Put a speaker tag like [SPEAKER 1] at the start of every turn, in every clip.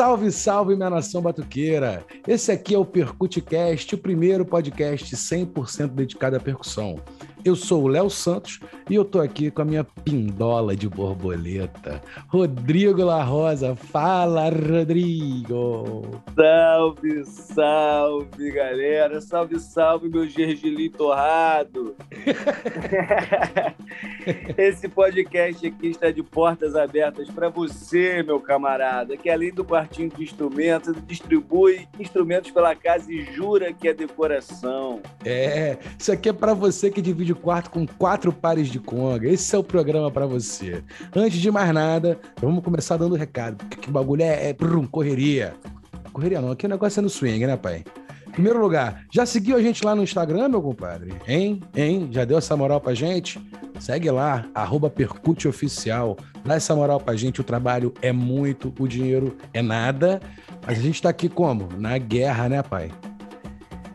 [SPEAKER 1] Salve, salve, minha nação batuqueira! Esse aqui é o Percuticast, o primeiro podcast 100% dedicado à percussão. Eu sou o Léo Santos e eu tô aqui com a minha pindola de borboleta, Rodrigo La Rosa. Fala, Rodrigo!
[SPEAKER 2] Salve, salve, galera! Salve, salve, meu gergelim torrado! Esse podcast aqui está de portas abertas para você, meu camarada, que além do quartinho de instrumentos, distribui instrumentos pela casa e jura que é decoração.
[SPEAKER 1] É, isso aqui é para você que divide o quarto com quatro pares de conga. Esse é o programa para você. Antes de mais nada, vamos começar dando recado, porque que bagulho é, é brum, correria. Correria não, aqui o negócio é no swing, né, pai? Primeiro lugar, já seguiu a gente lá no Instagram, meu compadre? Hein? Hein? Já deu essa moral pra gente? Segue lá, arroba Percute Oficial. Dá essa moral pra gente, o trabalho é muito, o dinheiro é nada. Mas a gente tá aqui como? Na guerra, né, pai?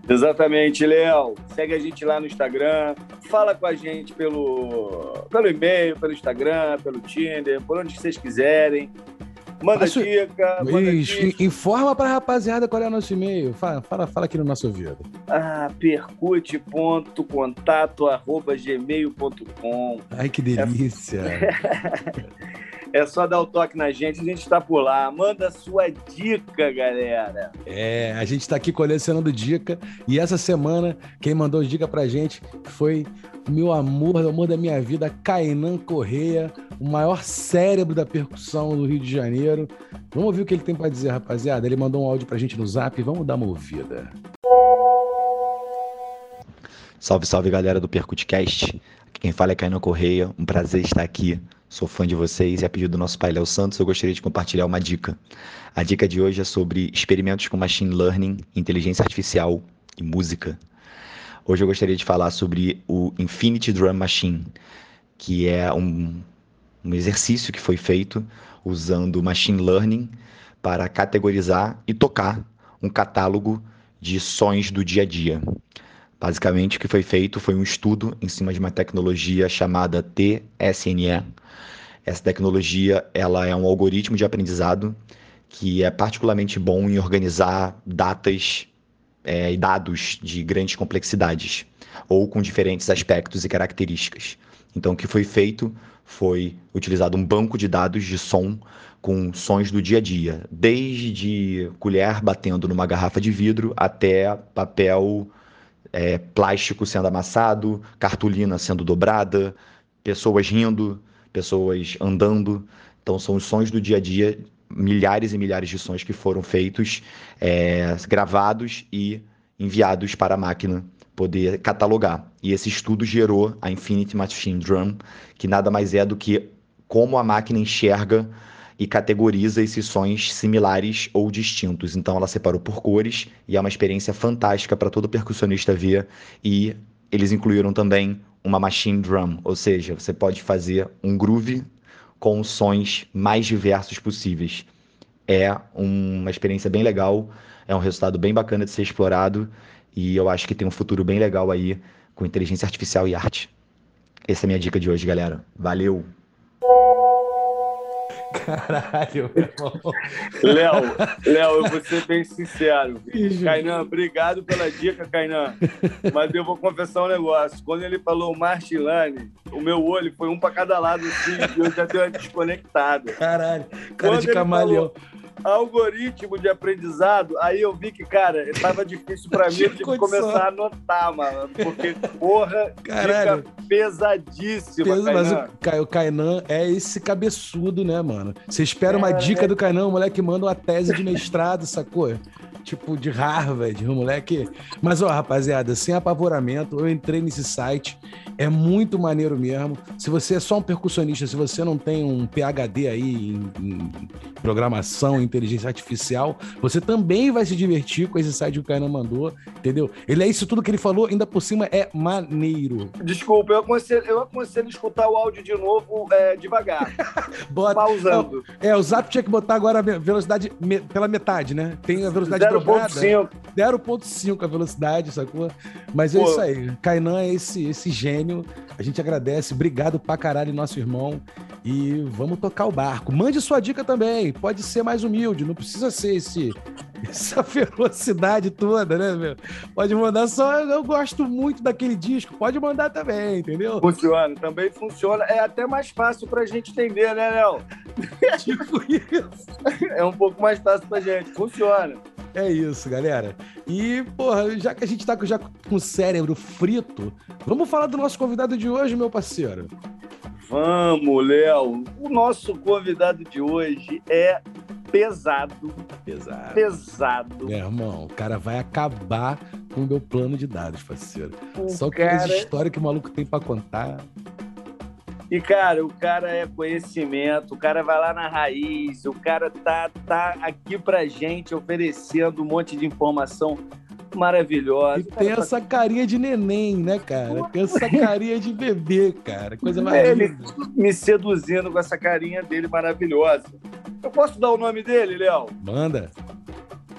[SPEAKER 2] Exatamente, Léo. Segue a gente lá no Instagram, fala com a gente pelo, pelo e-mail, pelo Instagram, pelo Tinder, por onde vocês quiserem. Manda Passo... dica. Manda
[SPEAKER 1] dica. Informa pra rapaziada qual é o nosso e-mail. Fala, fala, fala aqui no nosso ouvido.
[SPEAKER 2] Ah, percute.contato.gmail.com.
[SPEAKER 1] Ai, que delícia. É...
[SPEAKER 2] É só dar o toque na gente, a gente está por lá. Manda sua dica, galera.
[SPEAKER 1] É, a gente está aqui colecionando dica e essa semana quem mandou dica pra gente foi o meu amor, o amor da minha vida, Kainan Correia, o maior cérebro da percussão do Rio de Janeiro. Vamos ouvir o que ele tem para dizer, rapaziada. Ele mandou um áudio pra gente no Zap, vamos dar uma ouvida.
[SPEAKER 3] Salve, salve galera do Percutcast. Quem fala é Kainan Correia, um prazer estar aqui Sou fã de vocês e a pedido do nosso pai Léo Santos, eu gostaria de compartilhar uma dica. A dica de hoje é sobre experimentos com machine learning, inteligência artificial e música. Hoje eu gostaria de falar sobre o Infinity Drum Machine, que é um, um exercício que foi feito usando machine learning para categorizar e tocar um catálogo de sons do dia a dia. Basicamente, o que foi feito foi um estudo em cima de uma tecnologia chamada TSNE, essa tecnologia ela é um algoritmo de aprendizado que é particularmente bom em organizar datas é, e dados de grandes complexidades ou com diferentes aspectos e características. Então, o que foi feito foi utilizado um banco de dados de som com sons do dia a dia, desde colher batendo numa garrafa de vidro até papel é, plástico sendo amassado, cartolina sendo dobrada, pessoas rindo, pessoas andando. Então, são os sons do dia a dia, milhares e milhares de sons que foram feitos, é, gravados e enviados para a máquina poder catalogar. E esse estudo gerou a Infinity Machine Drum, que nada mais é do que como a máquina enxerga e categoriza esses sons similares ou distintos. Então ela separou por cores e é uma experiência fantástica para todo percussionista ver e eles incluíram também uma machine drum, ou seja, você pode fazer um groove com sons mais diversos possíveis. É uma experiência bem legal, é um resultado bem bacana de ser explorado e eu acho que tem um futuro bem legal aí com inteligência artificial e arte. Essa é a minha dica de hoje, galera. Valeu!
[SPEAKER 1] Caralho, meu irmão.
[SPEAKER 2] Léo, Léo, eu vou ser bem sincero. Kainan, obrigado pela dica, Kainan. Mas eu vou confessar um negócio. Quando ele falou Martilane, o meu olho foi um para cada lado assim, e eu já dei uma desconectada.
[SPEAKER 1] Caralho, cara Quando de camaleão. Falou,
[SPEAKER 2] algoritmo de aprendizado, aí eu vi que, cara, tava difícil para mim, de começar a anotar, mano. Porque, porra, Caralho. fica pesadíssimo. Pesa,
[SPEAKER 1] mas o, o Kainan é esse cabeçudo, né, mano? Você espera uma dica do Kainan, o moleque manda uma tese de mestrado, sacou? Tipo de Harvard, um moleque. Mas, ó, rapaziada, sem apavoramento, eu entrei nesse site, é muito maneiro mesmo. Se você é só um percussionista, se você não tem um PhD aí em, em programação, inteligência artificial, você também vai se divertir com esse site que o Kainan mandou, entendeu? Ele é isso tudo que ele falou, ainda por cima é maneiro.
[SPEAKER 2] Desculpa, eu aconselho, eu aconselho escutar o áudio de novo é, devagar.
[SPEAKER 1] Bota, pausando. Não, é, o Zap tinha que botar agora a velocidade me, pela metade, né? Tem a velocidade 0.5. 0.5 a velocidade, sacou? Mas é Pô. isso aí. Kainan é esse, esse gênio. A gente agradece. Obrigado pra caralho, nosso irmão. E vamos tocar o barco. Mande sua dica também. Pode ser mais humilde, não precisa ser esse, essa ferocidade toda, né, meu? Pode mandar só. Eu gosto muito daquele disco. Pode mandar também, entendeu?
[SPEAKER 2] Funciona, também funciona. É até mais fácil pra gente entender, né, Léo? Tipo isso. É um pouco mais fácil pra gente. Funciona.
[SPEAKER 1] É isso, galera. E, porra, já que a gente tá já com o cérebro frito, vamos falar do nosso convidado de hoje, meu parceiro.
[SPEAKER 2] Vamos, Léo. O nosso convidado de hoje é pesado.
[SPEAKER 1] Pesado.
[SPEAKER 2] Pesado.
[SPEAKER 1] Meu irmão, o cara vai acabar com o meu plano de dados, parceiro. O Só que cara... as histórias que o maluco tem para contar.
[SPEAKER 2] E, cara, o cara é conhecimento, o cara vai lá na raiz, o cara tá, tá aqui pra gente oferecendo um monte de informação maravilhosa.
[SPEAKER 1] E tem essa carinha de neném, né, cara? Tem essa carinha de bebê, cara. Coisa maravilhosa. Ele
[SPEAKER 2] me seduzindo com essa carinha dele maravilhosa. Eu posso dar o nome dele, Léo?
[SPEAKER 1] Manda.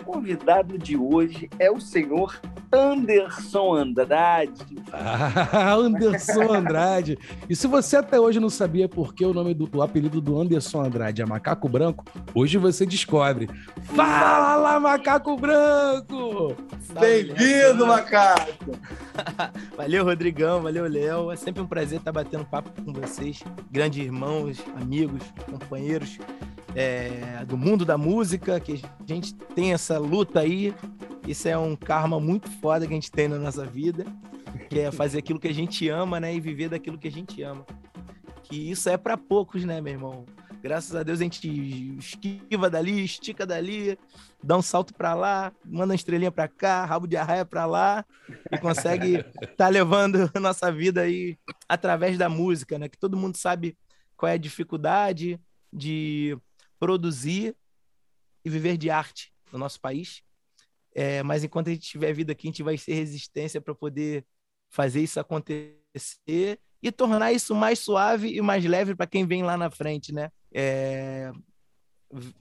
[SPEAKER 2] O convidado de hoje é o senhor Anderson Andrade.
[SPEAKER 1] Ah, Anderson Andrade. E se você até hoje não sabia por que o nome do, do apelido do Anderson Andrade é Macaco Branco, hoje você descobre. Fala, Macaco Branco!
[SPEAKER 2] Bem-vindo, Macaco!
[SPEAKER 4] valeu, Rodrigão, valeu, Léo. É sempre um prazer estar batendo papo com vocês, grandes irmãos, amigos, companheiros é, do mundo da música, que a gente tem essa luta aí isso é um karma muito foda que a gente tem na nossa vida, que é fazer aquilo que a gente ama, né? E viver daquilo que a gente ama. Que isso é para poucos, né, meu irmão? Graças a Deus a gente esquiva dali, estica dali, dá um salto para lá, manda uma estrelinha para cá, rabo de arraia para lá e consegue estar tá levando a nossa vida aí através da música, né? Que todo mundo sabe qual é a dificuldade de produzir e viver de arte no nosso país. É, mas enquanto a gente tiver vida aqui, a gente vai ser resistência para poder fazer isso acontecer e tornar isso mais suave e mais leve para quem vem lá na frente, né? É,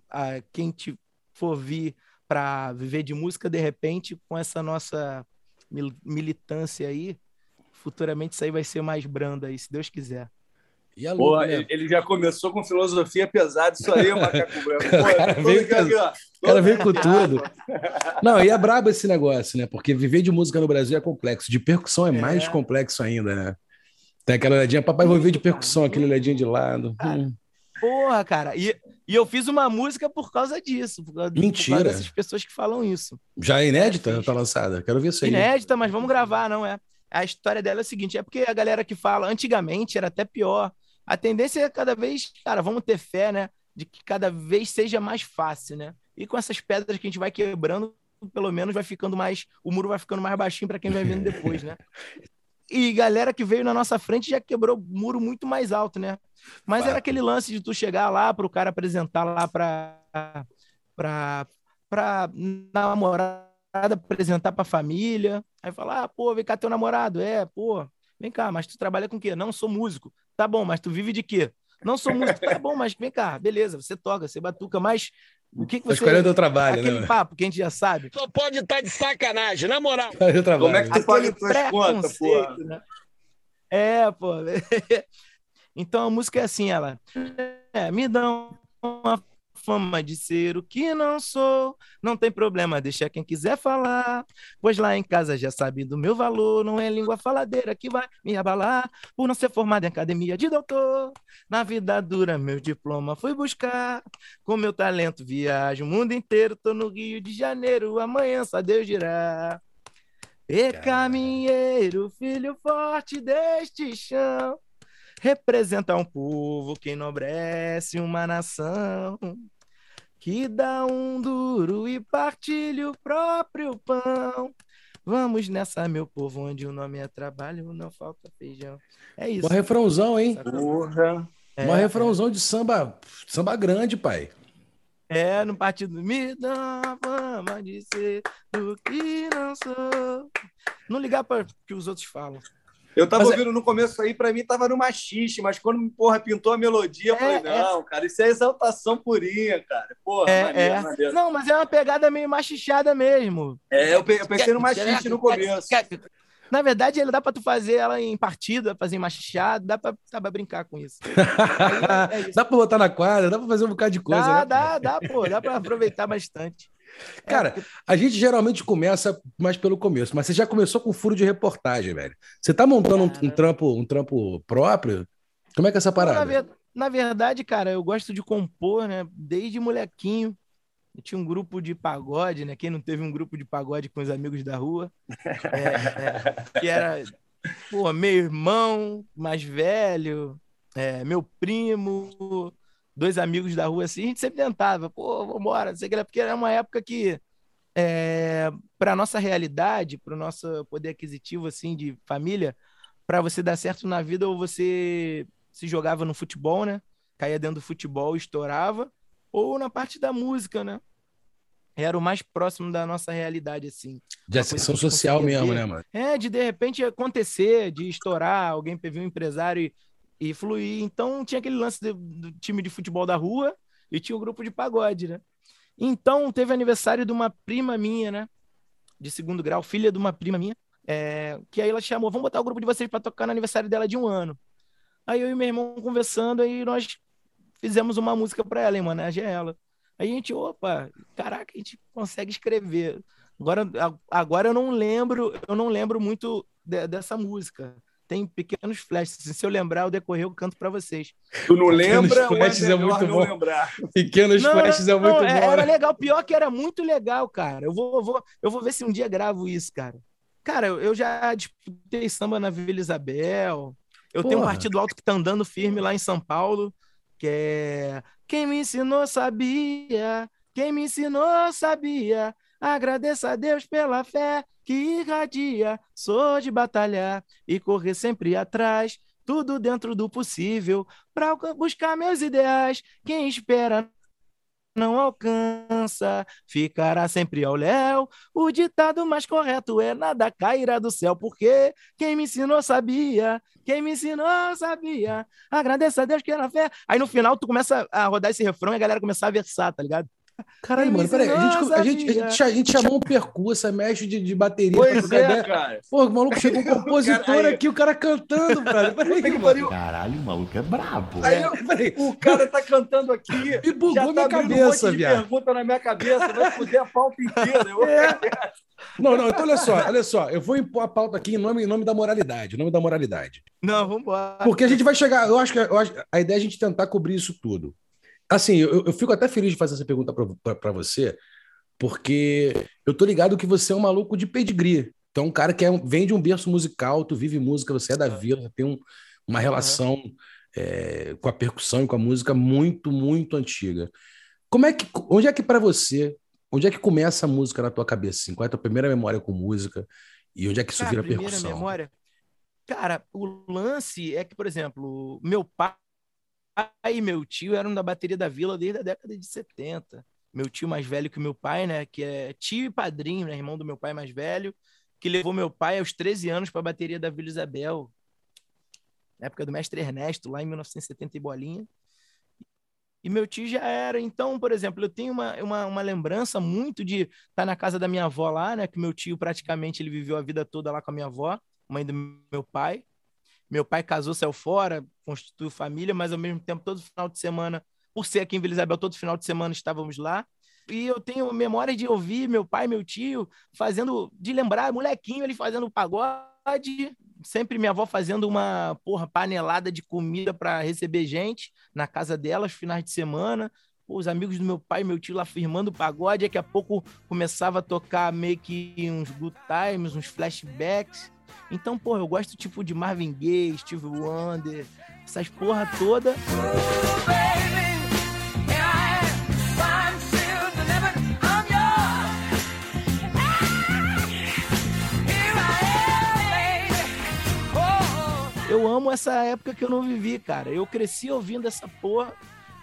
[SPEAKER 4] a, quem te for vir para viver de música, de repente, com essa nossa militância aí, futuramente isso aí vai ser mais brando aí, se Deus quiser.
[SPEAKER 2] E a Porra, né? ele já começou com filosofia pesada, isso aí, o macaco branco. Pô, cara veio,
[SPEAKER 1] com, cara veio com tudo. Não, e é brabo esse negócio, né? Porque viver de música no Brasil é complexo. De percussão é, é. mais complexo ainda, né? Tem aquela olhadinha, papai, vou ver de percussão, aquele olhadinha de lado. Hum.
[SPEAKER 4] Porra, cara. E, e eu fiz uma música por causa disso. Por causa,
[SPEAKER 1] Mentira.
[SPEAKER 4] Por causa dessas pessoas que falam isso.
[SPEAKER 1] Já é inédita? É, tá lançada? Quero ver isso aí.
[SPEAKER 4] Inédita, mas vamos gravar, não é? A história dela é a seguinte: é porque a galera que fala, antigamente era até pior a tendência é cada vez, cara, vamos ter fé, né? De que cada vez seja mais fácil, né? E com essas pedras que a gente vai quebrando, pelo menos vai ficando mais. O muro vai ficando mais baixinho para quem vai vindo depois, né? E galera que veio na nossa frente já quebrou muro muito mais alto, né? Mas era aquele lance de tu chegar lá para o cara apresentar lá para para para namorada apresentar para família, aí falar: "Ah, pô, vem cá teu namorado". É, pô, vem cá, mas tu trabalha com o quê? Não, sou músico. Tá bom, mas tu vive de quê? Não sou músico. Tá bom, mas vem cá, beleza, você toca, você batuca, mas o que, que você.
[SPEAKER 1] Escolhendo o trabalho,
[SPEAKER 4] Aquele
[SPEAKER 1] né?
[SPEAKER 4] papo que a gente já sabe.
[SPEAKER 2] Só pode estar tá de sacanagem, na moral.
[SPEAKER 1] Como
[SPEAKER 2] é que tu paga tuas contas, pô?
[SPEAKER 4] Né? É, pô. então a música é assim, ela. É, me dá uma fama de ser o que não sou. Não tem problema, deixa quem quiser falar. Pois lá em casa já sabe do meu valor. Não é língua faladeira que vai me abalar. Por não ser formado em academia de doutor. Na vida dura, meu diploma fui buscar. Com meu talento viajo o mundo inteiro. Tô no Rio de Janeiro. Amanhã só Deus dirá. E caminheiro, filho forte deste chão, representa um povo que enobrece uma nação que dá um duro e partilha o próprio pão. Vamos nessa, meu povo, onde o nome é trabalho, não falta feijão. É isso.
[SPEAKER 1] Um refrãozão, hein?
[SPEAKER 2] Porra.
[SPEAKER 1] É, Uma refrãozão de samba, samba grande, pai.
[SPEAKER 4] É, no partido me dá a fama de ser do que não sou. Não ligar para o que os outros falam.
[SPEAKER 2] Eu tava mas é ouvindo é... no começo aí, para mim tava no machiste, mas quando porra pintou a melodia, eu falei, é, é. não, cara, isso é exaltação purinha, cara. Porra,
[SPEAKER 4] é, maneiro. Maneiro. Não, mas é uma pegada meio machichada mesmo.
[SPEAKER 2] É, eu, pensei no machiste no começo.
[SPEAKER 4] Na verdade, ele dá pra tu fazer ela em partida, fazer em machado, dá pra, dá pra brincar com isso.
[SPEAKER 1] É isso. dá pra botar na quadra, dá pra fazer um bocado de coisa.
[SPEAKER 4] Dá, né? dá, dá, pô, dá pra aproveitar bastante.
[SPEAKER 1] Cara, é. a gente geralmente começa mais pelo começo, mas você já começou com furo de reportagem, velho. Você tá montando um, um, trampo, um trampo próprio? Como é que é essa parada?
[SPEAKER 4] Na, ver... na verdade, cara, eu gosto de compor, né? Desde molequinho. Eu tinha um grupo de pagode, né? Quem não teve um grupo de pagode com os amigos da rua? É, é, que era, pô, meu irmão mais velho, é, meu primo, dois amigos da rua assim, a gente sempre tentava, pô, vambora, sei que porque era uma época que é, para nossa realidade, para o nosso poder aquisitivo assim de família, para você dar certo na vida ou você se jogava no futebol, né? Caía dentro do futebol, estourava, ou na parte da música, né? Era o mais próximo da nossa realidade, assim.
[SPEAKER 1] De ascensão social mesmo, né, mano?
[SPEAKER 4] É, de de repente acontecer, de estourar, alguém ver um empresário e, e fluir. Então tinha aquele lance do, do time de futebol da rua e tinha o um grupo de pagode, né? Então teve aniversário de uma prima minha, né? De segundo grau, filha de uma prima minha. É, que aí ela chamou, vamos botar o grupo de vocês para tocar no aniversário dela de um ano. Aí eu e meu irmão conversando, aí nós fizemos uma música para ela, em homenagem ela. Aí a gente, opa, caraca, a gente consegue escrever. Agora, agora eu não lembro, eu não lembro muito de, dessa música. Tem pequenos flashes. Se eu lembrar, eu decorrer, eu canto para vocês.
[SPEAKER 2] Tu não lembra? Flashes é, é muito bom. Lembrar.
[SPEAKER 1] Pequenos não, flashes é muito não, é, bom.
[SPEAKER 4] Era legal, pior que era muito legal, cara. Eu vou, eu vou, eu vou ver se um dia gravo isso, cara. Cara, eu já disputei samba na Vila Isabel. Eu Porra. tenho um partido alto que tá andando firme lá em São Paulo, que é quem me ensinou sabia, quem me ensinou sabia. Agradeça a Deus pela fé que irradia. Sou de batalhar e correr sempre atrás, tudo dentro do possível, para buscar meus ideais. Quem espera não alcança, ficará sempre ao léu. O ditado mais correto é nada cairá do céu, porque quem me ensinou sabia, quem me ensinou sabia. Agradeça a Deus era fé. Aí no final tu começa a rodar esse refrão e a galera começa a versar, tá ligado?
[SPEAKER 1] Caralho, mano, peraí. A gente, a, gente, a, gente, a gente chamou um percurso, mexe de, de bateria.
[SPEAKER 2] Pois é, cara.
[SPEAKER 1] Pô, o maluco chegou um compositor aqui, o cara cantando, cara. Peraí,
[SPEAKER 3] mano. Caralho, o maluco é brabo.
[SPEAKER 2] Aí, eu, peraí. O cara tá cantando aqui.
[SPEAKER 1] E bugou tá minha cabeça, um viado.
[SPEAKER 2] pergunta na minha cabeça, vai foder a pauta inteira. Eu...
[SPEAKER 1] É. Não, não, então olha só, olha só. Eu vou impor a pauta aqui em nome, em nome da moralidade. Em nome da moralidade.
[SPEAKER 4] Não, vamos embora.
[SPEAKER 1] Porque a gente vai chegar. Eu acho que eu acho, a ideia é a gente tentar cobrir isso tudo. Assim, eu, eu fico até feliz de fazer essa pergunta para você, porque eu tô ligado que você é um maluco de pedigree. Então, um cara que é, vem de um berço musical, tu vive música, você é da vila, tem um, uma relação é, com a percussão e com a música muito, muito antiga. Como é que, onde é que para você, onde é que começa a música na tua cabeça? Assim? Qual é a tua primeira memória com música e onde é que isso cara, vira primeira percussão? Memória?
[SPEAKER 4] Cara, o lance é que, por exemplo, meu pai e meu tio eram da bateria da Vila desde a década de 70. Meu tio mais velho que meu pai, né? Que é tio e padrinho, né? Irmão do meu pai mais velho, que levou meu pai aos 13 anos para a bateria da Vila Isabel. Na época do mestre Ernesto, lá em 1970 e bolinha. E meu tio já era. Então, por exemplo, eu tenho uma, uma, uma lembrança muito de estar tá na casa da minha avó lá, né? Que meu tio praticamente ele viveu a vida toda lá com a minha avó, mãe do meu pai. Meu pai casou, saiu fora, constituiu família, mas ao mesmo tempo, todo final de semana, por ser aqui em Vila Isabel, todo final de semana estávamos lá. E eu tenho memória de ouvir meu pai, meu tio, fazendo, de lembrar, molequinho, ele fazendo pagode, sempre minha avó fazendo uma porra panelada de comida para receber gente na casa delas, finais de semana. Os amigos do meu pai e meu tio lá firmando pagode, daqui a pouco começava a tocar meio que uns good times, uns flashbacks. Então, porra, eu gosto tipo de Marvin Gaye, Steve Wonder, essas porra toda. Eu amo essa época que eu não vivi, cara. Eu cresci ouvindo essa porra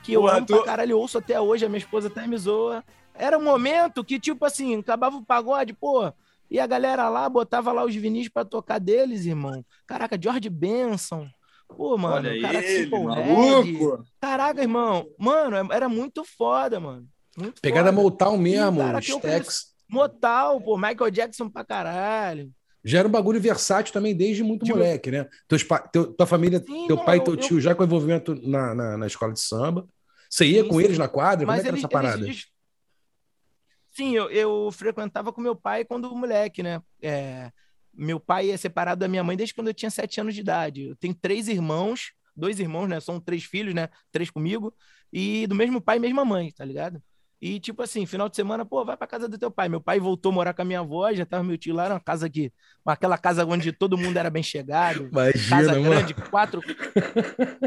[SPEAKER 4] que eu Pô, amo tu... pra caralho, eu ouço até hoje, a minha esposa até me zoa. Era um momento que, tipo assim, acabava o pagode, pô, e a galera lá botava lá os vinis para tocar deles, irmão. Caraca, George Benson. Pô, mano,
[SPEAKER 2] Olha o cara ele, maluco.
[SPEAKER 4] Caraca, irmão. Mano, é, era muito foda, mano. Muito
[SPEAKER 1] Pegada foda. Motown mesmo, os Tex.
[SPEAKER 4] Motown, pô, Michael Jackson pra caralho.
[SPEAKER 1] Já era um bagulho versátil também desde muito de moleque, né? Teus pa... Teu, tua família, sim, teu não, pai e teu eu, tio já com envolvimento na, na, na, escola de samba. Você ia sim, com sim. eles na quadra? Mas Como é que era essa parada? Eles...
[SPEAKER 4] Sim, eu, eu frequentava com meu pai quando moleque, né? É, meu pai é separado da minha mãe desde quando eu tinha sete anos de idade. Eu tenho três irmãos, dois irmãos, né? São três filhos, né? Três comigo. E do mesmo pai e mesma mãe, tá ligado? E, tipo assim, final de semana, pô, vai pra casa do teu pai. Meu pai voltou a morar com a minha avó, já tava meu tio lá, era uma casa que. Aquela casa onde todo mundo era bem chegado.
[SPEAKER 1] Imagina,
[SPEAKER 4] casa
[SPEAKER 1] mano. grande,
[SPEAKER 4] quatro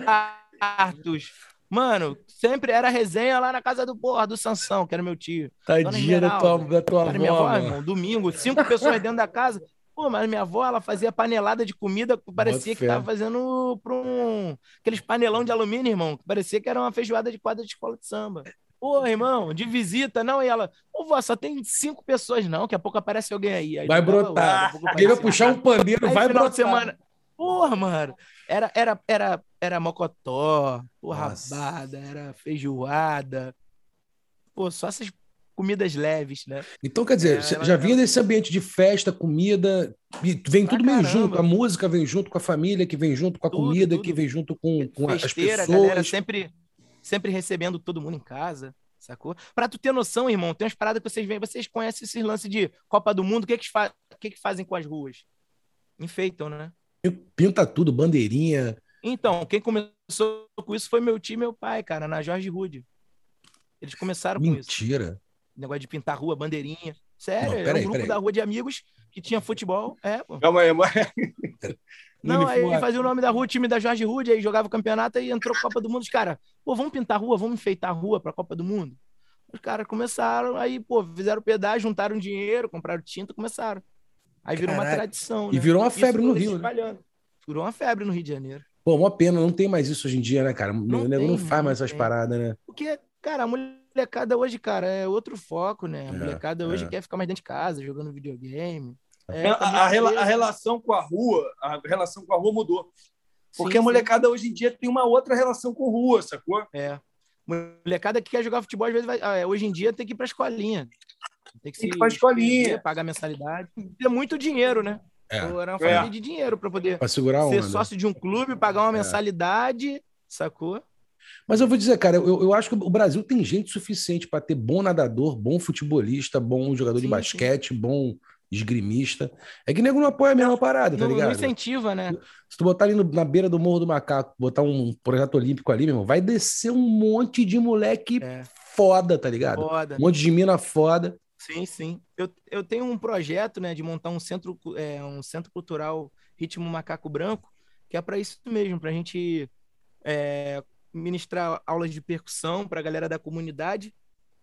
[SPEAKER 4] quartos. Mano, sempre era resenha lá na casa do porra, do Sansão, que era meu tio.
[SPEAKER 1] Tadinha da tua, da tua avó, minha avó,
[SPEAKER 4] irmão, domingo, cinco pessoas dentro da casa. Pô, mas minha avó, ela fazia panelada de comida, parecia Bota que fé. tava fazendo pra um... Aqueles panelão de alumínio, irmão, que parecia que era uma feijoada de quadra de escola de samba. Pô, irmão, de visita, não, e ela, ô, vó, só tem cinco pessoas, não, daqui a pouco aparece alguém aí. aí
[SPEAKER 1] vai brotar. Queria puxar um pandeiro, aí, vai brotar. De semana,
[SPEAKER 4] porra, mano, era, era, era, era mocotó, porra, rabada, era feijoada, pô, só essas comidas leves, né?
[SPEAKER 1] Então, quer dizer, é, já vinha desse ambiente de festa, comida, vem tudo meio junto. A música vem junto com a família, que vem junto com a tudo, comida, tudo. que vem junto com, com Festeira, as pessoas. A galera
[SPEAKER 4] sempre sempre recebendo todo mundo em casa, sacou? Pra tu ter noção, irmão, tem umas paradas que vocês veem, vocês conhecem esse lance de Copa do Mundo, o que que, fa que que fazem com as ruas? Enfeitam, né?
[SPEAKER 1] Pinta tudo, bandeirinha.
[SPEAKER 4] Então, quem começou com isso foi meu tio e meu pai, cara, na Jorge Rude. Eles começaram
[SPEAKER 1] Mentira.
[SPEAKER 4] com isso.
[SPEAKER 1] Mentira.
[SPEAKER 4] Negócio de pintar rua, bandeirinha. Sério, Não, era um grupo da rua de amigos que tinha futebol. É, pô.
[SPEAKER 2] Calma aí, mãe.
[SPEAKER 4] Não, aí fazia o nome da rua, o time da Jorge Rude, aí jogava o campeonato e entrou Copa do Mundo. Os caras, pô, vamos pintar a rua, vamos enfeitar a rua pra Copa do Mundo. Os caras começaram, aí, pô, fizeram pedágio, juntaram dinheiro, compraram tinta, começaram. Aí virou Caraca. uma tradição.
[SPEAKER 1] Né? E virou uma febre no Rio. Né?
[SPEAKER 4] Virou uma febre no Rio de Janeiro.
[SPEAKER 1] Pô, uma pena, não tem mais isso hoje em dia, né, cara? Não o nego não faz mais essas paradas, né?
[SPEAKER 4] Porque, cara, a molecada hoje, cara, é outro foco, né? A é, molecada hoje é. quer ficar mais dentro de casa, jogando videogame.
[SPEAKER 2] É, a, a, a, relação com a rua, a relação com a rua mudou. Porque sim, a molecada sim. hoje em dia tem uma outra relação com rua, sacou?
[SPEAKER 4] É. Molecada que quer jogar futebol, às vezes, vai, ah, hoje em dia tem que ir pra escolinha.
[SPEAKER 2] Tem que, tem que ir pra escolinha.
[SPEAKER 4] Pagar mensalidade. Tem muito dinheiro, né? É. Era uma família é. de dinheiro para poder
[SPEAKER 1] pra segurar
[SPEAKER 4] ser sócio de um clube, pagar uma é. mensalidade, sacou?
[SPEAKER 1] Mas eu vou dizer, cara, eu, eu acho que o Brasil tem gente suficiente para ter bom nadador, bom futebolista, bom jogador sim, de basquete, sim. bom esgrimista. É que nego não apoia a mesma parada, tá ligado? Não
[SPEAKER 4] incentiva, né?
[SPEAKER 1] Se tu botar ali no, na beira do Morro do Macaco, botar um projeto olímpico ali, meu irmão, vai descer um monte de moleque é. foda, tá ligado? Foda. Um monte de mina foda.
[SPEAKER 4] Sim, sim. Eu, eu tenho um projeto, né, de montar um centro, é, um centro cultural Ritmo Macaco Branco, que é para isso mesmo, para a gente é, ministrar aulas de percussão para a galera da comunidade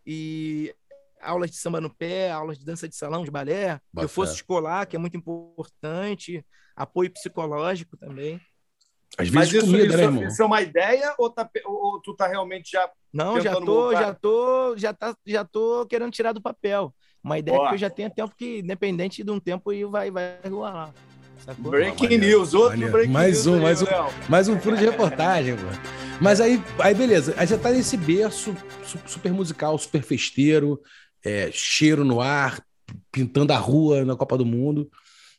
[SPEAKER 4] e aulas de samba no pé, aulas de dança de salão, de balé, eu fosse escolar, que é muito importante, apoio psicológico também.
[SPEAKER 2] Às vezes Mas isso, comida, isso, né, irmão? isso é uma ideia ou, tá, ou tu tá realmente já
[SPEAKER 4] Não, já tô, montar? já tô, já tá, já tô querendo tirar do papel. Uma ideia Boa. que eu já tenho tempo que independente de um tempo aí vai vai rolar.
[SPEAKER 2] Breaking news, outro maneiro. breaking
[SPEAKER 1] mais
[SPEAKER 2] news.
[SPEAKER 1] Um, mais, um, mais um furo de reportagem, mano. Mas aí, aí beleza, aí já tá nesse berço super musical, super festeiro, é, cheiro no ar, pintando a rua na Copa do Mundo.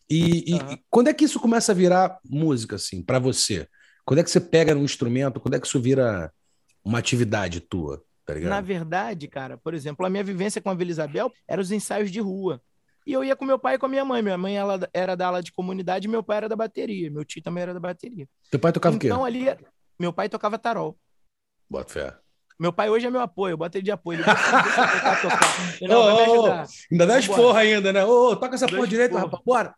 [SPEAKER 1] E, uhum. e, quando é que isso começa a virar música, assim, para você? Quando é que você pega um instrumento? Quando é que isso vira uma atividade tua? Tá
[SPEAKER 4] Na verdade, cara, por exemplo, a minha vivência com a Vila Isabel eram os ensaios de rua. E eu ia com meu pai e com a minha mãe. Minha mãe ela era da ala de comunidade e meu pai era da bateria. Meu tio também era da bateria.
[SPEAKER 1] Teu pai tocava
[SPEAKER 4] então,
[SPEAKER 1] o
[SPEAKER 4] quê? Então ali, meu pai tocava tarol.
[SPEAKER 1] Bota fé.
[SPEAKER 4] Meu pai hoje é meu apoio, eu boto ele de apoio. Ele tocar, tocar. Não, oh, vai me
[SPEAKER 1] ajudar. Ainda dá as porra ainda, né? Ô, oh, toca essa porra direito, rapaz, bora.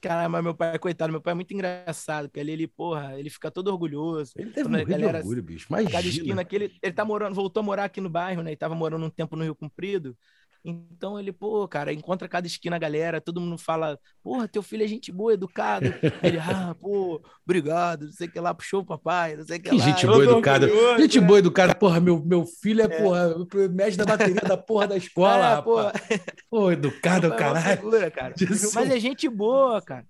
[SPEAKER 4] Caramba, mas meu pai, coitado, meu pai é muito engraçado, porque ali ele, porra, ele fica todo orgulhoso.
[SPEAKER 1] Ele deve morrer galera, de orgulho, bicho. Imagina.
[SPEAKER 4] Cada esquina aqui, ele, ele tá morando, voltou a morar aqui no bairro, né? E tava morando um tempo no Rio Comprido. Então ele, pô, cara, encontra cada esquina a galera, todo mundo fala, porra, teu filho é gente boa, educado. ele, ah, pô, obrigado, não sei o que lá, puxou o papai, não sei o que, que lá.
[SPEAKER 1] Gente boa, educada. Gente né? boa, educada, porra, meu, meu filho é, é. porra, mestre da bateria da porra da escola, é, rapaz. Pô, educado, é caralho. Figura,
[SPEAKER 4] cara. Mas é gente boa, cara.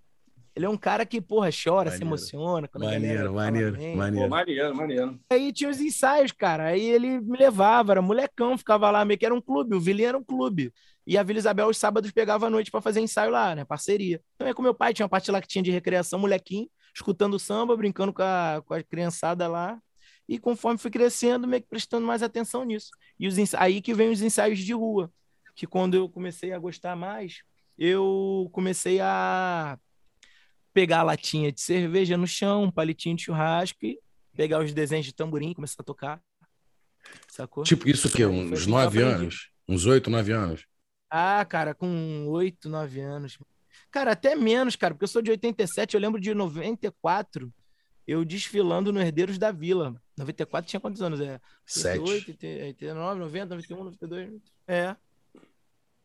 [SPEAKER 4] Ele é um cara que, porra, chora, maneiro. se emociona. Quando
[SPEAKER 1] maneiro, maneiro, maneiro. Pô,
[SPEAKER 2] maneiro, maneiro.
[SPEAKER 4] Aí tinha os ensaios, cara. Aí ele me levava, era molecão, ficava lá, meio que era um clube. O Vilinho era um clube. E a Vila Isabel, os sábados, pegava a noite para fazer ensaio lá, né? Parceria. Então é com meu pai, tinha uma parte lá que tinha de recreação, molequinho, escutando samba, brincando com a, com a criançada lá. E conforme fui crescendo, meio que prestando mais atenção nisso. E os aí que vem os ensaios de rua, que quando eu comecei a gostar mais, eu comecei a pegar a latinha de cerveja no chão, um palitinho de churrasco e pegar os desenhos de tamborim e começar a tocar.
[SPEAKER 1] Sacou? Tipo isso que uns assim nove anos? Uns oito, nove anos?
[SPEAKER 4] Ah, cara, com oito, nove anos. Cara, até menos, cara, porque eu sou de 87, eu lembro de 94, eu desfilando no Herdeiros da Vila. 94 tinha quantos anos? É,
[SPEAKER 1] 7.
[SPEAKER 4] 89, 90, 91, 92. É.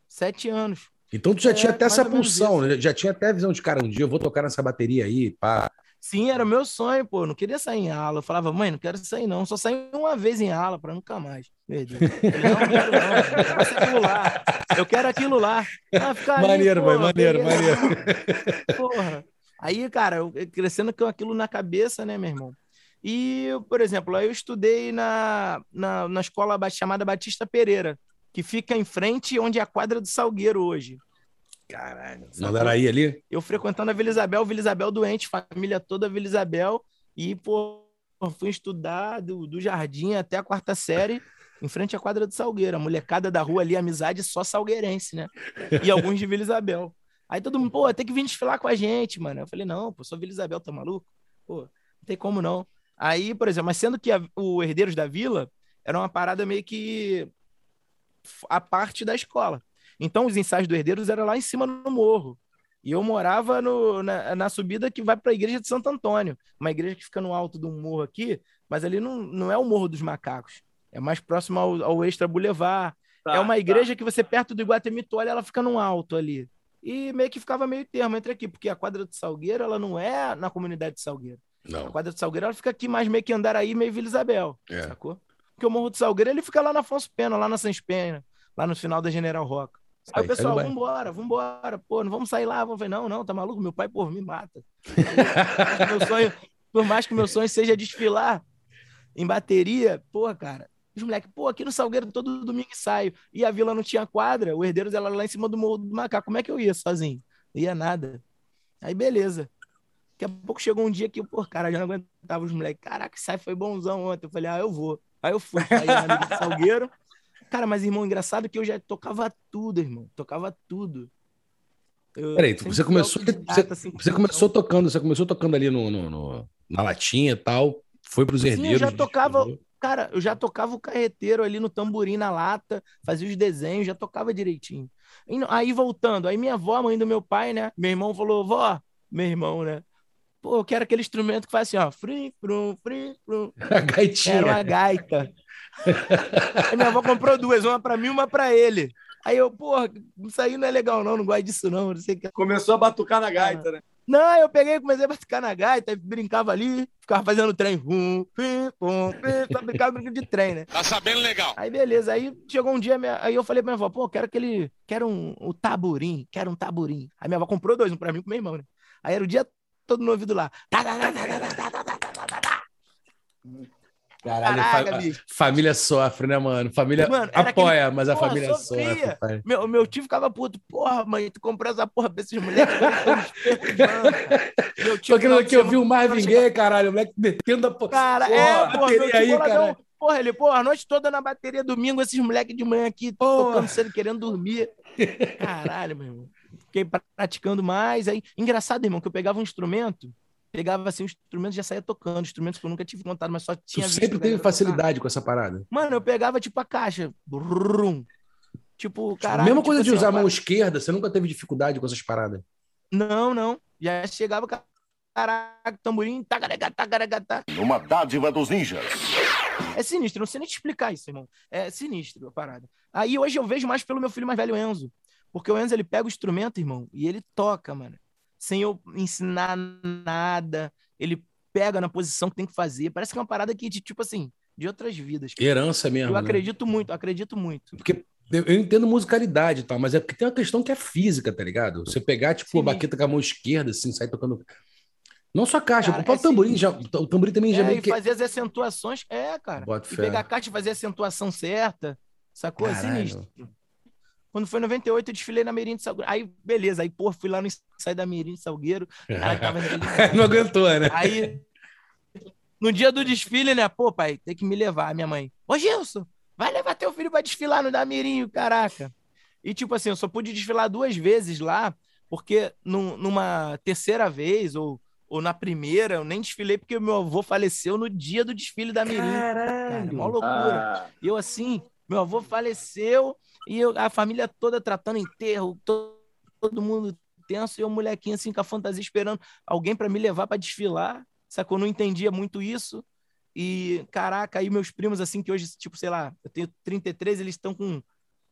[SPEAKER 4] Sete anos.
[SPEAKER 1] Então tu já é, tinha até essa pulsão, né? já tinha até a visão de, cara, um dia eu vou tocar nessa bateria aí, pá.
[SPEAKER 4] Sim, era meu sonho, pô. Eu não queria sair em aula. Eu falava, mãe, não quero sair, não. Só saí uma vez em aula para nunca mais. Perdi. não, não quero, não. Eu quero aquilo lá. Eu quero aquilo lá.
[SPEAKER 1] Ah, maneiro, ali, mãe, maneiro, maneiro.
[SPEAKER 4] Porra. Aí, cara, eu crescendo com aquilo na cabeça, né, meu irmão? E, por exemplo, eu estudei na, na, na escola chamada Batista Pereira, que fica em frente onde é a quadra do Salgueiro hoje.
[SPEAKER 1] Caralho. Mandaraí ali?
[SPEAKER 4] Eu frequentando a Vila Isabel, Vila Isabel doente, família toda Vila Isabel. E, pô, fui estudar do, do jardim até a quarta série, em frente à quadra do Salgueiro. A molecada da rua ali, amizade só salgueirense, né? E alguns de Vila Isabel. Aí todo mundo, pô, tem que vir desfilar com a gente, mano. Eu falei, não, pô, sou Vila Isabel, tá maluco? Pô, não tem como não. Aí, por exemplo, mas sendo que a, o Herdeiros da Vila era uma parada meio que a parte da escola. Então, os ensaios do Herdeiros eram lá em cima no morro. E eu morava no, na, na, subida que vai para a igreja de Santo Antônio, uma igreja que fica no alto de um morro aqui, mas ali não, não é o Morro dos Macacos, é mais próximo ao, ao Extra Boulevard. Tá, é uma tá. igreja tá. que você, perto do Iguatemi Toalha, ela fica no alto ali. E meio que ficava meio termo entre aqui, porque a quadra de Salgueiro, ela não é na comunidade de Salgueiro. Não. A quadra de Salgueiro, ela fica aqui mais meio que Andaraí, meio Vila Isabel, é. sacou? Porque o Morro do Salgueiro, ele fica lá na Afonso Pena, lá na Sans Pena, lá no final da General Roca. Aí o pessoal, vambora, vambora, pô, não vamos sair lá. Vamos ver, não, não, tá maluco? Meu pai, pô, me mata. meu sonho, por mais que meu sonho seja desfilar em bateria, pô, cara, os moleques, pô, aqui no Salgueiro todo domingo ensaio. E a vila não tinha quadra, o Herdeiros era lá em cima do Morro do Macaco. Como é que eu ia sozinho? Não ia nada. Aí, beleza. Daqui a pouco chegou um dia que, pô, cara, já não aguentava os moleques. Caraca, sai foi bonzão ontem. Eu falei, ah, eu vou. Aí eu fui, aí amigo do Salgueiro. Cara, mas, irmão, engraçado que eu já tocava tudo, irmão. Tocava tudo.
[SPEAKER 1] Eu Peraí, você começou, você, assim, você começou tocando, você começou tocando ali no, no, no na latinha e tal, foi para os herdeiros.
[SPEAKER 4] Sim, eu já tocava, cara, eu já tocava o carreteiro ali no tamborim na lata, fazia os desenhos, já tocava direitinho. Aí voltando, aí minha avó, mãe do meu pai, né? Meu irmão falou, vó, meu irmão, né? Pô, eu quero aquele instrumento que faz assim, ó, frim, frum, frim, frum.
[SPEAKER 1] A gaitinha.
[SPEAKER 4] Era uma gaita. Aí minha avó comprou duas, uma para mim e uma para ele. Aí eu, porra, isso aí não é legal, não, não gosto disso, não. não sei que...
[SPEAKER 2] Começou a batucar na gaita, né?
[SPEAKER 4] Não, eu peguei, comecei a batucar na gaita, brincava ali, ficava fazendo trem. Hum, pim, pum, pim, só brincava brincando de trem, né?
[SPEAKER 2] Tá sabendo legal.
[SPEAKER 4] Aí beleza, aí chegou um dia, minha... aí eu falei pra minha avó, pô, quero aquele, quero um, um taburim, quero um taburim. Aí minha avó comprou dois, um pra mim e pro meu irmão, né? Aí era o dia todo no ouvido lá.
[SPEAKER 1] Caralho, Caraca, fa família sofre, né, mano? Família mano, apoia, aquele... mas a porra, família sofria. sofre.
[SPEAKER 4] Meu, meu tio ficava puto. Porra, mãe, tu comprou essa porra pra esses moleques.
[SPEAKER 1] meu tio Porque que eu vi o Marvin Gaye, caralho. O moleque metendo a
[SPEAKER 4] porra. Cara, porra, é, porra, meu tio aí, cara. Porra, ele, porra, a noite toda na bateria, domingo, esses moleques de manhã aqui, porra. tocando cedo, querendo dormir. Caralho, meu irmão. Fiquei praticando mais. Aí, engraçado, irmão, que eu pegava um instrumento pegava assim, o instrumento já saía tocando, instrumentos que eu nunca tive contato, mas só tinha.
[SPEAKER 1] Tu sempre teve facilidade tocar. com essa parada.
[SPEAKER 4] Mano, eu pegava tipo a caixa. Brum, tipo, caralho.
[SPEAKER 1] Mesma
[SPEAKER 4] tipo
[SPEAKER 1] coisa assim, de usar a mão esquerda, você nunca teve dificuldade com essas paradas?
[SPEAKER 4] Não, não. Já chegava, caraca, tamborim, tacarega, tacarega, tá.
[SPEAKER 2] Uma dádiva dos ninjas.
[SPEAKER 4] É sinistro, não sei nem te explicar isso, irmão. É sinistro a parada. Aí hoje eu vejo mais pelo meu filho mais velho, Enzo. Porque o Enzo, ele pega o instrumento, irmão, e ele toca, mano sem eu ensinar nada. Ele pega na posição que tem que fazer. Parece que é uma parada que, de, tipo assim, de outras vidas.
[SPEAKER 1] Herança mesmo.
[SPEAKER 4] Eu né? acredito muito, acredito muito.
[SPEAKER 1] Porque eu entendo musicalidade e tal, mas é porque tem uma questão que é física, tá ligado? Você pegar, tipo, Sim. a baqueta com a mão esquerda, assim, sair tocando. Não só a caixa, cara, o próprio é tamborim, já, o tamborim também
[SPEAKER 4] é,
[SPEAKER 1] já
[SPEAKER 4] meio que... fazer as acentuações, é, cara.
[SPEAKER 1] Bota
[SPEAKER 4] e pegar a caixa e fazer a acentuação certa, sacou? É Caralho. É sinistro. Quando foi 98, eu desfilei na Mirim de Salgueiro. Aí, beleza. Aí, pô, fui lá no ensaio da Mirim de Salgueiro. Cara, tava
[SPEAKER 1] Não aguentou, né?
[SPEAKER 4] Aí, no dia do desfile, né? Pô, pai, tem que me levar, minha mãe. Ô, Gilson, vai levar teu filho pra desfilar no da Mirim, caraca. E, tipo assim, eu só pude desfilar duas vezes lá, porque num, numa terceira vez, ou, ou na primeira, eu nem desfilei porque meu avô faleceu no dia do desfile da Mirim.
[SPEAKER 1] Caralho!
[SPEAKER 4] Cara, uma loucura. Ah. Eu, assim, meu avô faleceu e eu, a família toda tratando enterro, todo, todo mundo tenso, e o molequinho assim com a fantasia esperando alguém para me levar para desfilar, sacou? Não entendia muito isso. E, caraca, aí meus primos, assim, que hoje, tipo, sei lá, eu tenho 33, eles estão com,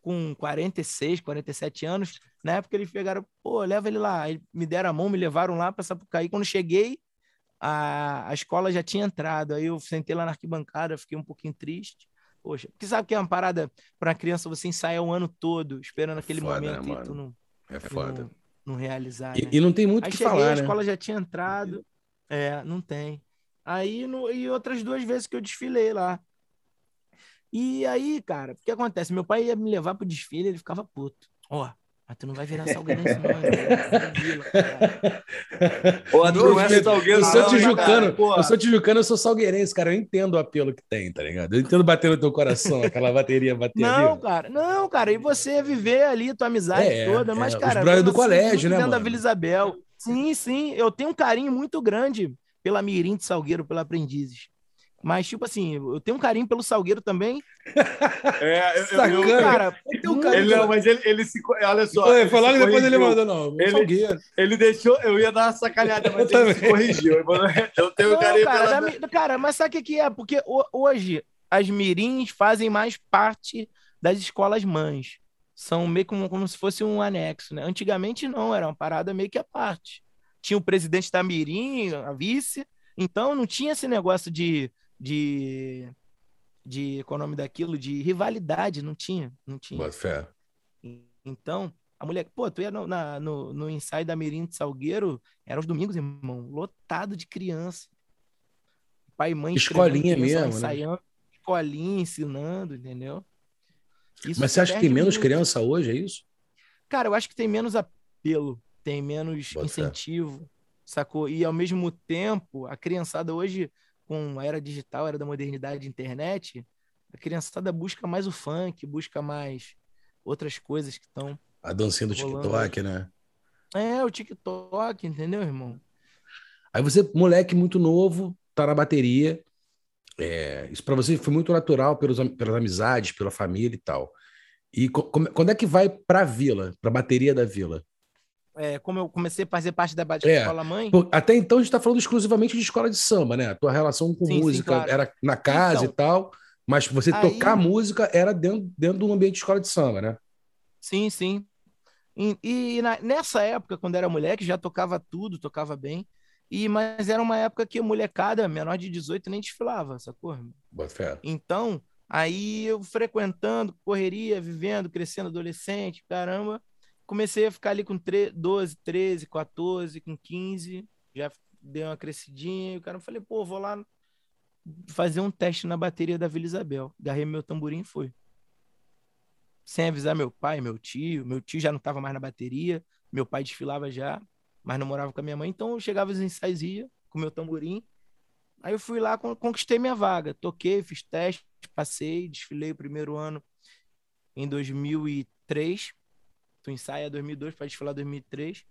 [SPEAKER 4] com 46, 47 anos. Na época eles pegaram, pô, leva ele lá. Me deram a mão, me levaram lá para Sapucaí. Quando cheguei, a, a escola já tinha entrado. Aí eu sentei lá na arquibancada, fiquei um pouquinho triste. Poxa, porque sabe que é uma parada para uma criança você ensaiar o ano todo, esperando aquele foda, momento né, e tu não,
[SPEAKER 1] é foda.
[SPEAKER 4] não, não realizar.
[SPEAKER 1] E, né? e, não tem muito o que cheguei, falar,
[SPEAKER 4] a né? escola já tinha entrado. É, não tem. Aí, no, e outras duas vezes que eu desfilei lá. E aí, cara, o que acontece? Meu pai ia me levar pro desfile, ele ficava puto. Ó, oh, mas tu não vai virar salgueirense, não.
[SPEAKER 1] Pô, tu não é salgueiro, eu sou tijucano, eu sou tijucano, eu sou salgueirense, cara. Eu entendo o apelo que tem, tá ligado? Eu entendo bater no teu coração, aquela bateria bater
[SPEAKER 4] Não, ali. cara, não, cara. E você viver ali tua amizade é, toda, mas, é, cara.
[SPEAKER 1] Os brothers do colégio, né, mano?
[SPEAKER 4] da Vila Isabel. Sim, sim. Eu tenho um carinho muito grande pela Mirim de Salgueiro, pela Aprendizes. Mas, tipo assim, eu tenho um carinho pelo Salgueiro também.
[SPEAKER 2] É, eu, Sacana. Eu, cara, um carinho. Ele, não, mas ele, ele se. Olha só.
[SPEAKER 1] Foi, foi logo depois ele mandou, não.
[SPEAKER 2] Ele, Salgueiro. ele deixou. Eu ia dar uma sacaneada, mas eu ele se corrigiu. Eu tenho não, carinho
[SPEAKER 4] cara, pela... da, cara, mas sabe o que é? Porque hoje as mirins fazem mais parte das escolas mães. São meio como, como se fosse um anexo, né? Antigamente não, era uma parada meio que à parte. Tinha o presidente da Mirim, a vice, então não tinha esse negócio de de, de qual é o nome daquilo? De rivalidade, não tinha, não tinha.
[SPEAKER 1] Boa fé.
[SPEAKER 4] Então, a mulher, pô, tu ia no, na, no, no ensaio da Mirim de Salgueiro, era os domingos, irmão, lotado de criança. Pai e mãe
[SPEAKER 1] Escolinha mesmo, né? ensaiando,
[SPEAKER 4] né? Escolinha, ensinando, entendeu?
[SPEAKER 1] Isso Mas você acha que tem menos muito. criança hoje, é isso?
[SPEAKER 4] Cara, eu acho que tem menos apelo, tem menos Boa incentivo, fé. sacou? E ao mesmo tempo, a criançada hoje com a era digital, a era da modernidade, internet, a criançada busca mais o funk, busca mais outras coisas que estão.
[SPEAKER 1] A dancinha do TikTok, né?
[SPEAKER 4] É, o TikTok, entendeu, irmão?
[SPEAKER 1] Aí você, moleque muito novo, tá na bateria. É, isso para você foi muito natural pelos, pelas amizades, pela família e tal. E quando é que vai para a vila, para a bateria da vila?
[SPEAKER 4] É, como eu comecei a fazer parte da Bate é, Escola Mãe.
[SPEAKER 1] Até então a gente está falando exclusivamente de escola de samba, né? A tua relação com sim, música sim, claro. era na casa então, e tal, mas você aí... tocar música era dentro, dentro de um ambiente de escola de samba, né?
[SPEAKER 4] Sim, sim. E, e na, nessa época, quando era moleque, já tocava tudo, tocava bem. E, mas era uma época que a molecada, menor de 18, nem desfilava, sacou?
[SPEAKER 1] Boa fé.
[SPEAKER 4] Então, aí eu frequentando, correria, vivendo, crescendo adolescente, caramba comecei a ficar ali com 12, 13, 14, com 15, já dei uma crescidinha, e o cara falei, pô, vou lá fazer um teste na bateria da Vila Isabel. Garrei meu tamborim e fui. Sem avisar meu pai, meu tio. Meu tio já não estava mais na bateria. Meu pai desfilava já, mas não morava com a minha mãe. Então eu chegava os ensaios, ia com meu tamborim. Aí eu fui lá, conquistei minha vaga. Toquei, fiz teste, passei, desfilei o primeiro ano em 2003 tu ensaia 2002 para desfilar 2003.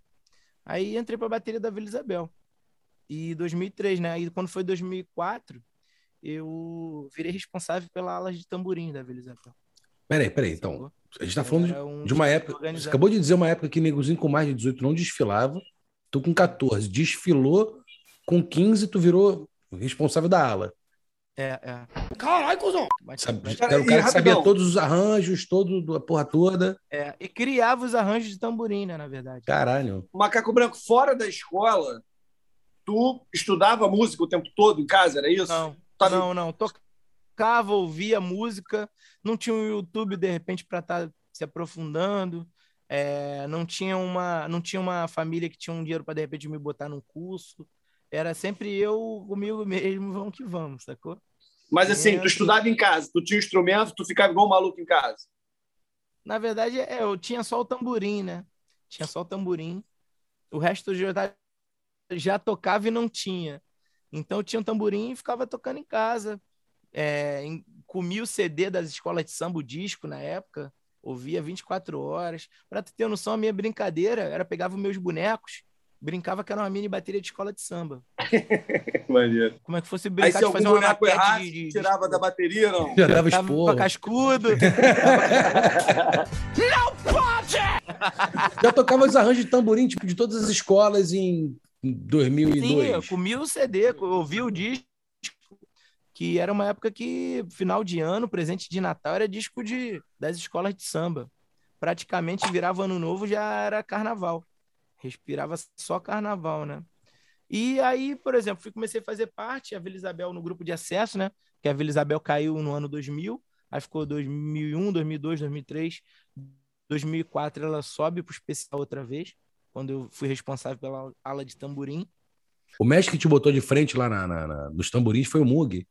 [SPEAKER 4] Aí entrei para a bateria da Vila Isabel. E 2003, né? E quando foi 2004, eu virei responsável pela ala de tamborim da Vila Isabel.
[SPEAKER 1] Peraí, peraí, então. A gente tá falando de, um de uma época. Organizado. Você acabou de dizer uma época que negozinho com mais de 18 não desfilava. Tu com 14 desfilou, com 15 tu virou responsável da ala.
[SPEAKER 4] É, é.
[SPEAKER 1] Caralho, cuzão! Sabe, era o cara que sabia todos os arranjos, todo a porra toda.
[SPEAKER 4] É, e criava os arranjos de tamborim, né, na verdade.
[SPEAKER 1] Caralho.
[SPEAKER 2] Macaco Branco, fora da escola, tu estudava música o tempo todo em casa, era isso?
[SPEAKER 4] Não, Tava... não, não. Tocava, ouvia música, não tinha um YouTube, de repente, para estar tá se aprofundando. É, não tinha uma não tinha uma família que tinha um dinheiro para de repente me botar num curso era sempre eu comigo mesmo, vamos que vamos, sacou?
[SPEAKER 2] Mas assim, tu estudava em casa, tu tinha um instrumento, tu ficava igual um maluco em casa.
[SPEAKER 4] Na verdade, é, eu tinha só o tamborim, né? Tinha só o tamborim. O resto já, já tocava e não tinha. Então eu tinha um tamborim e ficava tocando em casa. É, em, comia o CD das escolas de samba, o disco na época, ouvia 24 horas. Para tu ter noção, a minha brincadeira era pegava os meus bonecos, brincava que era uma mini bateria de escola de samba.
[SPEAKER 2] Maneiro.
[SPEAKER 4] Como é que fosse brincar
[SPEAKER 2] Aí, se de fazer uma boneco errado, de, de, tirava da bateria, não?
[SPEAKER 1] Já dava esporro.
[SPEAKER 4] cascudo.
[SPEAKER 1] não pode! Já tocava os arranjos de tamborim, tipo, de todas as escolas em 2002. Sim,
[SPEAKER 4] eu comi o CD, eu ouvi o disco, que era uma época que, final de ano, presente de Natal, era disco de, das escolas de samba. Praticamente virava ano novo, já era carnaval. Respirava só carnaval, né? E aí, por exemplo, fui, comecei a fazer parte, a Vila Isabel no grupo de acesso, né? Que a Vila Isabel caiu no ano 2000, aí ficou 2001, 2002, 2003, 2004 ela sobe para o especial outra vez quando eu fui responsável pela ala de tamborim.
[SPEAKER 1] O mestre que te botou de frente lá na, na, na nos tamborins foi o Mug.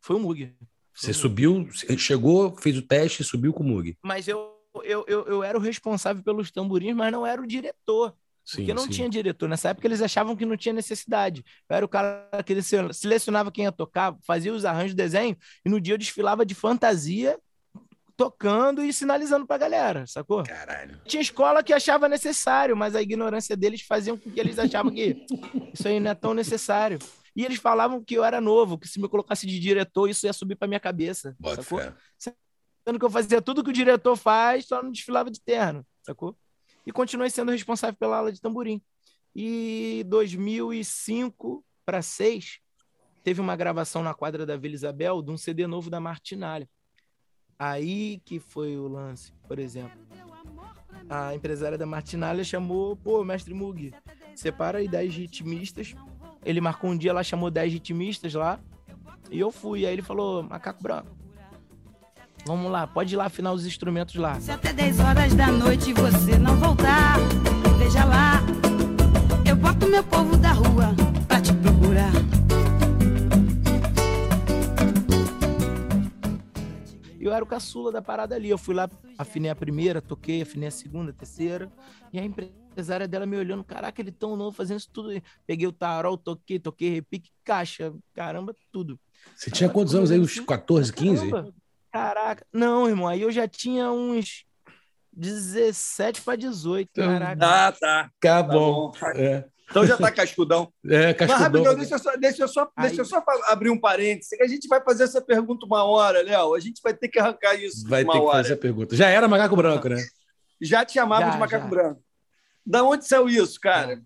[SPEAKER 4] Foi o Mug.
[SPEAKER 1] Você subiu, chegou, fez o teste e subiu com o Mug.
[SPEAKER 4] Mas eu, eu, eu, eu era o responsável pelos tamborins, mas não era o diretor. Sim, porque não sim. tinha diretor. Nessa época eles achavam que não tinha necessidade. Eu era o cara que selecionava quem ia tocar, fazia os arranjos de desenho, e no dia eu desfilava de fantasia tocando e sinalizando pra galera, sacou?
[SPEAKER 1] Caralho.
[SPEAKER 4] Tinha escola que achava necessário, mas a ignorância deles fazia com que eles achavam que isso aí não é tão necessário. E eles falavam que eu era novo, que se me colocasse de diretor, isso ia subir pra minha cabeça, Bota sacou? Fé. Sendo que eu fazia tudo que o diretor faz, só não desfilava de terno, sacou? E continuei sendo responsável pela aula de tamborim. E 2005 para 6 teve uma gravação na quadra da Vila Isabel de um CD novo da Martinalha. Aí que foi o lance, por exemplo. A empresária da Martinalha chamou, pô, mestre Mug, separa aí 10 ritmistas. Ele marcou um dia, ela chamou 10 ritmistas lá. E eu fui. Aí ele falou, macaco branco. Vamos lá, pode ir lá afinar os instrumentos lá.
[SPEAKER 5] Se até 10 horas da noite você não voltar, veja lá. Eu boto meu povo da rua pra te procurar.
[SPEAKER 4] eu era o caçula da parada ali. Eu fui lá, afinei a primeira, toquei, afinei a segunda, a terceira. E a empresária dela me olhando, caraca, ele tão novo fazendo isso tudo. Peguei o tarol, toquei, toquei repique, caixa, caramba, tudo.
[SPEAKER 1] Você tinha quantos anos aí? Uns 14, 15?
[SPEAKER 4] Caramba, caraca. Não, irmão, aí eu já tinha uns 17 para 18, caraca.
[SPEAKER 2] Ah, tá.
[SPEAKER 1] Tá bom. Tá bom. É.
[SPEAKER 2] Então já tá cascudão.
[SPEAKER 1] É, cascudão. Mas rapidão,
[SPEAKER 2] deixa eu só, deixa eu só, deixa eu só abrir um parênteses. A gente vai fazer essa pergunta uma hora, Léo. A gente vai ter que arrancar isso.
[SPEAKER 1] Vai ter que
[SPEAKER 2] hora.
[SPEAKER 1] fazer a pergunta. Já era macaco branco, né?
[SPEAKER 2] Já te chamava de macaco já. branco. Da onde saiu isso, cara? É.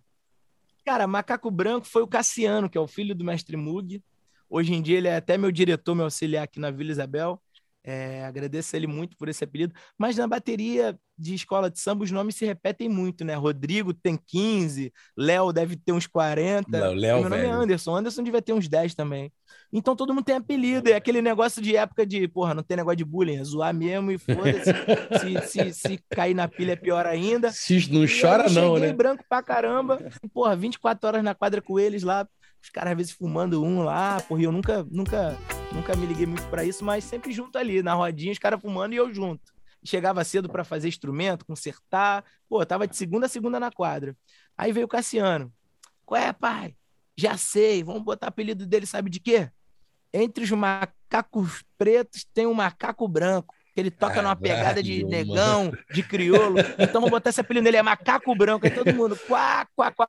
[SPEAKER 4] Cara, macaco branco foi o Cassiano, que é o filho do mestre Mug. Hoje em dia ele é até meu diretor, meu auxiliar aqui na Vila Isabel. É, agradeço ele muito por esse apelido. Mas na bateria de escola de samba, os nomes se repetem muito, né? Rodrigo tem 15, Léo deve ter uns 40. Léo,
[SPEAKER 1] Léo,
[SPEAKER 4] meu nome é Anderson. Anderson devia ter uns 10 também. Então todo mundo tem apelido. É aquele negócio de época de, porra, não tem negócio de bullying, é zoar mesmo e foda-se. se, se, se cair na pilha é pior ainda.
[SPEAKER 1] Se não chora, não, né?
[SPEAKER 4] branco pra caramba. Porra, 24 horas na quadra com eles lá os caras às vezes fumando um lá, porra, eu nunca, nunca, nunca me liguei muito para isso, mas sempre junto ali, na rodinha, os caras fumando e eu junto. Chegava cedo para fazer instrumento, consertar, pô, tava de segunda a segunda na quadra. Aí veio o Cassiano. Qual é, pai? Já sei, vamos botar apelido dele, sabe de quê? Entre os macacos pretos tem um macaco branco que ele toca numa pegada de negão, de crioulo. Então vamos botar esse apelido dele, é macaco branco. Aí todo mundo, quá, quá, quá,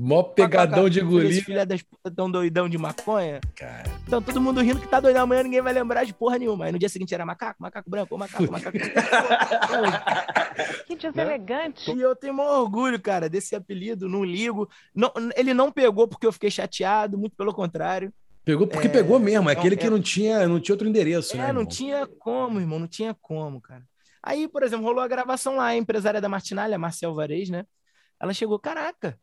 [SPEAKER 1] Mó pegadão de guri.
[SPEAKER 4] Filha das putas tão doidão de maconha. Cara. Então todo mundo rindo que tá doidão amanhã, ninguém vai lembrar de porra nenhuma. Aí no dia seguinte era macaco, macaco branco, macaco, macaco.
[SPEAKER 5] que deselegante.
[SPEAKER 4] E eu tenho maior orgulho, cara, desse apelido, não ligo. Não, ele não pegou porque eu fiquei chateado, muito pelo contrário.
[SPEAKER 1] Pegou porque é, pegou mesmo, aquele que não tinha, não tinha outro endereço,
[SPEAKER 4] é,
[SPEAKER 1] né? É,
[SPEAKER 4] não tinha como, irmão, não tinha como, cara. Aí, por exemplo, rolou a gravação lá, a empresária da Martinalha, a Marcel Varez, né? Ela chegou, caraca,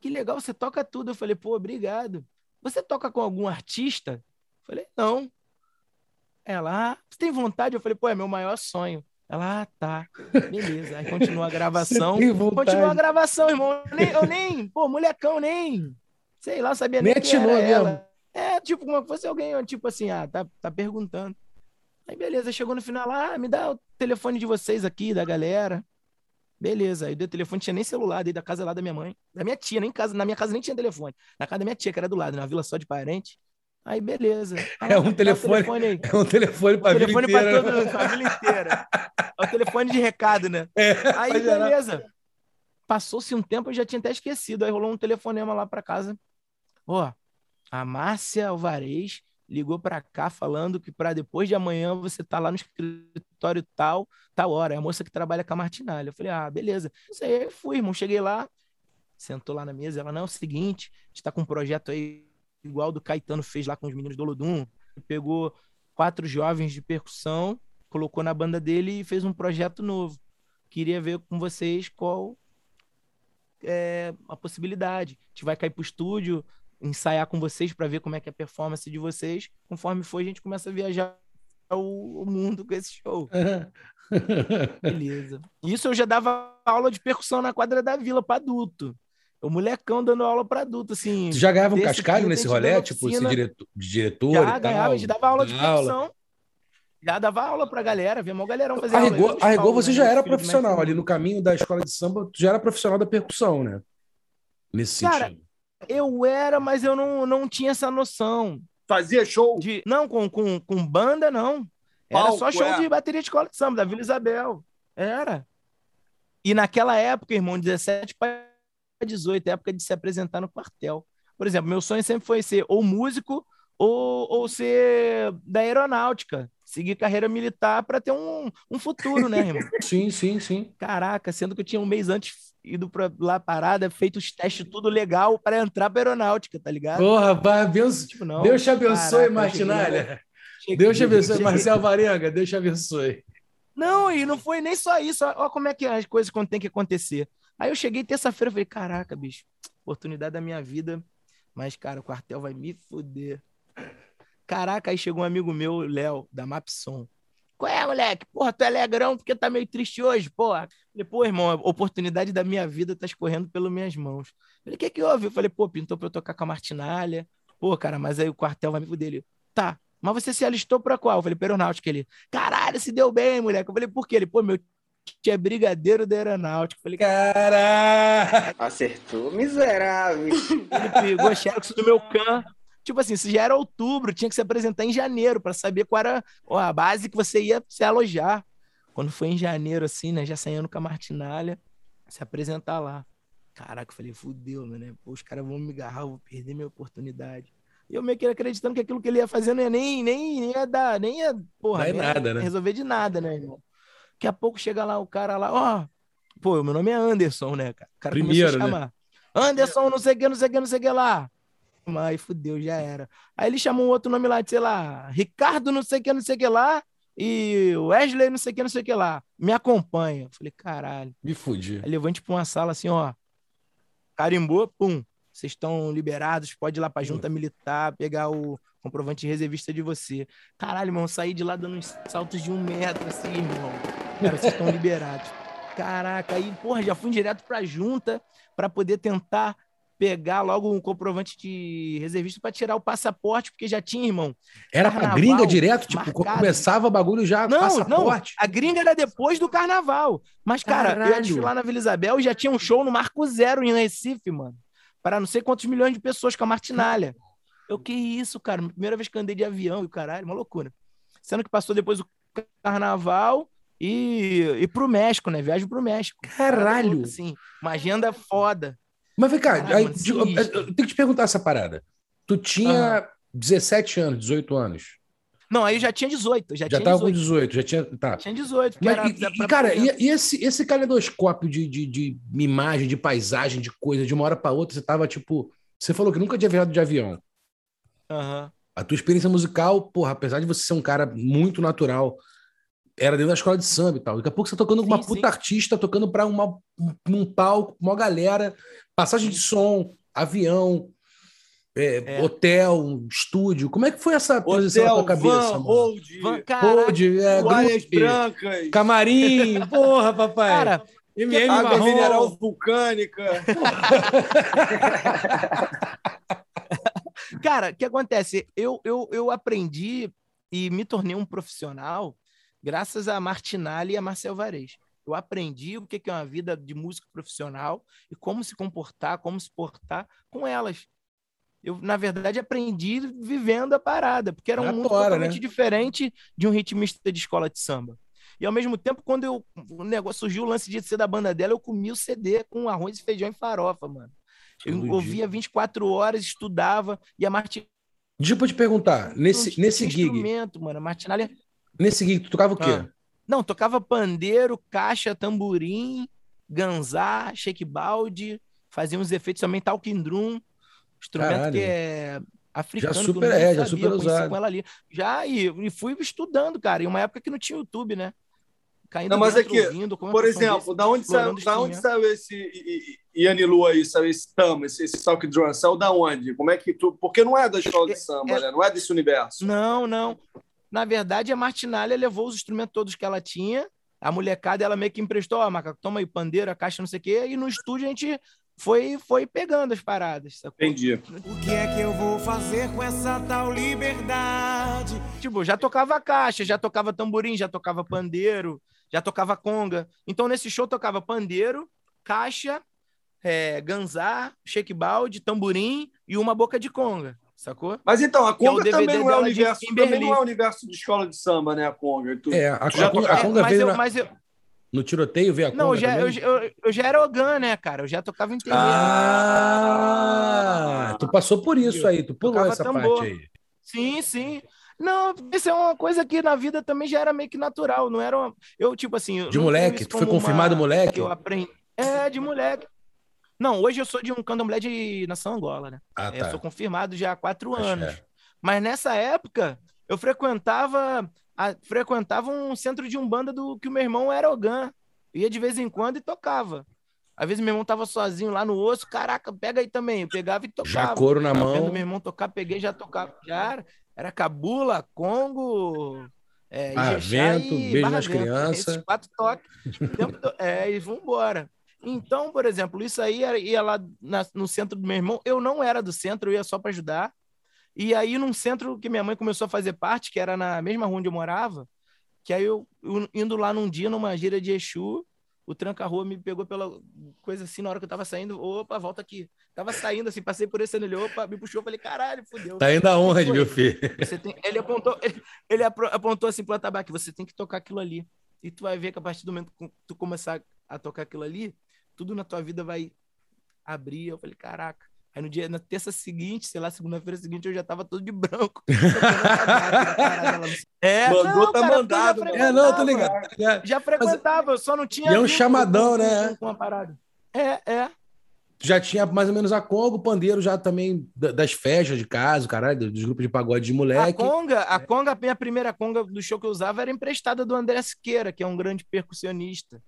[SPEAKER 4] que legal, você toca tudo. Eu falei, pô, obrigado. Você toca com algum artista? Eu falei, não. Ela, ah, você tem vontade? Eu falei, pô, é meu maior sonho. Ela, ah, tá. Beleza. Aí continua a gravação. Continua a gravação, irmão. Eu nem, eu nem, pô, molecão, nem. Sei lá, sabia nem. Nem atinou mesmo. Ela. É, tipo, como se fosse alguém, tipo assim, ah, tá, tá perguntando. Aí beleza, chegou no final lá, ah, me dá o telefone de vocês aqui, da galera. Beleza, aí deu telefone, tinha nem celular, dei da casa lá da minha mãe. Da minha tia, nem casa, na minha casa nem tinha telefone. Na casa da minha tia, que era do lado, na vila só de parente. Aí beleza. Ah,
[SPEAKER 1] é um telefone, telefone é um telefone para a
[SPEAKER 4] telefone
[SPEAKER 1] para
[SPEAKER 4] toda a família inteira. É o telefone de recado, né? É, aí beleza. Passou-se um tempo, eu já tinha até esquecido. Aí rolou um telefonema lá para casa. Ó, a Márcia Alvarez ligou para cá falando que para depois de amanhã você tá lá no escritório tal, tal hora. É a moça que trabalha com a Martinalha. Eu falei, ah, beleza. Isso aí, fui, irmão. Cheguei lá, sentou lá na mesa. Ela, não, é o seguinte, a gente tá com um projeto aí igual do Caetano fez lá com os meninos do Olodum. Pegou quatro jovens de percussão, colocou na banda dele e fez um projeto novo. Queria ver com vocês qual é a possibilidade. A gente vai cair pro estúdio, ensaiar com vocês para ver como é que é a performance de vocês. Conforme for, a gente começa a viajar o, o mundo com esse show. Beleza. Isso eu já dava aula de percussão na quadra da vila para adulto. O molecão dando aula para adulto, assim.
[SPEAKER 1] Tu já ganhava um cascalho nesse rolê, tipo, ser diretor, diretor
[SPEAKER 4] já ganhava, a gente dava aula de percussão. Aula. Já dava aula pra galera, via o galerão fazer
[SPEAKER 1] arregou, aula. Arregou, você né? já era profissional ali no caminho da escola de samba, tu já era profissional da percussão, né? Nesse Cara, sentido.
[SPEAKER 4] Eu era, mas eu não, não tinha essa noção.
[SPEAKER 2] Fazia show?
[SPEAKER 4] De, não, com, com, com banda, não. Era Palco, só show é. de bateria de escola de samba, da Vila Isabel. Era. E naquela época, irmão, 17 para 18, época de se apresentar no quartel. Por exemplo, meu sonho sempre foi ser ou músico ou, ou ser da aeronáutica seguir carreira militar para ter um, um futuro, né, irmão?
[SPEAKER 1] sim, sim, sim.
[SPEAKER 4] Caraca, sendo que eu tinha um mês antes ido para lá parada, feito os testes tudo legal para entrar para aeronáutica, tá ligado?
[SPEAKER 1] Porra, Deus, tipo, não, Deus te abençoe, Martinalha. Deus te abençoe, Marcel Varenga, Deus te abençoe.
[SPEAKER 4] Não, e não foi nem só isso, olha como é que as coisas quando tem que acontecer. Aí eu cheguei terça-feira e falei, caraca, bicho, oportunidade da minha vida, mas, cara, o quartel vai me foder. Caraca, aí chegou um amigo meu, Léo, da Mapson. Qual é, moleque? Porra, tu é alegrão porque tá meio triste hoje, porra. Falei, pô, irmão, a oportunidade da minha vida tá escorrendo pelas minhas mãos. Falei, o que que houve? Eu falei, pô, pintou pra eu tocar com a Martinalha. Pô, cara, mas aí o quartel vai me fuder. Ele, tá, mas você se alistou pra qual? Eu falei, pra aeronáutica. Ele, caralho, se deu bem, moleque. Eu falei, por quê? Ele, pô, meu tio é brigadeiro da aeronáutica. Eu falei, caralho.
[SPEAKER 2] Acertou, miserável.
[SPEAKER 4] Ele pegou xerox do meu can Tipo assim, se já era outubro, tinha que se apresentar em janeiro para saber qual era a base que você ia se alojar. Quando foi em janeiro, assim, né? Já saindo com a Martinalha, se apresentar lá. Caraca, eu falei, fudeu, né? Pô, os caras vão me agarrar, eu vou perder minha oportunidade. E eu meio que acreditando que aquilo que ele ia fazer não ia nem, nem, nem ia dar, nem ia, porra,
[SPEAKER 1] não é nada, né?
[SPEAKER 4] resolver de nada, né, irmão? Daqui a pouco chega lá o cara lá, ó, oh, pô, meu nome é Anderson, né, cara? O cara
[SPEAKER 1] Primeiro, começou a chamar. Né?
[SPEAKER 4] Anderson, não sei o que, não sei o que, não sei o que lá. Aí fudeu, já era. Aí ele chamou um outro nome lá, de, sei lá, Ricardo não sei o que, não sei o que lá, e Wesley não sei o que, não sei o que lá. Me acompanha. Falei, caralho.
[SPEAKER 1] Me fudi.
[SPEAKER 4] Aí levante pra uma sala assim, ó. Carimbou, pum. Vocês estão liberados, pode ir lá pra junta militar, pegar o comprovante de reservista de você. Caralho, irmão, saí de lá dando uns saltos de um metro, assim, irmão. Cara, vocês estão liberados. Caraca, aí, porra, já fui direto pra junta para poder tentar pegar logo um comprovante de reservista para tirar o passaporte, porque já tinha, irmão.
[SPEAKER 1] Era para gringa direto? Tipo, marcado. começava o bagulho já,
[SPEAKER 4] não, passaporte? Não, a gringa era depois do carnaval. Mas, cara, Caralho. eu ia desfilar na Vila Isabel e já tinha um show no Marco Zero em Recife, mano. Para não sei quantos milhões de pessoas com a Martinalha. Eu, que isso, cara? Primeira vez que andei de avião e caralho, uma loucura. Sendo que passou depois o carnaval e, e pro México, né? Viagem pro México.
[SPEAKER 1] Caralho!
[SPEAKER 4] Assim, uma agenda foda.
[SPEAKER 1] Mas vem cá, aí, eu, eu, tenho que te perguntar essa parada. Tu tinha uhum. 17 anos, 18 anos.
[SPEAKER 4] Não, aí eu já tinha 18. Já,
[SPEAKER 1] já
[SPEAKER 4] tinha
[SPEAKER 1] tava 18. com 18, já tinha. Tá.
[SPEAKER 4] Tinha 18.
[SPEAKER 1] Mas, era, e, e cara, e, e, esse, esse caleidoscópio de, de, de imagem, de paisagem, de coisa, de uma hora para outra, você tava tipo. Você falou que nunca tinha viajado de avião.
[SPEAKER 4] Uhum.
[SPEAKER 1] A tua experiência musical, porra, apesar de você ser um cara muito natural, era dentro da escola de samba e tal. Daqui a pouco você tá tocando com uma puta sim. artista, tocando para uma, um palco, uma galera, passagem de som, avião, é, é. hotel, estúdio. Como é que foi essa posição na tua cabeça? Van,
[SPEAKER 2] hold,
[SPEAKER 1] van, hold é,
[SPEAKER 2] brancas.
[SPEAKER 1] Camarim, porra, papai. Cara,
[SPEAKER 2] MM água marrom. mineral vulcânica.
[SPEAKER 4] Cara, o que acontece? Eu, eu, eu aprendi e me tornei um profissional graças a Martinalli e a Marcel Varese. Eu aprendi o que é uma vida de músico profissional e como se comportar, como se portar com elas. Eu, na verdade, aprendi vivendo a parada, porque era um mundo totalmente né? diferente de um ritmista de escola de samba. E ao mesmo tempo, quando eu, o negócio surgiu o lance de ser da banda dela, eu comia o CD com arroz e feijão e farofa, mano. Eu ouvia 24 horas, estudava, e a Martin.
[SPEAKER 1] Deixa eu te perguntar, nesse, nesse gig.
[SPEAKER 4] instrumento, mano. A Martinalha.
[SPEAKER 1] Nesse gig, tu tocava o quê? Ah.
[SPEAKER 4] Não, tocava pandeiro, caixa, tamborim, ganzá, shake balde, fazia uns efeitos também, talking drum, instrumento Caralho. que é africano.
[SPEAKER 1] Já super é, já super usado.
[SPEAKER 4] Com ela ali. Já, e, e fui estudando, cara, em uma época que não tinha YouTube, né?
[SPEAKER 2] Caindo não, mas aqui, é ouvindo, por exemplo, desse, da onde, saiu, da onde saiu esse Yanilu aí, saiu esse tama, esse, esse talk drum, saiu da onde? Como é que tu... Porque não é da escola de é, samba, é, né? Não é desse universo.
[SPEAKER 4] Não, não. Na verdade, a Martinalha levou os instrumentos todos que ela tinha. A molecada, ela meio que emprestou, ó, macaco, toma aí, pandeiro, a caixa, não sei o quê. E no estúdio a gente foi, foi pegando as paradas. Sacou?
[SPEAKER 2] Entendi.
[SPEAKER 6] O que é que eu vou fazer com essa tal liberdade?
[SPEAKER 4] Tipo, já tocava caixa, já tocava tamborim, já tocava pandeiro, já tocava conga. Então, nesse show, tocava pandeiro, caixa, é, ganzá, shake balde, tamborim e uma boca de conga sacou?
[SPEAKER 2] Mas então, a é Conga é também, não é universo, também não é universo de escola de samba, né? A Conga.
[SPEAKER 1] Tu, é, a, a, a, a Conga veio eu, na... mas eu... no tiroteio, veio a Conga
[SPEAKER 4] Não, eu já, eu, eu, eu, já era Ogan, né, cara? Eu já tocava em
[SPEAKER 1] Ah, tu passou por isso aí, tu pulou essa tambor. parte aí.
[SPEAKER 4] Sim, sim. Não, isso é uma coisa que na vida também já era meio que natural, não era uma... Eu, tipo assim...
[SPEAKER 1] De moleque? Tu foi confirmado uma... moleque?
[SPEAKER 4] Eu aprendi... É, de moleque. Não, hoje eu sou de um candomblé de nação Angola, né? Ah, tá. Eu sou confirmado já há quatro Acho anos. É. Mas nessa época, eu frequentava, a, frequentava um centro de umbanda do que o meu irmão era Ogã. Ia de vez em quando e tocava. Às vezes meu irmão tava sozinho lá no osso, caraca, pega aí também. Eu pegava e tocava.
[SPEAKER 1] Já couro na mão.
[SPEAKER 4] Meu irmão tocar, peguei já tocava. Já era, era cabula, congo,
[SPEAKER 1] é, ah, vento, beijo nas crianças.
[SPEAKER 4] Esses quatro toques. é, e vambora. Então, por exemplo, isso aí ia lá na, no centro do meu irmão. Eu não era do centro, eu ia só para ajudar. E aí, num centro que minha mãe começou a fazer parte, que era na mesma rua onde eu morava, que aí eu, eu indo lá num dia, numa gira de Exu, o tranca-rua me pegou pela coisa assim, na hora que eu tava saindo, opa, volta aqui. Tava saindo assim, passei por esse ele, opa, me puxou, falei, caralho, fudeu.
[SPEAKER 1] Tá indo aonde, meu filho?
[SPEAKER 4] Tem... Ele apontou, ele, ele apontou assim pro tabaco, você tem que tocar aquilo ali. E tu vai ver que a partir do momento que tu começar a tocar aquilo ali, tudo na tua vida vai abrir. Eu falei, caraca. Aí no dia, na terça seguinte, sei lá, segunda-feira seguinte, eu já tava todo de branco.
[SPEAKER 2] é, Mandou, não, tá cara, mandado.
[SPEAKER 1] É, não, tô ligado.
[SPEAKER 4] Já frequentava, eu só não tinha.
[SPEAKER 1] E é um chamadão, né?
[SPEAKER 4] Com uma parada. É, é.
[SPEAKER 1] Já tinha mais ou menos a conga, o pandeiro já também das festas de casa, caralho, dos grupos de pagode de moleque.
[SPEAKER 4] A conga, a conga, a minha primeira conga do show que eu usava era emprestada do André Siqueira, que é um grande percussionista.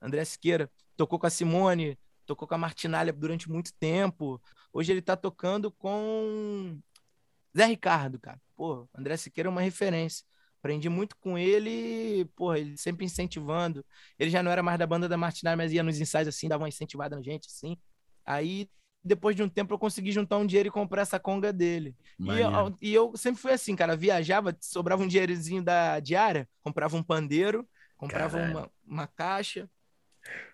[SPEAKER 4] André Siqueira tocou com a Simone, tocou com a Martinalha durante muito tempo. Hoje ele tá tocando com Zé Ricardo, cara. Pô, André Siqueira é uma referência. Aprendi muito com ele, pô, ele sempre incentivando. Ele já não era mais da banda da Martinalha, mas ia nos ensaios assim, dava uma incentivada na gente, assim. Aí, depois de um tempo, eu consegui juntar um dinheiro e comprar essa conga dele. E eu, e eu, sempre fui assim, cara, viajava, sobrava um dinheirozinho da diária, comprava um pandeiro, comprava uma, uma caixa,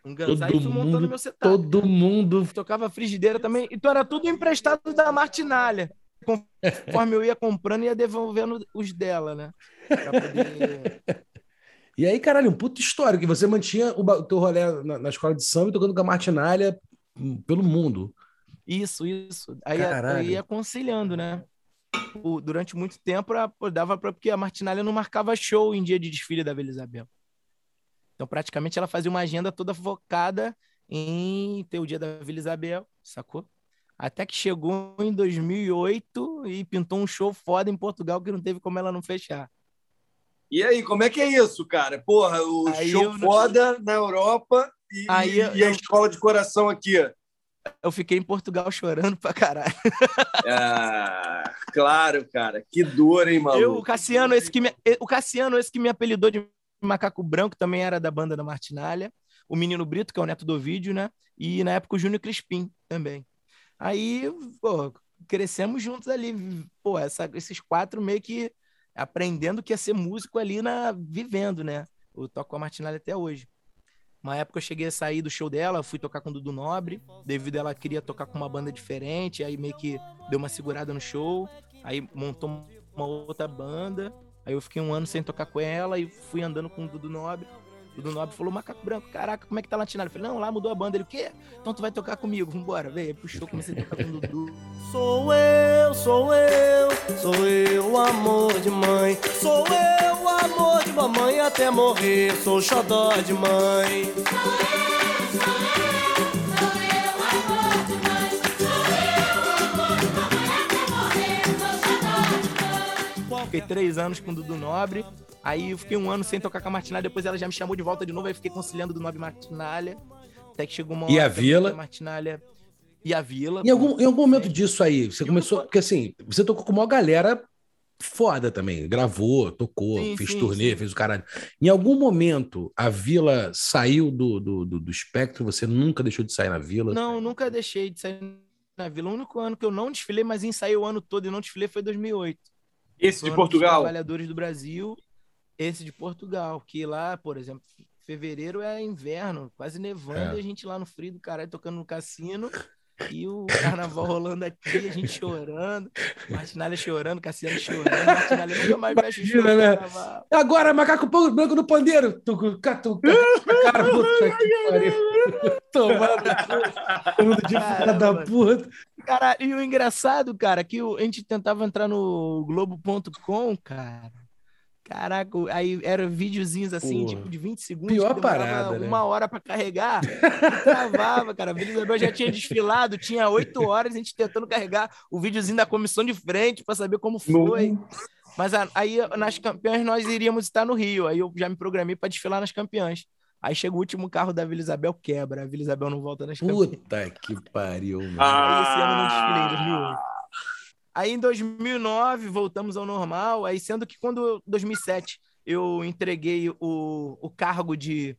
[SPEAKER 4] um todo mundo, meu setup.
[SPEAKER 1] Todo mundo.
[SPEAKER 4] Tocava frigideira também. Então era tudo emprestado da Martinalha. Conforme eu ia comprando, ia devolvendo os dela, né? Poder...
[SPEAKER 1] E aí, caralho, um puto histórico. Que você mantinha o teu rolê na, na escola de samba e tocando com a Martinalha hum, pelo mundo.
[SPEAKER 4] Isso, isso. Aí eu ia aconselhando, né? O, durante muito tempo dava para porque a Martinalha não marcava show em dia de desfile da Vila Isabel. Então, praticamente, ela fazia uma agenda toda focada em ter o dia da Vila Isabel, sacou? Até que chegou em 2008 e pintou um show foda em Portugal que não teve como ela não fechar.
[SPEAKER 2] E aí, como é que é isso, cara? Porra, o aí show eu... foda na Europa e, aí eu... e a escola de coração aqui.
[SPEAKER 4] Eu fiquei em Portugal chorando pra caralho.
[SPEAKER 2] Ah, claro, cara. Que dor, hein, maluco?
[SPEAKER 4] Eu, o Cassiano, esse que me, o Cassiano, esse que me apelidou de Macaco Branco também era da banda da Martinalha. O Menino Brito, que é o neto do Ovídio, né? E na época o Júnior Crispim também. Aí, pô, crescemos juntos ali. Pô, essa, esses quatro meio que aprendendo que ia ser músico ali na vivendo, né? Eu toco com a Martinalha até hoje. Uma época eu cheguei a sair do show dela, fui tocar com o Dudu Nobre, devido a ela queria tocar com uma banda diferente, aí meio que deu uma segurada no show, aí montou uma outra banda, aí eu fiquei um ano sem tocar com ela e fui andando com o Dudu Nobre. O Dudu Nobre falou, Macaco Branco, caraca, como é que tá latinado? Eu falei, não, lá mudou a banda. Ele, o quê? Então tu vai tocar comigo, vambora. Aí puxou, comecei a tocar com o Dudu.
[SPEAKER 6] Sou eu, sou eu, sou eu, amor de mãe. Sou eu, amor de mamãe até morrer. Sou xodó de mãe.
[SPEAKER 4] Fiquei três anos com o Dudu Nobre. Aí eu fiquei um ano sem tocar com a Martinalha. Depois ela já me chamou de volta de novo. Aí fiquei conciliando do Nobre Martinalha. Até que chegou uma
[SPEAKER 1] E a
[SPEAKER 4] hora
[SPEAKER 1] Vila?
[SPEAKER 4] Martinalha e a Vila.
[SPEAKER 1] Em algum, em algum momento disso aí, você começou. Porque assim, você tocou com uma galera foda também. Gravou, tocou,
[SPEAKER 4] Sim,
[SPEAKER 1] fez
[SPEAKER 4] sim,
[SPEAKER 1] turnê,
[SPEAKER 4] sim.
[SPEAKER 1] fez o caralho. Em algum momento, a vila saiu do, do, do, do espectro, você nunca deixou de sair na vila?
[SPEAKER 4] Não, nunca deixei de sair na Vila. O único ano que eu não desfilei, mas ensaiei o ano todo e não desfilei foi 2008.
[SPEAKER 2] Esse de Portugal.
[SPEAKER 4] Trabalhadores do Brasil, esse de Portugal, que lá, por exemplo, fevereiro é inverno, quase nevando,
[SPEAKER 1] É.
[SPEAKER 4] a gente lá no frio do caralho tocando no cassino. E o carnaval rolando aqui, a gente chorando, Martinalha chorando, Cassiano chorando, Martinalha nunca mais mexe
[SPEAKER 1] Imagina, né?
[SPEAKER 4] carnaval.
[SPEAKER 1] Agora, macaco branco no pandeiro. Tu, tu, cara, puta que pariu. Tomando tudo de filha da puta.
[SPEAKER 4] Cara, e o engraçado, cara, que o- a gente tentava entrar no Globo.com, cara. Caraca, aí eram videozinhos assim,
[SPEAKER 1] Porra.
[SPEAKER 4] tipo de 20 segundos.
[SPEAKER 1] Pior parada, né?
[SPEAKER 4] Uma hora pra carregar. travava, cara. Vila Isabel já tinha desfilado, tinha oito horas, a gente tentando carregar o videozinho da comissão de frente pra saber como foi. Mas aí nas campeãs nós iríamos estar no Rio. Aí eu já me programei pra desfilar nas campeãs. Aí chega o último carro da Vila Isabel, quebra. A Vila Isabel não volta nas.
[SPEAKER 1] Puta que pariu, mano.
[SPEAKER 2] Ah.
[SPEAKER 4] Aí esse ano não desfilei, em 2008. Aí em 2009 voltamos ao normal, aí sendo que quando 2007 eu entreguei o, o cargo de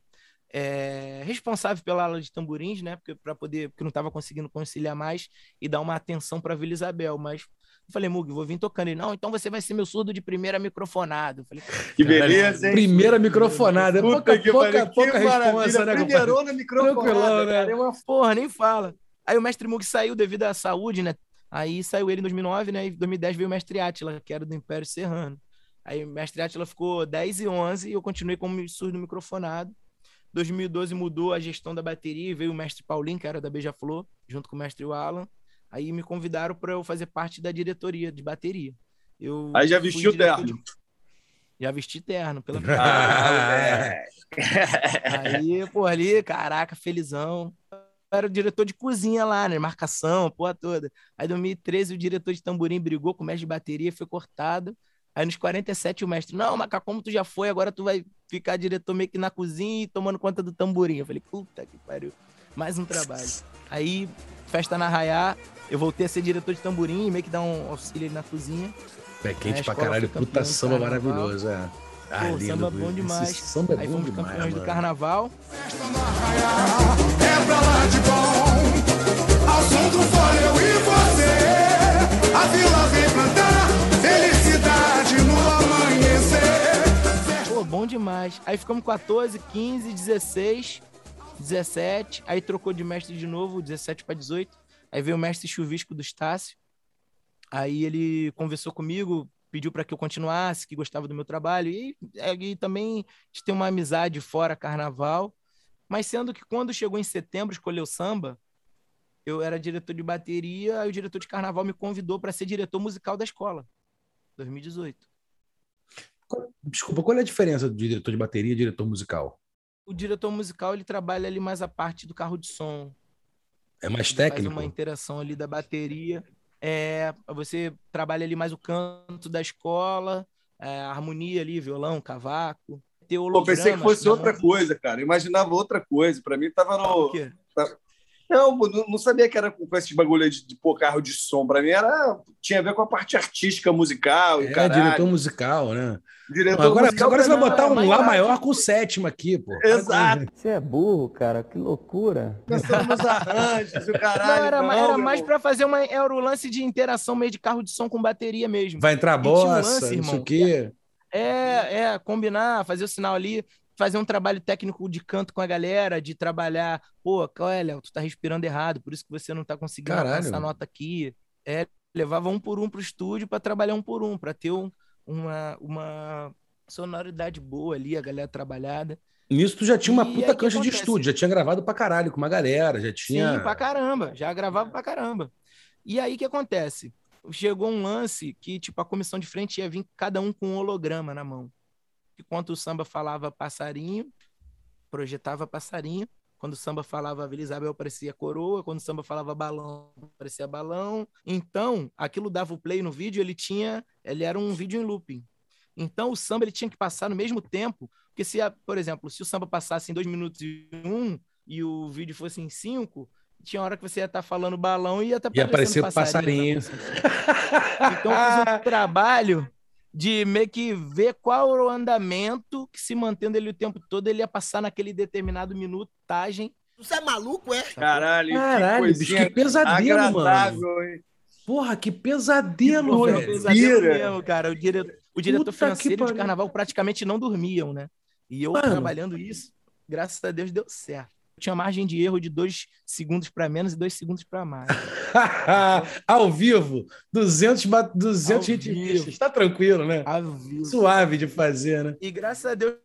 [SPEAKER 4] é, responsável pela aula de tamborins, né? Porque para poder, porque não estava conseguindo conciliar mais e dar uma atenção para Vila Isabel, mas eu falei, Mug, vou vir tocando. Ele, não, então você vai ser meu surdo de primeira microfonado. Eu falei,
[SPEAKER 2] Que beleza, hein?
[SPEAKER 1] Primeira microfonada.
[SPEAKER 2] Puta
[SPEAKER 1] Pouca,
[SPEAKER 2] que
[SPEAKER 1] pouca,
[SPEAKER 2] pariu, que
[SPEAKER 1] pouca
[SPEAKER 2] maravilha.
[SPEAKER 1] né?
[SPEAKER 2] Primeirona microfonada,
[SPEAKER 1] né?
[SPEAKER 2] cara, é uma
[SPEAKER 4] porra, nem fala. Aí o mestre Mug saiu devido à saúde, né? Aí saiu ele em 2009, né? E em 2010 veio o mestre Átila, que era do Império Serrano. Aí o mestre Átila ficou 10 e 11 e eu continuei como surdo microfonado. 2012 mudou a gestão da bateria e veio o mestre Paulinho, que era da Beija-Flor, junto com o mestre Alan. Aí me convidaram para eu fazer parte da diretoria de bateria. Eu
[SPEAKER 2] Aí já vestiu
[SPEAKER 4] diretor
[SPEAKER 2] terno.
[SPEAKER 4] Já vesti terno, pela
[SPEAKER 2] Ah,
[SPEAKER 4] Aí, pô, ali, caraca, felizão. Eu era o diretor de cozinha lá, né? Marcação, porra toda. Aí, em 2013, o diretor de tamborim brigou com o mestre de bateria, foi cortado. Aí, nos 47, o mestre, não, Macaco, como tu já foi, agora tu vai ficar diretor meio que na cozinha e tomando conta do tamborim. Eu falei, puta que pariu. Mais um trabalho. Aí, festa na Raiá, eu voltei a ser diretor de tamborim, meio que dar um auxílio ali na cozinha.
[SPEAKER 1] Pé quente
[SPEAKER 4] É,
[SPEAKER 1] pra caralho. Puta
[SPEAKER 4] do
[SPEAKER 1] samba maravilhoso, é. Ah,
[SPEAKER 4] Pô,
[SPEAKER 1] lindo,
[SPEAKER 4] samba bom demais.
[SPEAKER 1] Esse samba é
[SPEAKER 4] Aí
[SPEAKER 1] bom
[SPEAKER 4] fomos
[SPEAKER 1] demais,
[SPEAKER 4] campeões do
[SPEAKER 1] mano.
[SPEAKER 4] carnaval.
[SPEAKER 6] É pra lá de bom, ao som do fole eu e você. A vila vem plantar felicidade no amanhecer.
[SPEAKER 4] Pô, bom demais. Aí ficamos 14, 15, 16, 17. Aí trocou de mestre de novo, 17 para 18. Aí veio o mestre Chuvisco do Estácio. Aí ele conversou comigo, pediu para que eu continuasse, que gostava do meu trabalho. E, e também a gente tem uma amizade fora carnaval. Mas sendo que quando chegou em setembro, escolheu samba, eu era diretor de bateria, aí o diretor de carnaval me convidou para ser diretor musical da escola. 2018.
[SPEAKER 1] Desculpa, qual é a diferença do diretor de bateria e diretor musical?
[SPEAKER 4] O diretor musical ele trabalha ali mais a parte do carro de som.
[SPEAKER 1] É mais
[SPEAKER 4] Ele
[SPEAKER 1] técnico?
[SPEAKER 4] Faz uma interação ali da bateria. É, você trabalha ali mais o canto da escola, é, a harmonia ali, violão, cavaco.
[SPEAKER 2] Pô, pensei que fosse outra coisa, cara. Imaginava outra coisa. Pra mim, tava
[SPEAKER 4] O
[SPEAKER 2] no. Não, não não sabia que era com esses bagulho de, de pôr carro de som. Pra mim era, tinha a ver com a parte artística, musical. e
[SPEAKER 1] É,
[SPEAKER 2] caralho.
[SPEAKER 1] diretor musical, né?
[SPEAKER 2] Diretor
[SPEAKER 1] agora
[SPEAKER 2] musical
[SPEAKER 1] agora você vai botar um Lá maior com sétima aqui, pô.
[SPEAKER 2] Exato.
[SPEAKER 7] Você é burro, cara, que loucura.
[SPEAKER 2] Pensando nos arranjos, o
[SPEAKER 4] Não,
[SPEAKER 2] caralho.
[SPEAKER 4] era,
[SPEAKER 2] não,
[SPEAKER 4] era mais pra fazer uma. Era o lance de interação meio de carro de som com bateria mesmo.
[SPEAKER 1] Vai entrar
[SPEAKER 4] tinha um
[SPEAKER 1] bossa,
[SPEAKER 4] lance,
[SPEAKER 1] não sei
[SPEAKER 4] irmão,
[SPEAKER 1] o quê.
[SPEAKER 4] É, é, combinar, fazer o sinal ali, fazer um trabalho técnico de canto com a galera, de trabalhar, pô, olha, tu tá respirando errado, por isso que você não tá conseguindo
[SPEAKER 1] Caralho.
[SPEAKER 4] alcançar a nota aqui. É, levava um por um pro estúdio pra trabalhar um por um, pra ter um- uma, uma sonoridade boa ali, a galera trabalhada.
[SPEAKER 1] Nisso tu já tinha uma
[SPEAKER 4] E
[SPEAKER 1] puta cancha de estúdio, já tinha gravado pra caralho com uma galera, já tinha.
[SPEAKER 4] Sim, pra caramba. Já gravava pra caramba. E aí o que acontece? Chegou um lance que, tipo, a comissão de frente ia vir cada um com um holograma na mão. Enquanto o samba falava passarinho, projetava passarinho. Quando o samba falava Vila Isabel, parecia coroa. Quando o samba falava balão, parecia balão. Então, aquilo dava o play no vídeo, ele tinha. Ele era um vídeo em looping. Então, o samba ele tinha que passar no mesmo tempo. Porque se, por exemplo, se o samba passasse em dois minutos e um e o vídeo fosse em cinco, tinha hora que você ia estar falando balão e ia estar
[SPEAKER 1] Ia aparecer o passarinho.
[SPEAKER 4] Então, eu fiz um trabalho de meio que ver qual era o andamento que, se mantendo ele o tempo todo, ele ia passar naquele determinado minutagem.
[SPEAKER 8] Você é maluco, é?
[SPEAKER 2] Caralho,
[SPEAKER 1] Caralho,
[SPEAKER 2] que
[SPEAKER 1] bicho, que pesadelo, mano.
[SPEAKER 2] hein?
[SPEAKER 1] Porra, que pesadelo,
[SPEAKER 4] um
[SPEAKER 1] velho.
[SPEAKER 4] pesadelo
[SPEAKER 2] Vira.
[SPEAKER 4] mesmo, cara. O, dire... o diretor
[SPEAKER 1] Puta que
[SPEAKER 4] financeiro de carnaval praticamente não dormiam, né? E eu
[SPEAKER 1] Mano.
[SPEAKER 4] trabalhando isso, graças a Deus deu certo. Tinha margem de erro de dois segundos para menos e dois segundos para mais.
[SPEAKER 1] Ao vivo, 200, ba- 200
[SPEAKER 4] Ao
[SPEAKER 1] hit
[SPEAKER 4] vivo.
[SPEAKER 1] listas. Tá tranquilo, né? Suave de fazer, né?
[SPEAKER 4] E graças a Deus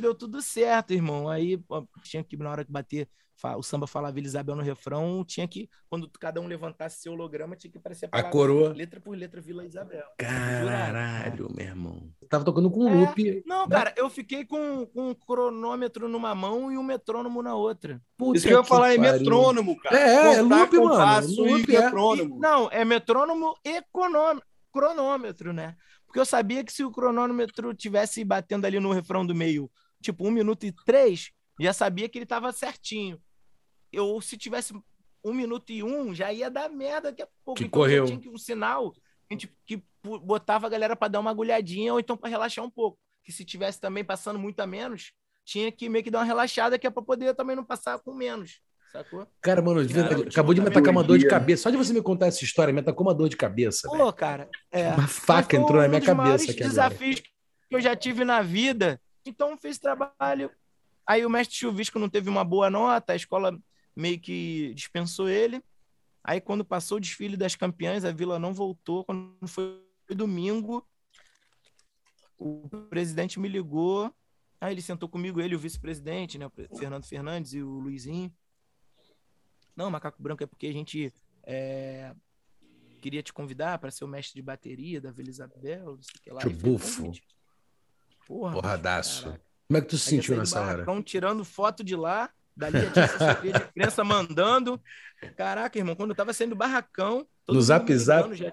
[SPEAKER 4] deu tudo certo, irmão. Aí pô, tinha que, na hora de bater, o samba falava Vila Isabel no refrão, tinha que, quando cada um levantasse seu holograma, tinha que aparecer a
[SPEAKER 1] A
[SPEAKER 4] palavra,
[SPEAKER 1] coroa.
[SPEAKER 4] letra por letra, Vila Isabel.
[SPEAKER 1] Caralho, meu irmão. Tava tocando com
[SPEAKER 4] É.
[SPEAKER 1] um loop.
[SPEAKER 4] Não, cara, eu fiquei com, com um cronômetro numa mão e um metrônomo na outra.
[SPEAKER 1] Puta
[SPEAKER 2] Isso que eu ia falar é metrônomo, cara.
[SPEAKER 1] É, é, loop, mano.
[SPEAKER 2] e
[SPEAKER 1] Loop, é.
[SPEAKER 2] metrônomo.
[SPEAKER 4] Não, é metrônomo e cronômetro, cronômetro, né? Porque eu sabia que se o cronômetro tivesse batendo ali no refrão do meio, tipo, um minuto e três, já sabia que ele tava certinho. Eu, se tivesse um minuto e um, já ia dar merda daqui a pouco.
[SPEAKER 1] Que
[SPEAKER 4] então
[SPEAKER 1] correu.
[SPEAKER 4] tinha que um sinal a gente, que botava a galera para dar uma agulhadinha ou então para relaxar um pouco. Que se tivesse também passando muito a menos, tinha que meio que dar uma relaxada que é para poder também não passar com menos. Sacou?
[SPEAKER 1] Cara, mano, de verdade,
[SPEAKER 4] eu tinha
[SPEAKER 1] acabou de me atacar uma dor de cabeça. Só de você me contar essa história, me atacou uma dor de cabeça.
[SPEAKER 4] Pô, cara, é.
[SPEAKER 1] Uma faca entrou na
[SPEAKER 4] um
[SPEAKER 1] minha
[SPEAKER 4] dos
[SPEAKER 1] cabeça aqui agora.
[SPEAKER 4] desafios que eu já tive na vida. Então fiz trabalho. Aí o mestre Chuvisco não teve uma boa nota, a escola meio que dispensou ele. Aí quando passou o desfile das campeãs, a vila não voltou. Quando foi domingo, o presidente me ligou. Aí ele sentou comigo, ele o vice-presidente, né, o Fernando Fernandes e o Luizinho. Não, Macaco Branco é porque a gente é, queria te convidar para ser o mestre de bateria da Vila Isabel, não sei o que lá.
[SPEAKER 1] Que
[SPEAKER 4] falei,
[SPEAKER 1] bufo.
[SPEAKER 4] "Convite." Porra,
[SPEAKER 1] Porradaço. Como é que tu se sentiu nessa hora?
[SPEAKER 4] barracão, tirando foto de lá, dali já tinha assessoria de imprensa mandando. Caraca, irmão, quando eu tava saindo do barracão...
[SPEAKER 1] No Zap Zap?
[SPEAKER 4] Já...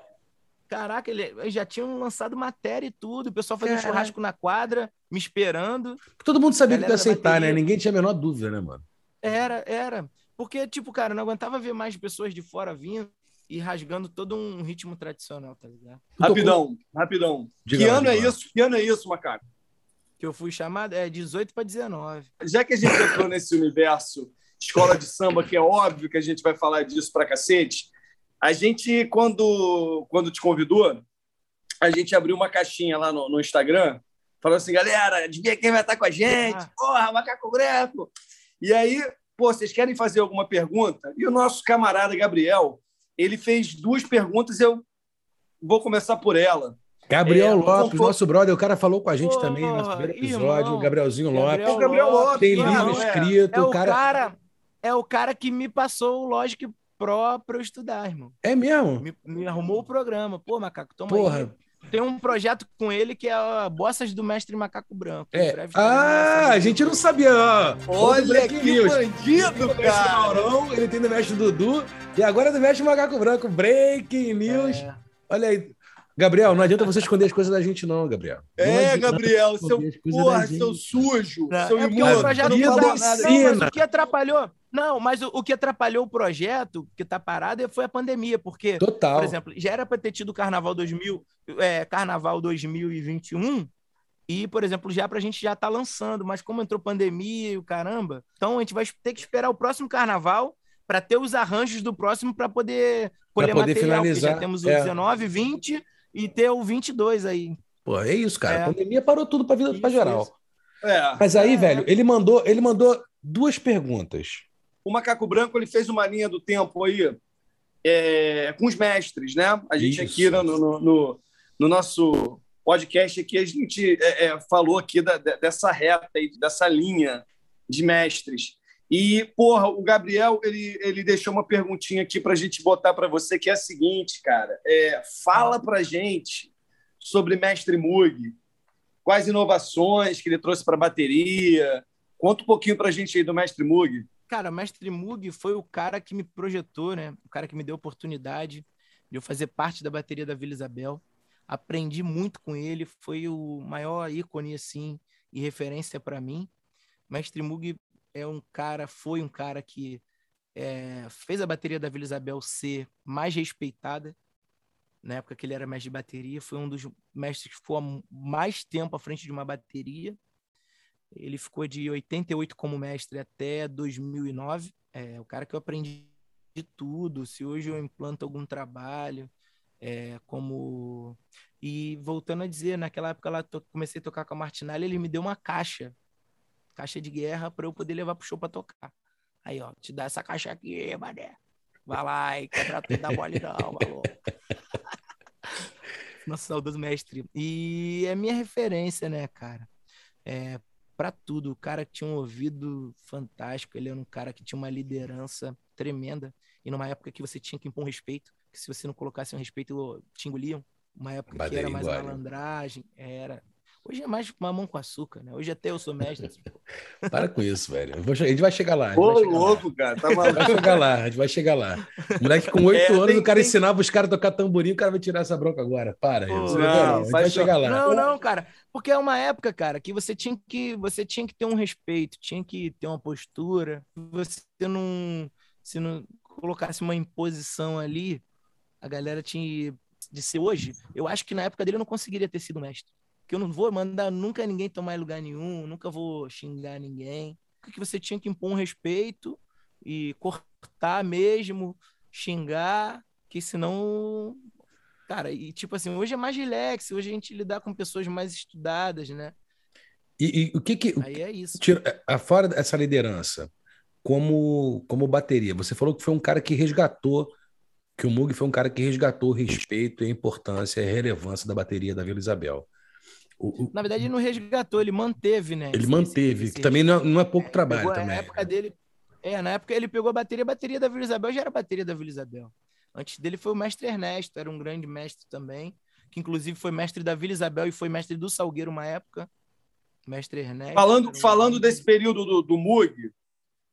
[SPEAKER 4] Caraca, ele... eles já tinham lançado matéria e tudo, o pessoal fazendo
[SPEAKER 1] Caraca.
[SPEAKER 4] churrasco na quadra, me esperando.
[SPEAKER 1] Todo mundo sabia que ia aceitar, né?
[SPEAKER 4] bateria.
[SPEAKER 1] Ninguém tinha a menor dúvida, né, mano?
[SPEAKER 4] Era, era. Porque, tipo, cara, não aguentava ver mais pessoas de fora vindo e rasgando todo um ritmo tradicional, tá ligado?
[SPEAKER 2] Rapidão, rapidão.
[SPEAKER 1] Diga
[SPEAKER 2] que
[SPEAKER 1] lá,
[SPEAKER 2] ano é
[SPEAKER 1] lá.
[SPEAKER 2] isso? Que ano é isso, Macaco?
[SPEAKER 4] Que eu fui chamado, é 18 para 19.
[SPEAKER 2] Já que a gente entrou nesse universo escola de samba, que é óbvio que a gente vai falar disso pra cacete, a gente, quando, quando te convidou, a gente abriu uma caixinha lá no, no Instagram, falando assim, galera, adivinha quem vai estar com a gente?
[SPEAKER 4] Ah.
[SPEAKER 2] Porra, Macaco Branco! E aí, pô, vocês querem fazer alguma pergunta? E o nosso camarada Gabriel, ele fez duas perguntas, eu vou começar por ela.
[SPEAKER 1] Gabriel
[SPEAKER 2] É,
[SPEAKER 1] Lopes, nosso brother, o cara falou com a gente também no nosso primeiro episódio,
[SPEAKER 4] irmão.
[SPEAKER 1] o Gabrielzinho Lopes.
[SPEAKER 2] É o Gabriel Lopes,
[SPEAKER 1] Tem livro
[SPEAKER 2] é.
[SPEAKER 1] escrito,
[SPEAKER 4] É
[SPEAKER 1] o
[SPEAKER 4] o
[SPEAKER 1] cara...
[SPEAKER 4] cara, é o cara que me passou o Logic Pro pra eu estudar, irmão.
[SPEAKER 1] É mesmo?
[SPEAKER 4] Me, me arrumou o programa. Pô, Macaco, toma
[SPEAKER 1] Porra.
[SPEAKER 4] aí. Tem um projeto com ele que é a Bossas do Mestre Macaco Branco.
[SPEAKER 1] É.
[SPEAKER 4] breve
[SPEAKER 1] Ah, a gente não sabia. ó.
[SPEAKER 2] Olha
[SPEAKER 1] Breaking
[SPEAKER 2] que
[SPEAKER 1] news.
[SPEAKER 2] bandido,
[SPEAKER 1] Ele tem do
[SPEAKER 2] cara!
[SPEAKER 1] Maurão, ele tem do mestre Dudu e agora do mestre Macaco Branco. Breaking news.
[SPEAKER 4] É.
[SPEAKER 1] Olha aí. Gabriel, não adianta você esconder as coisas da gente, não, Gabriel. Não
[SPEAKER 2] É, Gabriel, seu porra, seu sujo,
[SPEAKER 4] Não,
[SPEAKER 2] seu
[SPEAKER 4] é porque o
[SPEAKER 2] imundo.
[SPEAKER 4] projeto
[SPEAKER 2] não falou nada.
[SPEAKER 4] Não, mas o que atrapalhou? Não, mas o, o que atrapalhou o projeto, que tá parado, foi a pandemia, porque,
[SPEAKER 1] Total.
[SPEAKER 4] por exemplo, já era para ter tido Carnaval 2000, é, Carnaval 2021, e, por exemplo, já pra gente já tá lançando, mas como entrou pandemia e o caramba, então a gente vai ter que esperar o próximo Carnaval para ter os arranjos do próximo para poder colher
[SPEAKER 1] poder
[SPEAKER 4] material, porque
[SPEAKER 1] finalizar,
[SPEAKER 4] já temos o
[SPEAKER 1] é.
[SPEAKER 4] 19, 20 e ter o 22 aí.
[SPEAKER 1] Pô, é isso, cara.
[SPEAKER 4] É.
[SPEAKER 1] A pandemia parou tudo pra vida pra
[SPEAKER 4] Isso,
[SPEAKER 1] geral.
[SPEAKER 2] É.
[SPEAKER 1] Mas aí,
[SPEAKER 4] É.
[SPEAKER 1] velho, ele mandou, ele mandou duas perguntas.
[SPEAKER 2] O Macaco Branco ele fez uma linha do tempo aí é, com os mestres, né? A gente
[SPEAKER 1] Isso.
[SPEAKER 2] aqui no, no, no- no nosso podcast aqui, a gente é, é, falou aqui da- de- dessa reta aí, dessa linha de mestres. E, porra, o Gabriel, ele, ele deixou uma perguntinha aqui para a gente botar para você, que é a seguinte, cara. É, fala para gente sobre Mestre Mug. Quais inovações que ele trouxe para a bateria? Conta um pouquinho para a gente aí do Mestre Mug.
[SPEAKER 4] Cara, o Mestre Mug foi o cara que me projetou, né? O cara que me deu a oportunidade de eu fazer parte da bateria da Vila Isabel. Aprendi muito com ele, foi o maior ícone, assim, e referência para mim. Mestre Mug é um cara, foi um cara que é, fez a bateria da Vila Isabel ser mais respeitada. Na época que ele era mestre de bateria, foi um dos mestres que ficou mais tempo à frente de uma bateria. Ele ficou de 88 como mestre até 2009. É o cara que eu aprendi de tudo. Se hoje eu implanto algum trabalho, é, como. E voltando a dizer, naquela época lá comecei a tocar com a Martinalha, ele me deu uma caixa, caixa de guerra, para eu poder levar pro show para tocar. Aí, ó, te dá essa caixa aqui, mané. Vai lá e quebra tudo da bola, não, maluco. Nosso saudoso mestre. E é minha referência, né, cara? É, para tudo. O cara tinha um ouvido fantástico, ele era um cara que tinha uma liderança tremenda. E numa época que você tinha que impor um respeito, que se você não colocasse um respeito, te engoliam. Uma época que era mais
[SPEAKER 1] engole.
[SPEAKER 4] malandragem, era. Hoje é mais mamão com açúcar, né? Hoje até eu sou mestre.
[SPEAKER 1] Para com isso, velho. Vou a gente vai chegar lá.
[SPEAKER 2] Ô,
[SPEAKER 1] vai chegar lá.
[SPEAKER 2] louco, cara, tá
[SPEAKER 1] Vai
[SPEAKER 2] maluco.
[SPEAKER 1] chegar lá, a gente vai chegar lá. Moleque com oito
[SPEAKER 2] É,
[SPEAKER 1] anos,
[SPEAKER 2] tem-
[SPEAKER 1] o cara
[SPEAKER 2] tem-
[SPEAKER 1] ensinava os caras a tocar tamborim, o cara vai tirar essa bronca agora. Para,
[SPEAKER 4] Pô,
[SPEAKER 1] isso.
[SPEAKER 2] não,
[SPEAKER 1] Não, a gente vai chegar lá.
[SPEAKER 4] Não, não, cara. Porque é uma época, cara, que você tinha que você tinha que ter um respeito, tinha que ter uma postura. Você não se não colocasse uma imposição ali, a galera tinha de ser hoje. Eu acho que na época dele eu não conseguiria ter sido mestre. Que eu não vou mandar nunca ninguém tomar em lugar nenhum, nunca vou xingar ninguém. Porque você tinha que impor um respeito e cortar mesmo, xingar, que senão Cara, e tipo assim, hoje é mais relax, hoje a gente lidar com pessoas mais estudadas, né?
[SPEAKER 1] E, e o que que.
[SPEAKER 4] Aí é isso.
[SPEAKER 1] Tira, a- fora dessa liderança, como, como bateria, você falou que foi um cara que resgatou, que o Mug foi um cara que resgatou o respeito, e a importância e a relevância da bateria da Vila Isabel. O-
[SPEAKER 4] Na verdade, ele não resgatou, ele manteve, né?
[SPEAKER 1] ele
[SPEAKER 4] esse-
[SPEAKER 1] manteve,
[SPEAKER 4] esse-
[SPEAKER 1] que também não é, não é pouco
[SPEAKER 4] É,
[SPEAKER 1] trabalho
[SPEAKER 4] pegou
[SPEAKER 1] também.
[SPEAKER 4] Na época dele. É, na época ele pegou a bateria, a bateria da Vila Isabel já era a bateria da Vila Isabel. Antes dele foi o mestre Ernesto, era um grande mestre também, que inclusive foi mestre da Vila Isabel e foi mestre do Salgueiro uma época. Mestre Ernesto.
[SPEAKER 2] Falando, falando desse período do, do Mug,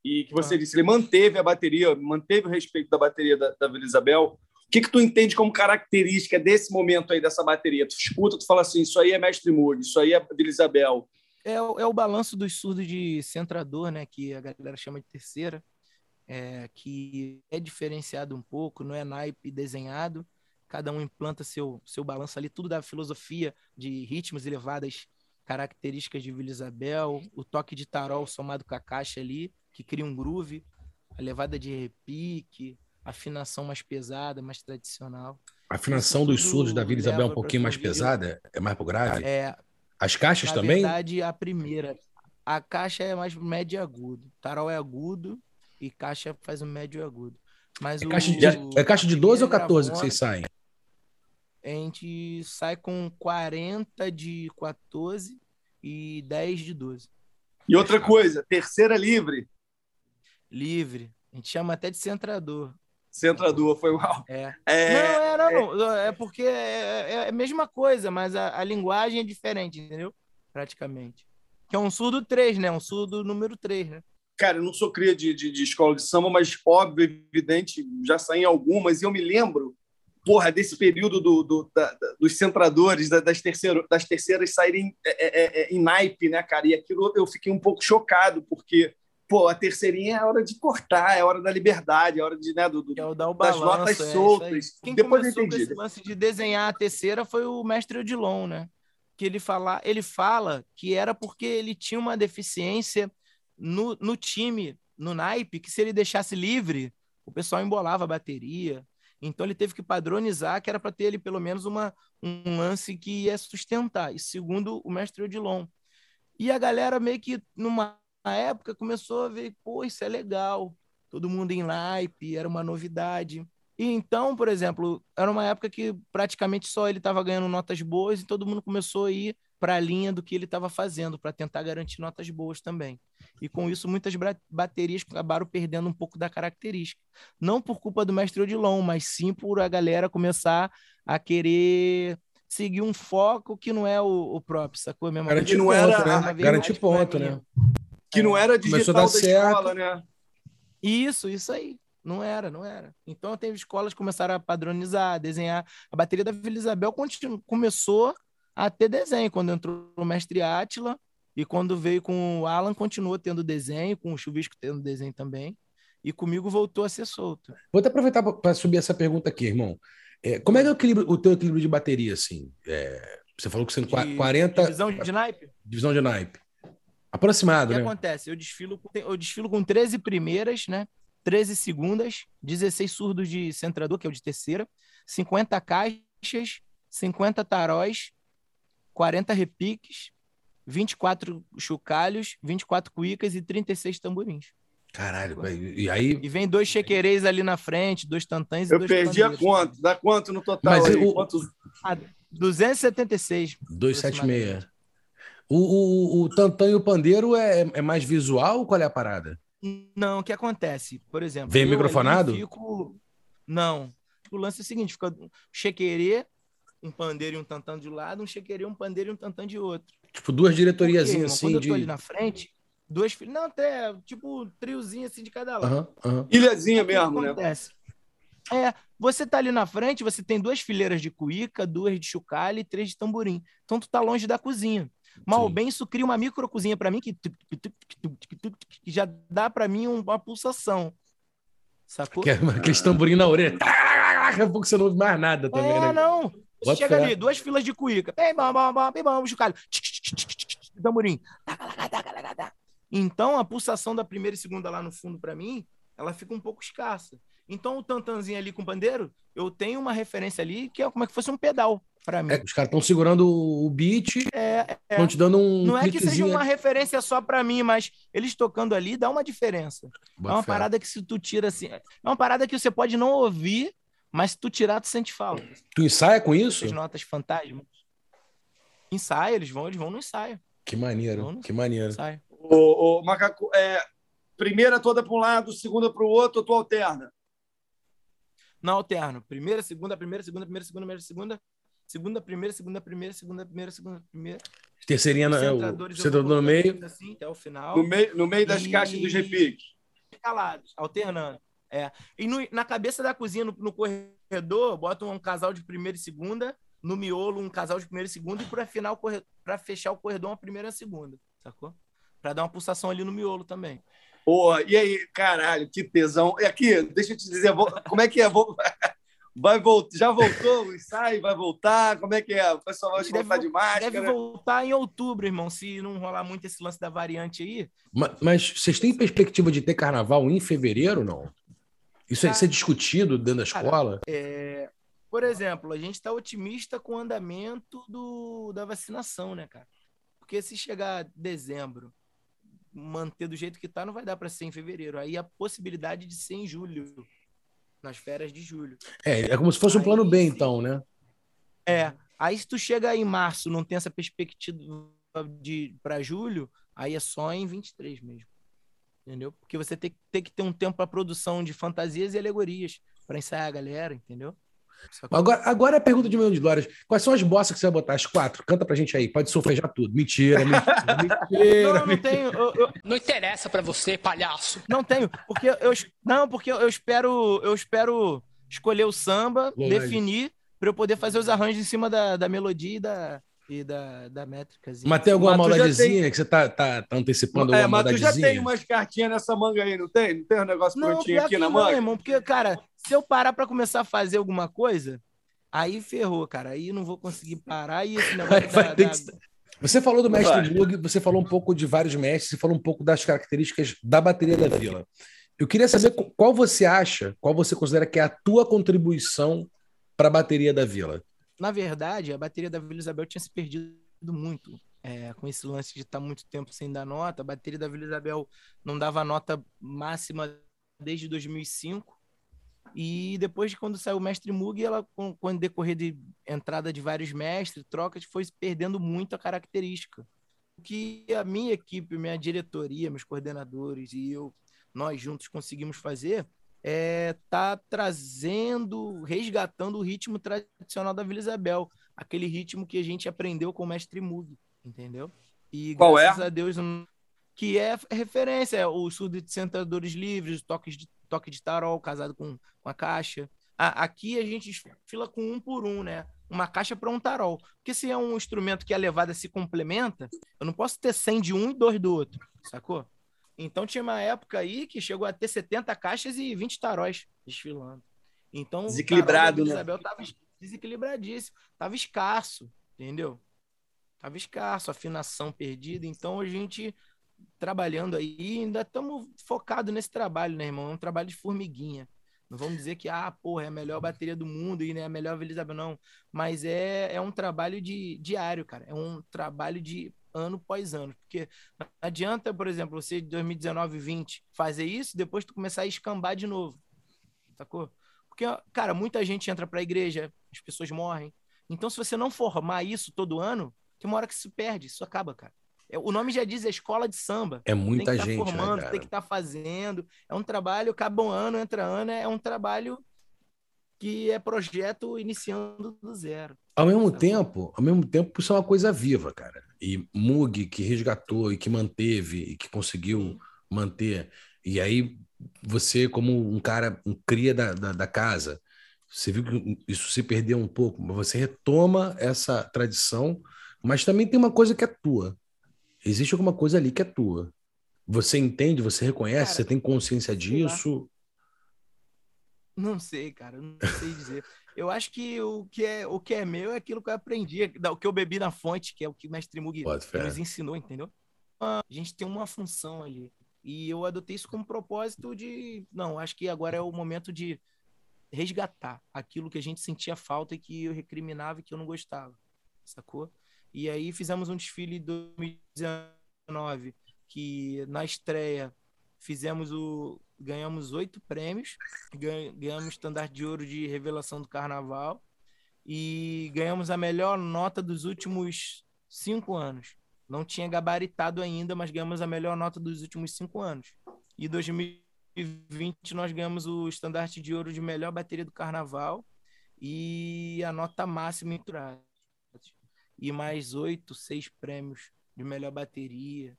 [SPEAKER 2] e que você
[SPEAKER 4] Ah.
[SPEAKER 2] disse, ele manteve a bateria, manteve o respeito da bateria da, da Vila Isabel. O que, que tu entende como característica desse momento aí dessa bateria? Tu escuta, tu fala assim, isso aí é Mestre Mug, isso aí é Vila Isabel.
[SPEAKER 4] É, o- é o balanço dos surdos de centrador, né? Que a galera chama de terceira, é, que é diferenciado um pouco, não é naipe desenhado. Cada um implanta seu, seu balanço ali, tudo da filosofia de ritmos e levadas características de Vila Isabel, o toque de tarol somado com a caixa ali, que cria um groove, a levada de repique, afinação mais pesada, mais tradicional.
[SPEAKER 1] A afinação dos surdos da Vila Isabel é um pouquinho mais pesada? É mais pro grave?
[SPEAKER 4] É,
[SPEAKER 1] As caixas
[SPEAKER 4] Na
[SPEAKER 1] também?
[SPEAKER 4] verdade, a primeira. A caixa é mais médio e agudo. Tarol é agudo e caixa faz o médio e agudo. Mas
[SPEAKER 1] É
[SPEAKER 4] o,
[SPEAKER 1] caixa de, é caixa de
[SPEAKER 4] a
[SPEAKER 1] 12 ou
[SPEAKER 4] primeira
[SPEAKER 1] 14 que vocês saem?
[SPEAKER 4] A gente sai com 40 de 14 e 10 de 12.
[SPEAKER 2] E outra coisa, terceira livre,
[SPEAKER 4] Livre. A gente chama até de centrador.
[SPEAKER 2] Centrador, foi mal.
[SPEAKER 4] É.
[SPEAKER 2] É,
[SPEAKER 4] não, é, não, não. É porque é, é a mesma coisa, mas a, a linguagem é diferente, entendeu? Praticamente. Que é um surdo 3, né? Um surdo número 3, né?
[SPEAKER 2] Cara, eu não sou cria de, de, de escola de samba, mas óbvio, evidente, já saí em algumas, e eu me lembro, porra, desse período do, do- da- da- dos centradores, da- das, terceiro, das terceiras saírem é, é, é, em naipe, né, cara? E aquilo eu fiquei um pouco chocado, porque, pô, a terceirinha é hora de cortar, é hora da liberdade, é hora de, né, do, do-
[SPEAKER 4] É dar
[SPEAKER 2] das
[SPEAKER 4] balanço,
[SPEAKER 2] notas
[SPEAKER 4] é,
[SPEAKER 2] soltas.
[SPEAKER 4] Quem
[SPEAKER 2] Depois
[SPEAKER 4] começou com esse lance de desenhar a terceira foi o mestre Odilon, né? Que ele fala, ele fala que era porque ele tinha uma deficiência no, no time, no naipe, que se ele deixasse livre, o pessoal embolava a bateria. Então ele teve que padronizar que era para ter ele pelo menos uma, um lance que ia sustentar. E segundo o mestre Odilon. E a galera meio que numa época começou a ver, pô, isso é legal. Todo mundo em naipe, era uma novidade. E então, por exemplo, era uma época que praticamente só ele estava ganhando notas boas e todo mundo começou a ir para a linha do que ele estava fazendo, para tentar garantir notas boas também. E com isso, muitas baterias acabaram perdendo um pouco da característica. Não por culpa do mestre Odilon, mas sim por a galera começar a querer seguir um foco que não é o, o próprio, sacou? Mesmo
[SPEAKER 1] Garantir
[SPEAKER 2] não
[SPEAKER 1] ponto,
[SPEAKER 2] era
[SPEAKER 1] né? Garantir ponto, né?
[SPEAKER 2] Que não era
[SPEAKER 1] Começou a
[SPEAKER 2] digital
[SPEAKER 1] dar
[SPEAKER 2] da
[SPEAKER 1] certo.
[SPEAKER 2] escola, né?
[SPEAKER 4] Isso, isso aí. Não era, não era. Então teve escolas que começaram a padronizar, desenhar. A bateria da Vila Isabel continu- começou a ter desenho quando entrou o mestre Átila e quando veio com o Alan continuou tendo desenho, com o Chuvisco tendo desenho também. E comigo voltou a ser solto.
[SPEAKER 1] Vou até aproveitar para subir essa pergunta aqui, irmão. É, como é que é o, equilíbrio- o teu equilíbrio de bateria, assim? É, você falou que você tem
[SPEAKER 4] De-
[SPEAKER 1] 40
[SPEAKER 4] Divisão de naipe?
[SPEAKER 1] divisão de naipe.
[SPEAKER 4] O
[SPEAKER 1] Aproximado,
[SPEAKER 4] que
[SPEAKER 1] né?
[SPEAKER 4] acontece? Eu desfilo, com- eu desfilo com 13 primeiras, né? 13 segundas, 16 surdos de centrador, que é o de terceira, 50 caixas, 50 taróis, 40 repiques, 24 chocalhos, 24 cuicas e 36 tamborins.
[SPEAKER 1] Caralho, e aí.
[SPEAKER 4] E vem dois chequereis ali na frente, dois tantãs e
[SPEAKER 2] Eu
[SPEAKER 4] dois
[SPEAKER 2] perdi a conta. Dá quanto no total?
[SPEAKER 1] Mas
[SPEAKER 2] aí?
[SPEAKER 1] o-
[SPEAKER 2] Quantos-
[SPEAKER 4] Ah, 276.
[SPEAKER 1] 276. O, o, o tantã e o pandeiro é, é mais visual? Qual é a parada?
[SPEAKER 4] Não, o que acontece? Por exemplo.
[SPEAKER 1] Vem
[SPEAKER 4] eu
[SPEAKER 1] microfonado?
[SPEAKER 4] ali Fico... Não. O lance é o seguinte: fica um chequerê, um pandeiro e um tantã de um lado, um chequerê, um pandeiro e um tantã de outro.
[SPEAKER 1] Tipo, duas diretoriazinhas assim
[SPEAKER 4] Quando
[SPEAKER 1] de.
[SPEAKER 4] eu tô ali na frente, duas filhas. Não, até tipo um triozinho assim de cada lado.
[SPEAKER 1] Aham, aham.
[SPEAKER 2] Ilhazinha
[SPEAKER 4] O que
[SPEAKER 2] mesmo, né?
[SPEAKER 4] acontece? É, você tá ali na frente, você tem duas fileiras de cuíca, duas de chocalho e três de tamborim. Então tu tá longe da cozinha. Mal
[SPEAKER 1] Sim.
[SPEAKER 4] bem, isso cria uma micro cozinha para mim que, que já dá para mim um- uma pulsação. Sacou?
[SPEAKER 1] Que é aqueles tamborim na orelha. Daqui a pouco você não ouve mais nada também,
[SPEAKER 4] é,
[SPEAKER 1] né?
[SPEAKER 4] não. Você chega ali, duas filas de cuíca. Bem, bom, bom, bom, bem, bom, chocalho. Tamborim. Então, a pulsação da primeira e segunda lá no fundo, para mim, ela fica um pouco escassa. Então, o tantanzinho ali com o pandeiro, eu tenho uma referência ali que é como é que fosse um pedal para mim.
[SPEAKER 1] É, os caras estão segurando o beat,
[SPEAKER 4] É, é.
[SPEAKER 1] estão te dando um.
[SPEAKER 4] Não é que seja uma referência só para mim, mas eles tocando ali dá uma diferença.
[SPEAKER 1] Bota
[SPEAKER 4] é uma
[SPEAKER 1] fé.
[SPEAKER 4] parada que se tu tira assim, é uma parada que você pode não ouvir, mas se tu tirar tu sente falta.
[SPEAKER 1] Tu ensaia com isso?
[SPEAKER 4] Essas notas fantasmas. Ensaio, eles vão, eles vão no ensaio.
[SPEAKER 1] Que maneiro,
[SPEAKER 4] não
[SPEAKER 1] que maneiro.
[SPEAKER 4] ensaio.
[SPEAKER 2] O, o macaco, é, primeira toda para um lado, segunda para o outro, ou tu alterna?
[SPEAKER 4] Não alterno. Primeira, segunda, primeira, segunda, primeira, segunda, primeira, segunda. Segunda, primeira, segunda, primeira, segunda, primeira, segunda, primeira.
[SPEAKER 1] Terceirinha na, é, o
[SPEAKER 4] vou
[SPEAKER 1] no meio.
[SPEAKER 4] Assim, até o final.
[SPEAKER 2] No meio, no meio das
[SPEAKER 4] E-
[SPEAKER 2] caixas dos repiques.
[SPEAKER 4] Calados, alternando. É. E no- na cabeça da cozinha, no, no corredor, bota um casal de primeira e segunda. No miolo, um casal de primeira e segunda. E para final, para fechar o corredor, uma primeira e segunda. Sacou? Para dar uma pulsação ali no miolo também.
[SPEAKER 2] Porra, e aí, caralho, que tesão. E aqui, deixa eu te dizer, vou- como é que é? Vou- Vai voltar, já voltou o ensaio? Vai voltar? Como é que é? O pessoal vai voltar
[SPEAKER 4] deve
[SPEAKER 2] de
[SPEAKER 4] Deve
[SPEAKER 2] máscara?
[SPEAKER 4] voltar em outubro, irmão. Se não rolar muito esse lance da variante aí.
[SPEAKER 1] Ma- Mas vocês têm perspectiva de ter carnaval em fevereiro, não? Isso é ser discutido dentro da
[SPEAKER 4] Cara,
[SPEAKER 1] escola?
[SPEAKER 4] É, por exemplo, a gente está otimista com o andamento do, da vacinação, né, cara? Porque se chegar dezembro, manter do jeito que tá, não vai dar para ser em fevereiro. Aí a possibilidade de ser em julho, nas férias de julho.
[SPEAKER 1] É, é como se fosse um
[SPEAKER 4] Aí
[SPEAKER 1] plano B, então, né?
[SPEAKER 4] É. Aí se tu chega em março, não tem essa perspectiva de para julho, aí é só em 23 mesmo. Entendeu? Porque você tem, tem que ter um tempo para produção de fantasias e alegorias para ensaiar a galera, entendeu?
[SPEAKER 1] Agora, agora é a pergunta de milhão de dólares. Quais são as bossas que você vai botar? As quatro? Canta pra gente aí. Pode sofrejar tudo. Mentira, mentira, mentira.
[SPEAKER 4] Não, não tenho. Eu, eu-
[SPEAKER 8] Não interessa pra você, palhaço.
[SPEAKER 4] não tenho, porque eu não, porque eu espero, eu espero escolher o samba,
[SPEAKER 1] Lógico.
[SPEAKER 4] definir para eu poder fazer os arranjos em cima da, da melodia e da, e da, da métricas.
[SPEAKER 1] Mas tem alguma
[SPEAKER 2] Mas tu já
[SPEAKER 1] maldadezinha
[SPEAKER 2] tem-
[SPEAKER 1] que você tá, tá, tá antecipando
[SPEAKER 2] É,
[SPEAKER 1] alguma
[SPEAKER 2] mas tu já tem umas cartinhas nessa manga aí, não tem? Não tem um negócio
[SPEAKER 4] Não,
[SPEAKER 2] prontinho aqui na
[SPEAKER 4] não,
[SPEAKER 2] manga?
[SPEAKER 4] irmão, porque, cara, se eu parar pra começar a fazer alguma coisa, aí ferrou, cara. Aí não vou conseguir parar e esse negócio da- da-
[SPEAKER 1] que- Você falou do mestre
[SPEAKER 2] Vai.
[SPEAKER 1] Mug, você falou um pouco de vários mestres, você falou um pouco das características da bateria da Vila. Eu queria saber qu- qual você acha, qual você considera que é a tua contribuição para a bateria da Vila.
[SPEAKER 4] Na verdade, a bateria da Vila Isabel tinha se perdido muito. é, com esse lance de estar muito tempo sem dar nota. A bateria da Vila Isabel não dava nota máxima desde 2005. E depois de quando saiu o mestre Mug, ela, com, com o decorrer de entrada de vários mestres, trocas, foi perdendo muito a característica. O que a minha equipe, minha diretoria, meus coordenadores e eu, nós juntos conseguimos fazer é tá trazendo, resgatando o ritmo tradicional da Vila Isabel, aquele ritmo que a gente aprendeu com o mestre Mug, entendeu? E
[SPEAKER 2] Qual é?
[SPEAKER 4] graças a Deus que é referência, é o surdo de sentadores livres, toques de toque de tarol casado com, com a caixa. A- aqui a gente fila com um por um, né? Uma caixa para um tarol. Porque se é um instrumento que a levada se complementa, eu não posso ter 100 de um e dois do outro, sacou? Então tinha uma época aí que chegou a ter 70 caixas e 20 taróis desfilando. Então, o
[SPEAKER 2] Desequilibrado,
[SPEAKER 4] da
[SPEAKER 2] né?
[SPEAKER 4] Isabel tava es- desequilibradíssimo, tava escasso, entendeu? Tava escasso, afinação perdida. Então a gente trabalhando aí, ainda estamos focados nesse trabalho, né, irmão? É um trabalho de formiguinha. Não vamos dizer que, ah, porra, é a melhor bateria do mundo e né, a melhor Vila Isabel, não. Mas é, é um trabalho de diário, cara. É um trabalho de ano após ano. Porque não adianta, por exemplo, você de 2019 20 fazer isso, depois tu começar a escambar de novo. Sacou? Porque, cara, muita gente entra pra igreja, as pessoas morrem. Então, se você não formar isso todo ano, tem uma hora que se perde, isso acaba, cara. É, O nome já diz é escola de samba.
[SPEAKER 1] É muita
[SPEAKER 4] tem que
[SPEAKER 1] gente,
[SPEAKER 4] estar formando,
[SPEAKER 1] né,
[SPEAKER 4] tem que estar fazendo. É um trabalho, acaba um ano, entra ano, é um trabalho que é projeto iniciando do zero.
[SPEAKER 1] Ao mesmo
[SPEAKER 4] Sacou?
[SPEAKER 1] tempo, ao mesmo tempo, isso é uma coisa viva, cara. E Mug, que resgatou e que manteve e que conseguiu
[SPEAKER 4] Sim.
[SPEAKER 1] manter. E aí, você, como um cara, um cria da, da, da casa, você viu que isso se perdeu um pouco, mas você retoma essa tradição, mas também tem uma coisa que é tua. Existe alguma coisa ali que é tua. Você entende, você reconhece,
[SPEAKER 4] Cara,
[SPEAKER 1] você tem consciência disso.
[SPEAKER 4] Não sei, cara, não sei dizer. Eu acho que o que é, o que é meu é aquilo que eu aprendi, o que eu bebi na fonte, que é o que o mestre Mug nos ensinou, entendeu? A gente tem uma função ali. E eu adotei isso como propósito de. Não, acho que agora é o momento de resgatar aquilo que a gente sentia falta e que eu recriminava e que eu não gostava, sacou? E aí fizemos um desfile em 2019, que na estreia fizemos o. Ganhamos oito prêmios, gan- ganhamos estandarte de ouro de revelação do carnaval e ganhamos a melhor nota dos últimos cinco anos. Não tinha gabaritado ainda, mas ganhamos a melhor nota dos últimos cinco anos. E 2020 nós ganhamos o estandarte de ouro de melhor bateria do carnaval e a nota máxima em. E mais oito, seis prêmios de melhor bateria.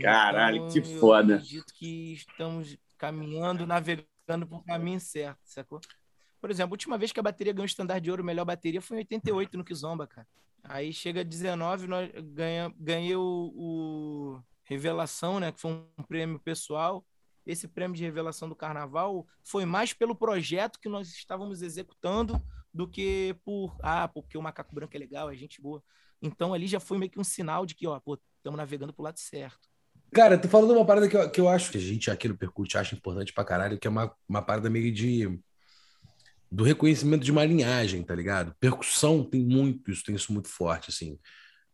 [SPEAKER 2] Caralho, que
[SPEAKER 4] eu
[SPEAKER 2] foda.
[SPEAKER 4] acredito que estamos caminhando, navegando o caminho certo, sacou? Por exemplo, a última vez que a bateria ganhou o estandarte de ouro melhor bateria foi em 88 no Kizomba, cara. Aí chega 19, nós ganha, ganhei o, o Revelação, né? Que foi um prêmio pessoal. Esse prêmio de revelação do carnaval foi mais pelo projeto que nós estávamos executando do que por, ah, porque o macaco branco é legal, é gente boa. Então ali já foi meio que um sinal de que, ó, pô, estamos navegando pro lado certo.
[SPEAKER 1] Cara, tu falando uma parada que eu, que eu acho que a gente aqui no Percute acha importante pra caralho, que é uma, uma parada meio de. do reconhecimento de uma linhagem, tá ligado? Percussão tem muito isso, tem isso muito forte, assim.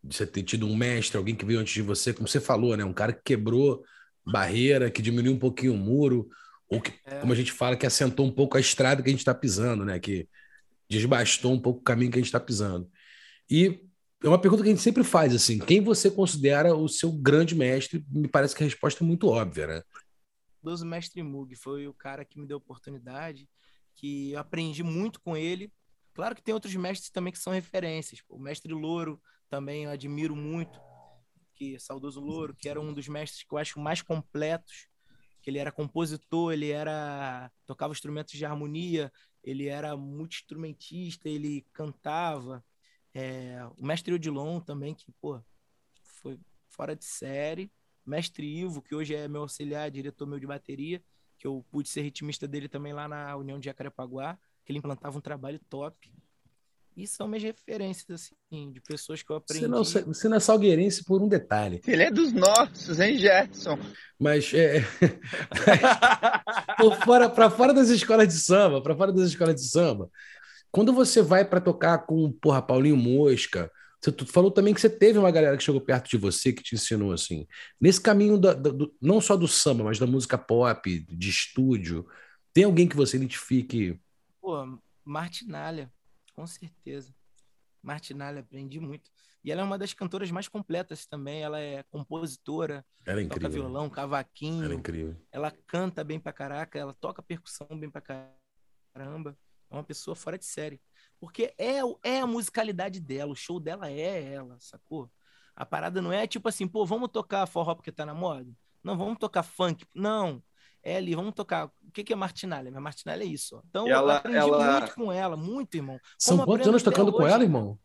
[SPEAKER 1] De você ter tido um mestre, alguém que veio antes de você, como você falou, né? Um cara que quebrou barreira, que diminuiu um pouquinho o muro, ou que,
[SPEAKER 4] É.
[SPEAKER 1] como a gente fala, que assentou um pouco a estrada que a gente tá pisando, né? Que desbastou um pouco o caminho que a gente tá pisando. E é uma pergunta que a gente sempre faz, assim, quem você considera o seu grande mestre? Me parece que a resposta é muito óbvia, né?
[SPEAKER 4] Doso Mestre Mug foi o cara que me deu oportunidade, que eu aprendi muito com ele. Claro que tem outros mestres também que são referências. O mestre Louro também eu admiro muito, que saudoso Louro, que era um dos mestres que eu acho mais completos, que ele era compositor, ele era tocava instrumentos de harmonia, ele era multi-instrumentista, ele cantava. É, o mestre Odilon também, que, pô, foi fora de série. Mestre Ivo, que hoje é meu auxiliar, diretor meu de bateria, que eu pude ser ritmista dele também lá na União de Jacarepaguá, que ele implantava um trabalho top. E são minhas referências, assim, de pessoas que eu aprendi.
[SPEAKER 1] Você não, você não é salgueirense por um detalhe.
[SPEAKER 9] Ele é dos nossos, hein, Gerson?
[SPEAKER 1] Mas é. fora, para fora das escolas de samba, para fora das escolas de samba, quando você vai para tocar com, porra, Paulinho Mosca, você falou também que você teve uma galera que chegou perto de você que te ensinou assim. Nesse caminho da, da, do, não só do samba, mas da música pop, de estúdio, tem alguém que você identifique?
[SPEAKER 4] Pô, Martinalha, com certeza. Martinalha, aprendi muito. E ela é uma das cantoras mais completas também. Ela é compositora,
[SPEAKER 1] ela é incrível.
[SPEAKER 4] toca violão, cavaquinho.
[SPEAKER 1] Ela é incrível.
[SPEAKER 4] Ela canta bem pra caraca, ela toca percussão bem pra caramba. É uma pessoa fora de série. Porque é, é a musicalidade dela, o show dela é ela, sacou? A parada não é tipo assim, pô, vamos tocar forró porque tá na moda? Não, vamos tocar funk. Não. É ali, vamos tocar. O que, que é Martinalha? Minha Martinalha é isso. Ó. Então
[SPEAKER 2] ela,
[SPEAKER 4] eu aprendi
[SPEAKER 2] ela...
[SPEAKER 4] muito com ela, muito, irmão.
[SPEAKER 1] São
[SPEAKER 4] Como
[SPEAKER 1] quantos anos tocando
[SPEAKER 4] até
[SPEAKER 1] com
[SPEAKER 4] hoje.
[SPEAKER 1] ela, irmão?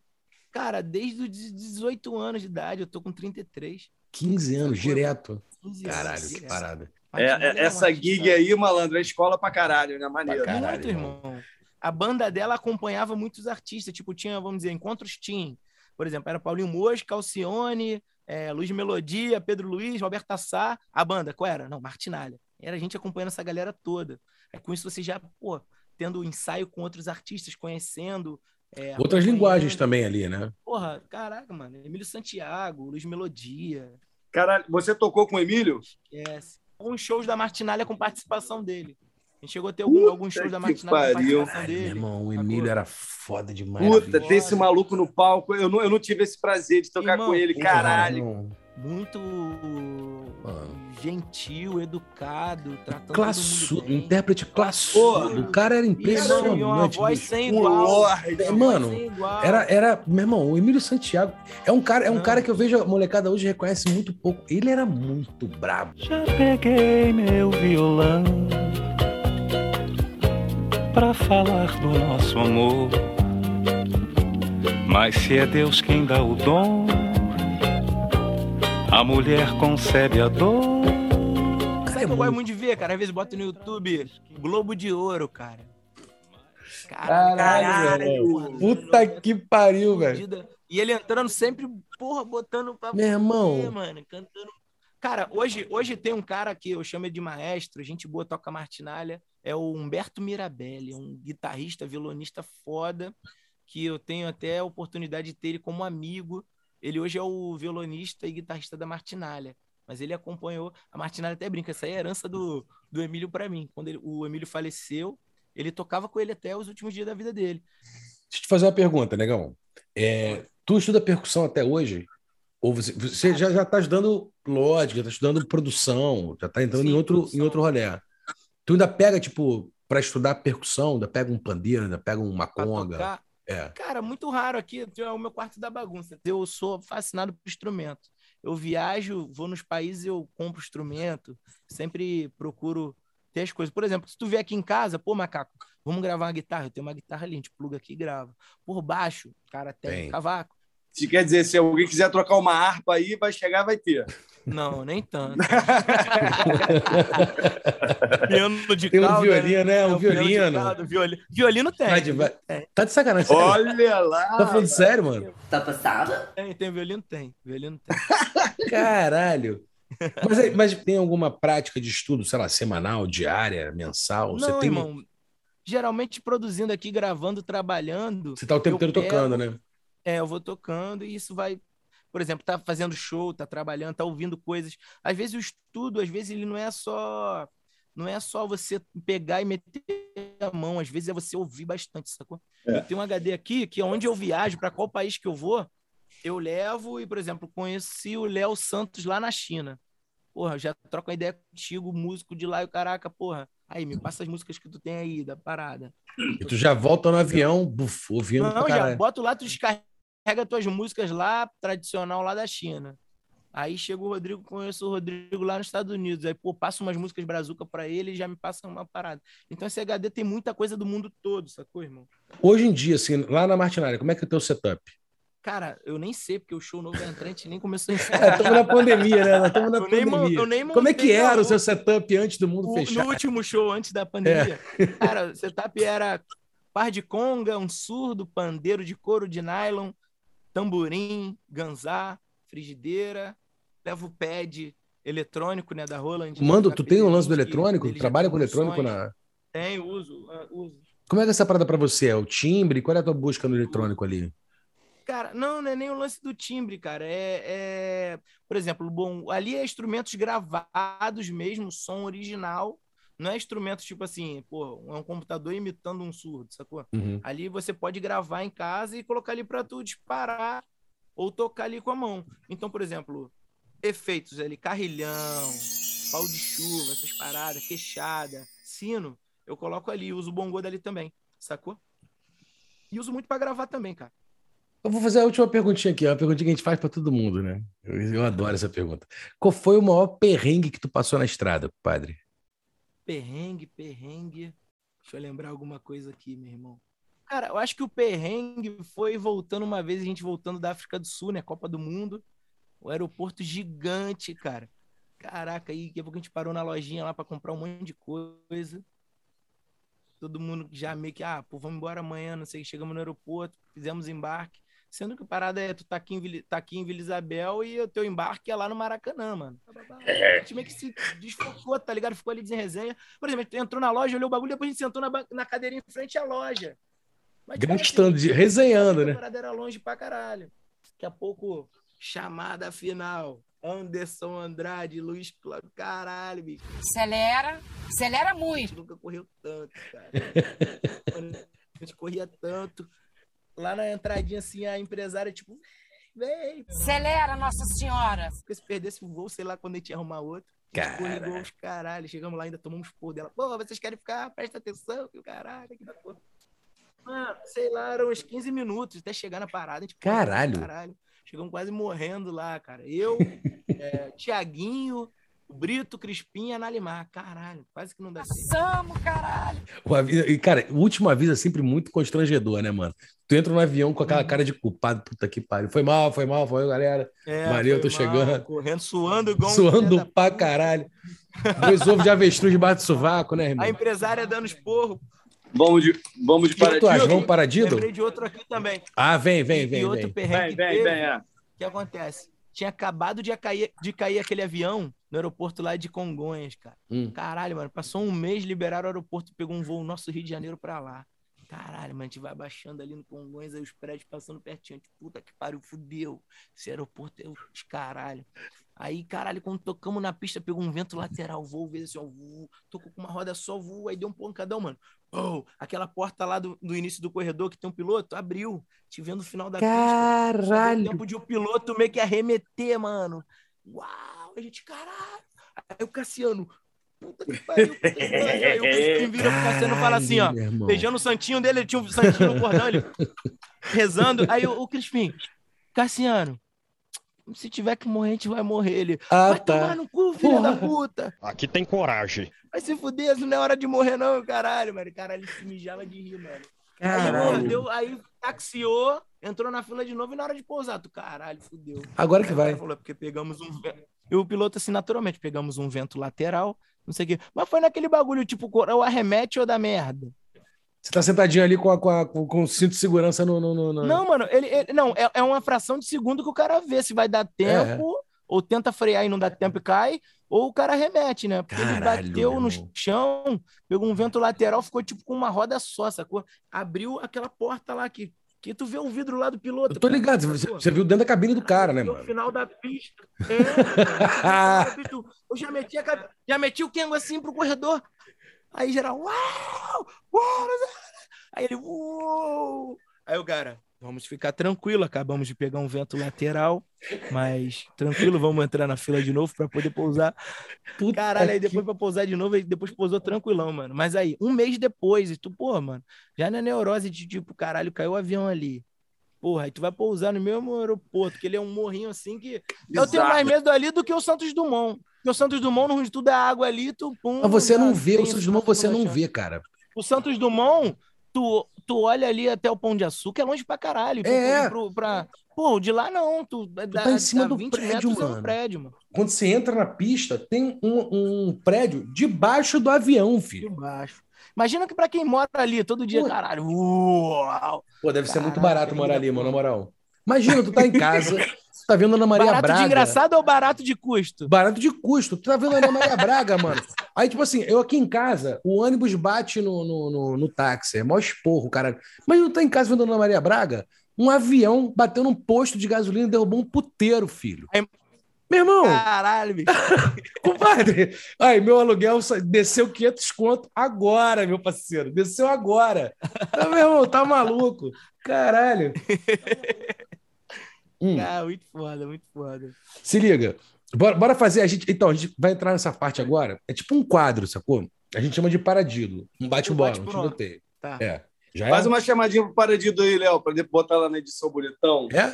[SPEAKER 4] Cara, desde os 18 anos de idade, eu tô com 33.
[SPEAKER 1] 15 anos,
[SPEAKER 4] Sacou?
[SPEAKER 1] direto.
[SPEAKER 4] 15 anos,
[SPEAKER 1] Caralho, que
[SPEAKER 4] direto.
[SPEAKER 1] parada.
[SPEAKER 2] É,
[SPEAKER 4] Martinalha
[SPEAKER 2] é, essa gig aí, malandro, é escola pra caralho, né? Maneiro.
[SPEAKER 1] Pra caralho,
[SPEAKER 4] muito,
[SPEAKER 1] irmão.
[SPEAKER 4] irmão. A banda dela acompanhava muitos artistas, tipo, tinha, vamos dizer, encontros team. Por exemplo, era Paulinho Mosca, Alcione, é, Luiz Melodia, Pedro Luiz, Roberto Sá. A banda, qual era? Não, Martinalha. Era a gente acompanhando essa galera toda. Aí, com isso você já, pô, tendo ensaio com outros artistas, conhecendo. é,
[SPEAKER 1] Outras linguagens também ali, né?
[SPEAKER 4] Porra, caraca, mano. Emílio Santiago, Luiz Melodia.
[SPEAKER 2] Caralho, você tocou com o Emílio?
[SPEAKER 4] Esquece. Alguns shows da Martinalha com participação dele. A gente chegou a ter algum, alguns shows da com
[SPEAKER 2] pariu.
[SPEAKER 4] participação
[SPEAKER 1] Caralho, meu
[SPEAKER 4] dele.
[SPEAKER 1] irmão, o? Emílio era foda demais.
[SPEAKER 2] Puta, tem esse maluco no palco. Eu não, eu não tive esse prazer de tocar
[SPEAKER 4] Irmão,
[SPEAKER 2] com ele, caralho.
[SPEAKER 1] irmão.
[SPEAKER 4] muito gentil, educado, tratando
[SPEAKER 1] Classudo,
[SPEAKER 4] todo mundo bem.
[SPEAKER 1] intérprete classudo. O cara era
[SPEAKER 4] E, mano, e uma
[SPEAKER 1] impressionante.
[SPEAKER 4] voz
[SPEAKER 1] bicho.
[SPEAKER 4] sem
[SPEAKER 2] Um
[SPEAKER 4] igual.
[SPEAKER 2] lorde.
[SPEAKER 4] Uma
[SPEAKER 1] mano,
[SPEAKER 4] voz sem igual.
[SPEAKER 1] Era, era, meu irmão, o Emílio Santiago é um cara, é um
[SPEAKER 4] Não.
[SPEAKER 1] cara que eu vejo a molecada hoje reconhece muito pouco. Ele era muito brabo.
[SPEAKER 10] Já peguei meu violão pra falar do nosso amor. Mas se é Deus quem dá o dom, a mulher concebe a dor.
[SPEAKER 4] Sabe o que eu gosto muito de ver, cara? Às vezes bota no YouTube Globo de Ouro, cara.
[SPEAKER 1] Caralho,
[SPEAKER 4] Caralho,
[SPEAKER 1] velho. Puta que pariu, velho.
[SPEAKER 4] E ele entrando sempre, porra, botando pra
[SPEAKER 1] Meu irmão.
[SPEAKER 4] fuder, mano, cantando. Cara, hoje, hoje tem um cara que eu chamo ele de maestro, gente boa, toca martinalha, é o Humberto Mirabelli, é um guitarrista, violonista foda, que eu tenho até a oportunidade de ter ele como amigo. Ele hoje é o violonista e guitarrista da Martinalha, mas ele acompanhou. A Martinalha até brinca, essa é a herança do, do Emílio para mim. Quando ele- o Emílio faleceu, ele tocava com ele até os últimos dias da vida dele.
[SPEAKER 1] Deixa eu te fazer uma pergunta, negão. É, tu estuda percussão até hoje? Ou você, você já, já tá estudando lógica, já tá estudando produção, já tá entrando
[SPEAKER 4] Sim,
[SPEAKER 1] em, outro,
[SPEAKER 4] produção.
[SPEAKER 1] em outro rolê. Tu ainda pega, tipo, para estudar percussão, ainda pega um pandeiro, ainda pega uma conga. É.
[SPEAKER 4] Cara, muito raro aqui, é o meu quarto da bagunça. Eu sou fascinado por instrumento. Eu viajo, vou nos países, eu compro instrumento, sempre procuro ter as coisas. Por exemplo, se tu vier aqui em casa, pô, macaco, vamos gravar uma guitarra. Eu tenho uma guitarra ali, a gente pluga aqui e grava. Por baixo, cara, tem,
[SPEAKER 1] Tem.
[SPEAKER 4] cavaco.
[SPEAKER 2] Se quer dizer, se alguém quiser trocar uma harpa aí, vai chegar, vai ter.
[SPEAKER 4] Não, nem tanto. Piano de
[SPEAKER 1] Tem um
[SPEAKER 4] cauda,
[SPEAKER 1] violino, né? Um
[SPEAKER 4] É, piano de
[SPEAKER 1] violino.
[SPEAKER 4] cauda, violino. Violino tem.
[SPEAKER 1] Vai de- vai-
[SPEAKER 4] Tem.
[SPEAKER 1] Tá de sacanagem. sério?
[SPEAKER 2] Olha lá.
[SPEAKER 1] Tá falando sério, mano?
[SPEAKER 11] Tá passada?
[SPEAKER 4] Tem, tem violino? Tem. Violino tem.
[SPEAKER 1] Caralho. Mas, aí- mas tem alguma prática de estudo, sei lá, semanal, diária, mensal? Você
[SPEAKER 4] Não,
[SPEAKER 1] tem.
[SPEAKER 4] irmão. Geralmente produzindo aqui, gravando, trabalhando.
[SPEAKER 1] Você tá o tempo inteiro
[SPEAKER 4] pego-
[SPEAKER 1] tocando, né?
[SPEAKER 4] É, eu vou tocando e isso vai. Por exemplo, tá fazendo show, tá trabalhando, tá ouvindo coisas. Às vezes o estudo, às vezes ele não é só. Não é só você pegar e meter a mão, às vezes é você ouvir bastante, sacou?
[SPEAKER 2] É.
[SPEAKER 4] Eu tenho um HD aqui que onde eu viajo, para qual país que eu vou, eu levo e, por exemplo, conheci o Léo Santos lá na China. Porra, já troco uma ideia contigo, músico de lá e o caraca, porra. Aí, me passa as músicas que tu tem aí da parada.
[SPEAKER 1] E tu já volta no avião, buf, ouvindo
[SPEAKER 4] Não, já bota lá, tu descarrega tuas músicas lá, tradicional lá da China. Aí chega o Rodrigo, conheço o Rodrigo lá nos Estados Unidos. Aí, pô, passa umas músicas brazuca pra ele e já me passa uma parada. Então esse HD tem muita coisa do mundo todo, sacou, irmão?
[SPEAKER 1] Hoje em dia, assim, lá na Martinária, como é que é o teu setup?
[SPEAKER 4] Cara, eu nem sei, porque o show novo da entrante nem começou a
[SPEAKER 1] É, estamos na pandemia, né? Estamos na
[SPEAKER 4] Eu
[SPEAKER 1] pandemia.
[SPEAKER 4] nem
[SPEAKER 1] Como é que era o seu setup antes do mundo
[SPEAKER 4] O-
[SPEAKER 1] fechar?
[SPEAKER 4] No último show, antes da pandemia, cara, o setup era par de conga, um surdo, pandeiro de couro de nylon, tamborim, ganzá, frigideira, leva o pad eletrônico, né, da Roland.
[SPEAKER 1] Mando,
[SPEAKER 4] da
[SPEAKER 1] tu tem o lance do
[SPEAKER 4] P20,
[SPEAKER 1] eletrônico? Trabalha com eletrônico na.
[SPEAKER 4] Tem, uso, ah, uso.
[SPEAKER 1] Como é que é essa parada pra você? É o timbre? Qual é a tua busca no eletrônico ali?
[SPEAKER 4] Cara, não, não é nem o lance do timbre, cara. É, é- por exemplo, bom, ali é instrumentos gravados mesmo, som original. Não é instrumento tipo assim, pô, é um computador imitando um surdo, sacou?
[SPEAKER 1] Uhum.
[SPEAKER 4] Ali você pode gravar em casa e colocar ali pra tu disparar ou tocar ali com a mão. Então, por exemplo, efeitos ali, carrilhão, pau de chuva, essas paradas, queixada, sino, eu coloco ali, uso o bongô dali também, sacou? E uso muito pra gravar também, cara.
[SPEAKER 1] Eu vou fazer a última perguntinha aqui, ó, uma perguntinha que a gente faz pra todo mundo, né? Eu, eu adoro essa pergunta. Qual foi o maior perrengue que tu passou na estrada, padre?
[SPEAKER 4] Perrengue, perrengue. Deixa eu lembrar alguma coisa aqui, meu irmão. Cara, eu acho que o perrengue foi voltando uma vez, a gente voltando da África do Sul, né? Copa do Mundo. O aeroporto gigante, cara. Caraca, aí daqui a pouco a gente parou na lojinha lá pra comprar um monte de coisa. Todo mundo já meio que, ah, pô, vamos embora amanhã, não sei. Chegamos no aeroporto, fizemos embarque. Sendo que a parada é, tu tá aqui em Vila, tá aqui em Vila Isabel e o teu embarque é lá no Maracanã, mano. A gente meio que se desfocou, tá ligado? Ficou ali sem resenha. Por exemplo, a gente entrou na loja, olhou o bagulho, depois a gente sentou na, na cadeirinha em frente à loja. Mas, tipo
[SPEAKER 1] Grande
[SPEAKER 4] assim,
[SPEAKER 1] resenhando,
[SPEAKER 4] a
[SPEAKER 1] né?
[SPEAKER 4] parada era longe pra caralho. Daqui a pouco, chamada final. Anderson Andrade, Luiz Cláudio, caralho, bicho.
[SPEAKER 11] Acelera, acelera
[SPEAKER 4] A
[SPEAKER 11] muito.
[SPEAKER 4] gente nunca correu tanto, cara. A gente corria tanto. Lá na entradinha, assim, a empresária, tipo, vem.
[SPEAKER 11] Acelera, Nossa Senhora.
[SPEAKER 4] Porque se perdesse o voo, sei lá quando a gente ia arrumar outro. A gente corria igual os caralho. Chegamos lá, ainda tomamos porra dela. Pô, vocês querem ficar? Presta atenção, que o caralho, que da porra. Mano, sei lá, eram uns 15 minutos até chegar na parada. A gente
[SPEAKER 1] Caralho.
[SPEAKER 4] caralho. Chegamos quase morrendo lá, cara. Eu, é, Tiaguinho, Brito, Crispim e a Nalimar. Caralho, quase que não dá certo.
[SPEAKER 11] Passamos, caralho.
[SPEAKER 1] O aviso- e, cara, o último aviso é sempre muito constrangedor, né, mano? Tu entra no avião com aquela cara de culpado, puta que pariu. Foi mal, foi mal, foi, galera.
[SPEAKER 4] É,
[SPEAKER 1] Valeu,
[SPEAKER 4] foi
[SPEAKER 1] tô
[SPEAKER 4] mal,
[SPEAKER 1] chegando.
[SPEAKER 4] Correndo, suando igual um
[SPEAKER 1] Suando
[SPEAKER 4] da
[SPEAKER 1] pra caralho. Dois ovos de avestruz debaixo do sovaco, né, irmão?
[SPEAKER 4] A empresária dando esporro.
[SPEAKER 2] Vamos de, vamos de
[SPEAKER 1] O que que tu acha? Vamos para Dido?
[SPEAKER 4] Lembrei de outro aqui também.
[SPEAKER 1] Ah, vem, vem,
[SPEAKER 4] E-
[SPEAKER 1] vem,
[SPEAKER 4] e outro
[SPEAKER 1] vem.
[SPEAKER 4] perrengue
[SPEAKER 2] Vem, vem, vem, é.
[SPEAKER 4] O que acontece? Tinha acabado de cair, de cair aquele avião no aeroporto lá de Congonhas, cara.
[SPEAKER 1] Hum.
[SPEAKER 4] Caralho, mano. Passou um mês, liberaram o aeroporto, pegou um voo nosso Rio de Janeiro pra lá. Caralho, mano, a gente vai baixando ali no Congonhas, aí os prédios passando pertinho. Tipo, puta que pariu, fudeu. Esse aeroporto é o caralho. Aí, caralho, quando tocamos na pista, pegou um vento lateral, voo, veio assim, ó, voo, tocou com uma roda só, voo, aí deu um pancadão, mano. Oh, aquela porta lá do, do início do corredor que tem um piloto, abriu. Te vendo no final da pista. Só deu
[SPEAKER 1] Caralho.
[SPEAKER 4] tempo de o piloto meio que arremeter, mano. Uau, a gente, caralho. Aí o Cassiano, puta que pariu, puta que pariu. Aí o Crispim vira pro Cassiano e fala assim, ó,
[SPEAKER 1] Caralho,
[SPEAKER 4] beijando o santinho dele, ele tinha um santinho no cordão, ele rezando. Aí o, o Crispim, Cassiano, se tiver que morrer, a gente vai morrer. Ele,
[SPEAKER 1] Ah,
[SPEAKER 4] vai tomar
[SPEAKER 1] tá.
[SPEAKER 4] no cu, filha da
[SPEAKER 1] Porra.
[SPEAKER 4] puta.
[SPEAKER 10] Aqui tem coragem.
[SPEAKER 4] Vai se fuder, isso não é hora de morrer não, caralho, mano. Caralho, ele se mijava de rir, mano. Aí,
[SPEAKER 1] Caralho.
[SPEAKER 4] mordeu, aí taxiou, entrou na fila de novo e na hora de pousar, tu caralho, fudeu.
[SPEAKER 1] Agora que
[SPEAKER 4] Aí
[SPEAKER 1] vai.
[SPEAKER 4] Falou, porque pegamos um. E o piloto, assim, naturalmente, pegamos um vento lateral, não sei o quê. Mas foi naquele bagulho, tipo, ou arremete ou da merda.
[SPEAKER 1] Você tá sentadinho ali com, a- com, a- com, o cinto de segurança no. no, no- no-
[SPEAKER 4] Não, mano, ele, ele- não, é, é uma fração de segundo que o cara vê se vai dar tempo, ou tenta frear e não dá tempo e cai, ou o cara remete, né? Porque ele
[SPEAKER 1] Caralho,
[SPEAKER 4] bateu
[SPEAKER 1] meu
[SPEAKER 4] no chão, pegou um vento lateral, ficou tipo com uma roda só, sacou? Abriu aquela porta lá que, que tu vê o vidro lá do piloto.
[SPEAKER 1] Eu tô
[SPEAKER 4] cara,
[SPEAKER 1] ligado, você, você viu dentro da cabine do cara, né,
[SPEAKER 4] No
[SPEAKER 1] mano?
[SPEAKER 4] final da pista. É, cara, eu já meti, a, já meti o Kengo assim pro corredor. Aí geral, uau! uau! Aí ele, uau! Aí o cara, vamos ficar tranquilo, acabamos de pegar um vento lateral, mas tranquilo, vamos entrar na fila de novo pra poder pousar.
[SPEAKER 1] Puta
[SPEAKER 4] Caralho, aí
[SPEAKER 1] que-
[SPEAKER 4] depois pra pousar de novo, aí depois pousou tranquilão, mano. Mas aí, um mês depois, e tu, pô, mano, já na neurose de tipo, caralho, caiu o avião ali. Porra, aí tu vai pousar no mesmo aeroporto, que ele é um morrinho assim que. Eu tenho mais medo ali do que o Santos Dumont. Porque o Santos Dumont, no ruim de tudo, é água ali, tu pum.
[SPEAKER 1] Mas você não vê, o Santos Dumont você não vê, cara.
[SPEAKER 4] O Santos Dumont, tu, tu olha ali até o Pão de Açúcar, é longe pra caralho.
[SPEAKER 1] É.
[SPEAKER 4] Pro, pra... Pô, de lá não. Tu, tu
[SPEAKER 1] tá em cima do prédio, mano.
[SPEAKER 4] É prédio, mano.
[SPEAKER 1] Quando você entra na pista, tem um, um prédio debaixo do avião, filho.
[SPEAKER 4] Debaixo. Imagina que pra quem mora ali todo dia,
[SPEAKER 1] Pô.
[SPEAKER 4] caralho. Uau!
[SPEAKER 1] Pô, deve ser muito barato morar ali, mano, na moral. Imagina, tu tá em casa, tu tá vendo Ana Maria
[SPEAKER 4] barato
[SPEAKER 1] Braga.
[SPEAKER 4] de engraçado ou barato de custo?
[SPEAKER 1] Barato de custo. Tu tá vendo Ana Maria Braga, mano. Aí, tipo assim, eu aqui em casa, o ônibus bate no, no, no, no táxi. É mó esporro, cara. Mas tu tá em casa vendo Ana Maria Braga, um avião bateu num posto de gasolina e derrubou um puteiro, filho.
[SPEAKER 4] Aí-
[SPEAKER 1] Meu irmão,
[SPEAKER 4] Caralho, bicho.
[SPEAKER 1] compadre. Aí, meu aluguel desceu 500 conto agora, meu parceiro. Desceu agora. Tá, meu irmão, tá maluco. Caralho. Hum.
[SPEAKER 4] Ah, muito foda, muito foda.
[SPEAKER 1] Se liga. Bora, bora fazer a gente. Então, a gente vai entrar nessa parte agora. É tipo um quadro, sacou? A gente chama de paradido. Um bate-bola, um tiroteio.
[SPEAKER 4] Tá.
[SPEAKER 1] É. Já
[SPEAKER 2] Faz
[SPEAKER 1] é?
[SPEAKER 2] uma chamadinha pro Paradido aí, Léo, pra depois botar lá na edição bonitão.
[SPEAKER 1] É?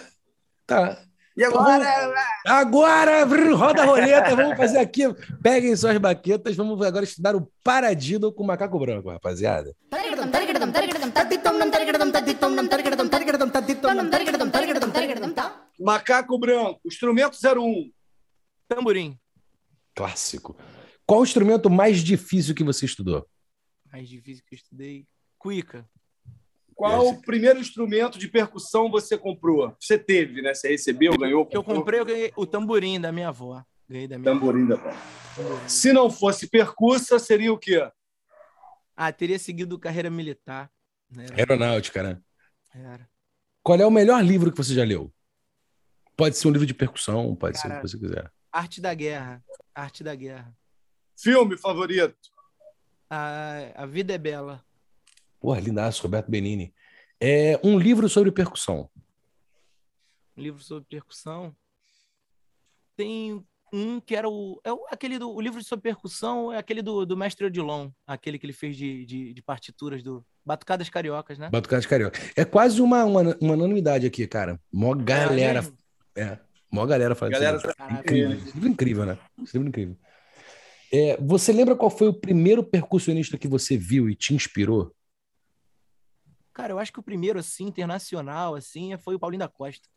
[SPEAKER 1] Tá.
[SPEAKER 2] E agora?
[SPEAKER 1] Agora, roda a roleta, vamos fazer aqui. Peguem suas baquetas, vamos agora estudar o paradido com o macaco branco, rapaziada.
[SPEAKER 2] Macaco branco, instrumento 01.
[SPEAKER 4] Tamborim.
[SPEAKER 1] Clássico. Qual o instrumento mais difícil que você estudou?
[SPEAKER 4] Mais difícil que eu estudei. Cuica.
[SPEAKER 2] Qual o primeiro instrumento de percussão você comprou? Você teve, né? Você recebeu, ganhou?
[SPEAKER 4] Que eu
[SPEAKER 2] comprou?
[SPEAKER 4] comprei, eu ganhei o tamborim da minha avó. Ganhei da minha
[SPEAKER 2] Tamborim da avó. Se não fosse percussa, seria o quê?
[SPEAKER 4] Ah, teria seguido carreira militar. Né?
[SPEAKER 1] Aeronáutica, né?
[SPEAKER 4] Era.
[SPEAKER 1] Qual é o melhor livro que você já leu? Pode ser um livro de percussão, pode ser o
[SPEAKER 4] Cara,
[SPEAKER 1] que você quiser.
[SPEAKER 4] Arte da Guerra. Arte da Guerra.
[SPEAKER 2] Filme favorito?
[SPEAKER 4] A, a Vida é Bela.
[SPEAKER 1] Porra, lindaço, Roberto Benini. É um livro sobre percussão.
[SPEAKER 4] Um livro sobre percussão. Tem um que era o. É o- aquele do. O livro sobre percussão é aquele do, do mestre Odilon. Aquele que ele fez de, de, de partituras do. Batucadas Cariocas, né?
[SPEAKER 1] Batucade Carioca. É quase uma, uma, uma unanimidade aqui, cara. Mó galera.
[SPEAKER 4] mesmo?
[SPEAKER 1] É, mó galera faz
[SPEAKER 2] Galera
[SPEAKER 1] isso.
[SPEAKER 4] Caraca,
[SPEAKER 1] Incrível. É incrível, né? Livro é incrível. É, você lembra qual foi o primeiro percussionista que você viu e te inspirou?
[SPEAKER 4] Cara, eu acho que o primeiro, assim, internacional, assim, foi o Paulinho da Costa.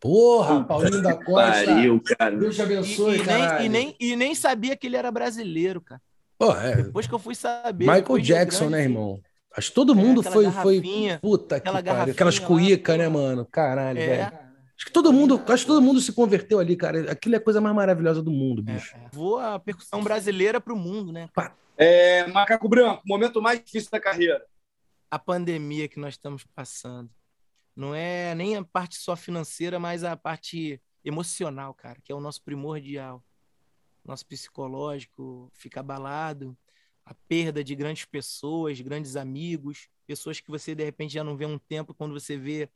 [SPEAKER 1] Porra, Paulinho da Costa.
[SPEAKER 2] Pariu, cara.
[SPEAKER 1] Deus te abençoe,
[SPEAKER 4] e nem,
[SPEAKER 1] caralho.
[SPEAKER 4] e, nem, e nem sabia que ele era brasileiro, cara.
[SPEAKER 1] Pô, é,
[SPEAKER 4] Depois que eu fui saber.
[SPEAKER 1] Michael Jackson,
[SPEAKER 4] grande,
[SPEAKER 1] né, irmão? Acho que todo mundo
[SPEAKER 4] É, aquela
[SPEAKER 1] foi, foi. Puta que
[SPEAKER 4] aquela
[SPEAKER 1] pariu. Aquelas cuícas, né, mano? Caralho,
[SPEAKER 4] É.
[SPEAKER 1] velho. Acho que todo mundo, acho que todo mundo se converteu ali, cara. Aquilo é a coisa mais maravilhosa do mundo, bicho.
[SPEAKER 4] Levou a percussão brasileira pro mundo, né?
[SPEAKER 2] É, Macaco Branco, momento mais difícil da carreira.
[SPEAKER 4] A pandemia que nós estamos passando. Não é nem a parte só financeira, mas a parte emocional, cara, que é o nosso primordial. Nosso psicológico fica abalado, a perda de grandes pessoas, grandes amigos, pessoas que você de repente já não vê um tempo, quando você vê,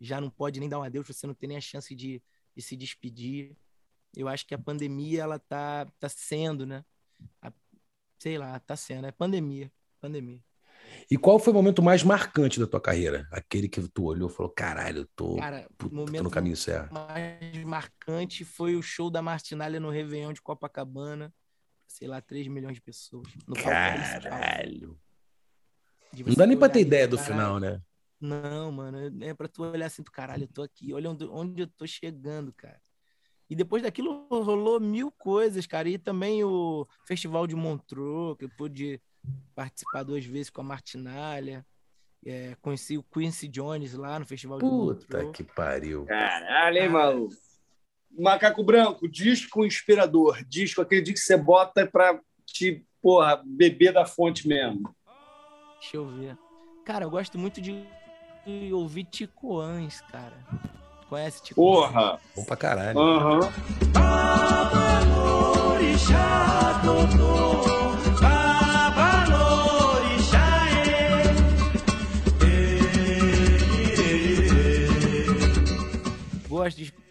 [SPEAKER 4] já não pode nem dar um adeus, você não tem nem a chance de, de se despedir. Eu acho que a pandemia, ela tá, tá sendo, né? A- sei lá, tá sendo, é pandemia, pandemia.
[SPEAKER 1] E qual foi o momento mais marcante da tua carreira? Aquele que tu olhou e falou: caralho, eu tô,
[SPEAKER 4] Cara,
[SPEAKER 1] puta, tô
[SPEAKER 4] momento
[SPEAKER 1] no caminho certo.
[SPEAKER 4] mais marcante foi o show da Martinalha no Réveillon de Copacabana. Sei lá, 3 milhões de pessoas.
[SPEAKER 1] Caralho.
[SPEAKER 4] De
[SPEAKER 1] Não dá nem pra ter ideia do
[SPEAKER 4] caralho,
[SPEAKER 1] final, né?
[SPEAKER 4] Não, mano. É pra tu olhar assim, caralho, eu tô aqui. Olha onde, onde eu tô chegando, cara. E depois daquilo rolou mil coisas, cara. E também o Festival de Montreux, que eu pude participar duas vezes com a Martinalha. É, conheci o Quincy Jones lá no Festival de
[SPEAKER 1] Puta que pariu.
[SPEAKER 2] Caralho, hein, maluco? Macaco Branco, disco inspirador. Disco, aquele disco que você bota pra te, porra, beber da fonte mesmo.
[SPEAKER 4] Deixa eu ver. Cara, eu gosto muito de, ouvir Tico Ans, cara. Conhece Tico
[SPEAKER 2] Porra!
[SPEAKER 1] Bom pra caralho.
[SPEAKER 2] Aham.
[SPEAKER 4] De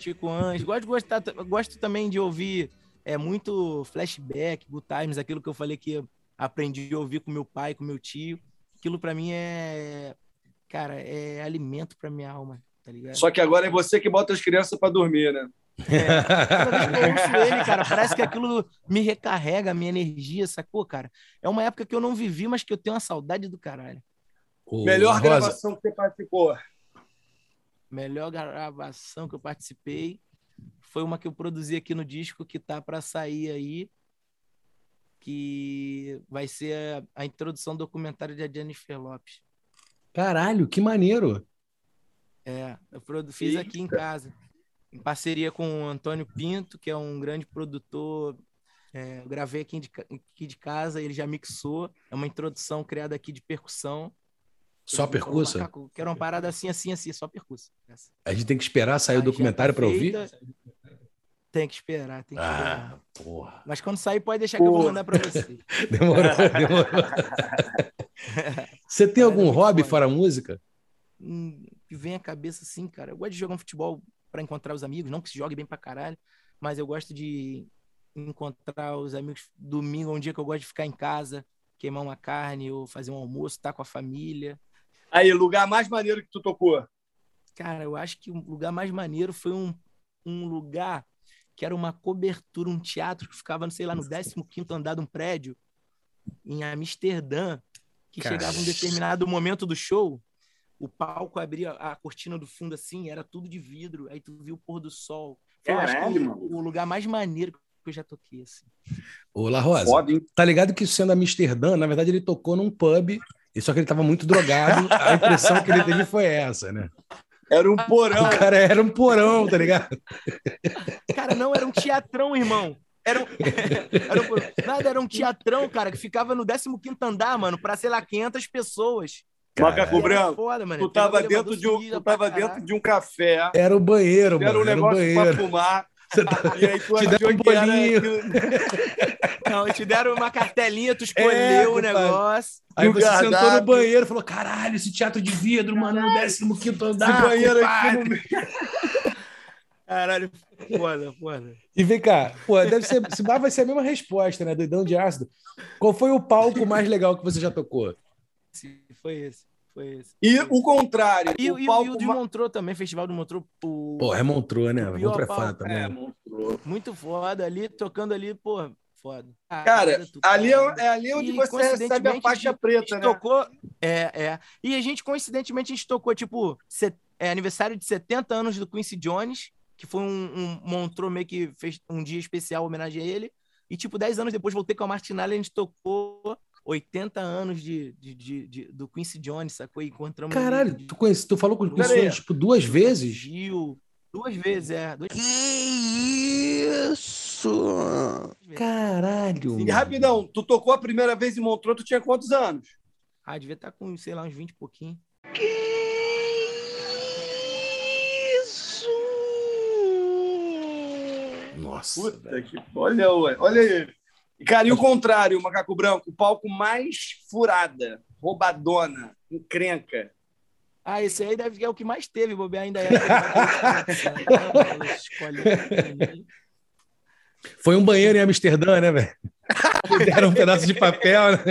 [SPEAKER 4] Tico Ans. Gosto, gostar, gosto também de ouvir é, muito flashback, good times, aquilo que eu falei que eu aprendi a ouvir com meu pai, com meu tio. Aquilo pra mim é. Cara, é alimento pra minha alma, tá ligado?
[SPEAKER 2] Só que agora é você que bota as crianças pra dormir, né?
[SPEAKER 4] Ouço ele, cara, parece que aquilo me recarrega a minha energia, sacou, cara? É uma época que eu não vivi, mas que eu tenho uma saudade do caralho.
[SPEAKER 1] Ô,
[SPEAKER 2] Melhor
[SPEAKER 1] Rosa,
[SPEAKER 2] gravação que você participou.
[SPEAKER 4] Melhor gravação que eu participei foi uma que eu produzi aqui no disco que tá para sair aí, que vai ser a, a introdução do documentário de Jennifer Lopes.
[SPEAKER 1] Caralho, que maneiro.
[SPEAKER 4] É, eu produ- fiz aqui em casa, em parceria com o Antônio Pinto, que é um grande produtor. É, eu gravei aqui de, aqui de casa, ele já mixou. É uma introdução criada aqui de percussão.
[SPEAKER 1] Só percussa?
[SPEAKER 4] "Macaco, Quero uma parada assim, assim, assim, só percussa. Essa.
[SPEAKER 1] A gente tem que esperar sair o
[SPEAKER 4] Aí
[SPEAKER 1] documentário
[SPEAKER 4] tá
[SPEAKER 1] pra ouvir?
[SPEAKER 4] Tem que esperar, tem que
[SPEAKER 1] Ah,
[SPEAKER 4] esperar.
[SPEAKER 1] porra.
[SPEAKER 4] Mas quando sair, pode deixar que eu vou mandar pra você.
[SPEAKER 1] Demorou, demorou. Você tem algum
[SPEAKER 4] muito
[SPEAKER 1] hobby fora música?
[SPEAKER 4] Hum, que vem à cabeça assim, cara. Eu gosto de jogar um futebol pra encontrar os amigos, não que se jogue bem pra caralho, mas eu gosto de encontrar os amigos domingo, um dia que eu gosto de ficar em casa, queimar uma carne ou fazer um almoço, estar com a família.
[SPEAKER 2] Aí, lugar mais maneiro que tu tocou.
[SPEAKER 4] Cara, eu acho que o lugar mais maneiro foi um, um lugar que era uma cobertura, um teatro que ficava, sei lá, no 15º andar de um prédio, em Amsterdã, que
[SPEAKER 1] Cara.
[SPEAKER 4] chegava um determinado momento do show, o palco abria a cortina do fundo assim, era tudo de vidro, aí tu via o pôr do sol. Foi,
[SPEAKER 2] Caralho,
[SPEAKER 4] o-
[SPEAKER 2] mano.
[SPEAKER 4] o lugar mais maneiro que eu já toquei, assim.
[SPEAKER 1] Ô, La Rosa,
[SPEAKER 2] Foda,
[SPEAKER 1] tá ligado que sendo Amsterdã, na verdade ele tocou num pub, e só que ele tava muito drogado. A impressão que ele teve foi essa, né?
[SPEAKER 2] Era um porão.
[SPEAKER 1] O cara era um porão, tá ligado?
[SPEAKER 4] Cara, não, era um teatrão, irmão. Era um... era um... Nada, era um teatrão, cara, que ficava no 15º andar, mano, pra, sei lá, 500 pessoas.
[SPEAKER 2] Macaco Branco,
[SPEAKER 4] foda, mano.
[SPEAKER 2] tu tava, dentro de, um, tu tava dentro de um café,
[SPEAKER 1] Era o banheiro,
[SPEAKER 2] era
[SPEAKER 1] mano.
[SPEAKER 2] um
[SPEAKER 1] Era o
[SPEAKER 2] negócio pra
[SPEAKER 1] banheiro.
[SPEAKER 2] fumar,
[SPEAKER 1] Você tá-
[SPEAKER 2] e aí tu
[SPEAKER 1] Te deram um bolinho.
[SPEAKER 4] Não, te deram uma cartelinha, tu
[SPEAKER 1] É,
[SPEAKER 4] escolheu o
[SPEAKER 1] compadre.
[SPEAKER 4] negócio.
[SPEAKER 1] Aí
[SPEAKER 2] o
[SPEAKER 1] você sentou no
[SPEAKER 2] cardápio?
[SPEAKER 1] banheiro e falou: caralho, esse teatro de vidro, mano, no 15 andar.
[SPEAKER 2] Esse banheiro aqui
[SPEAKER 1] compadre."
[SPEAKER 2] no.
[SPEAKER 4] Caralho, foda, foda.
[SPEAKER 1] E vem cá, pô, deve ser. Se bar vai ser a mesma resposta, né? Doidão de ácido. Qual foi o palco mais legal que você já tocou?
[SPEAKER 4] Sim, Foi esse, foi esse.
[SPEAKER 2] E o contrário,
[SPEAKER 4] E,
[SPEAKER 2] o
[SPEAKER 4] e- e
[SPEAKER 2] palco
[SPEAKER 4] o de
[SPEAKER 2] ma-
[SPEAKER 4] Montreux também, Festival do Montreux. O...
[SPEAKER 1] Pô, é Montreux, né? Montreux é foda também.
[SPEAKER 2] É, monstruoso.
[SPEAKER 4] Muito foda ali, tocando ali, pô, foda.
[SPEAKER 2] Cara, ali é, é ali onde
[SPEAKER 4] E,
[SPEAKER 2] você recebe a faixa
[SPEAKER 4] a gente
[SPEAKER 2] preta, né?
[SPEAKER 4] tocou. É, é. E a gente, coincidentemente, a gente tocou, tipo, set- é, aniversário de 70 anos do Quincy Jones, que foi um, um Montreux meio que fez um dia especial em homenagem a ele. E, tipo, 10 anos depois, voltei com a Martinalha e a gente tocou 80 anos de, de, de- de- do Quincy Jones, sacou? E encontramos.
[SPEAKER 1] Caralho, tu, conhece, tu falou com o. Quincy, tipo, duas vezes?
[SPEAKER 4] Gil. Duas vezes, é. Duas...
[SPEAKER 9] Isso!
[SPEAKER 1] Caralho.
[SPEAKER 2] E rapidão, tu tocou a primeira vez em Montreux, tu tinha quantos anos?
[SPEAKER 4] Ah, devia estar com, sei lá, uns 20 e pouquinho.
[SPEAKER 1] Nossa.
[SPEAKER 2] Puta
[SPEAKER 1] velho.
[SPEAKER 2] que... Olha, ué, olha aí. E, Cara, e o contrário, o Macaco Branco, o palco mais furada, roubadona, encrenca.
[SPEAKER 4] Ah, esse aí deve ser o que mais teve, bobear ainda é.
[SPEAKER 1] Foi um banheiro em Amsterdã, né, velho? Deram um pedaço de papel, né?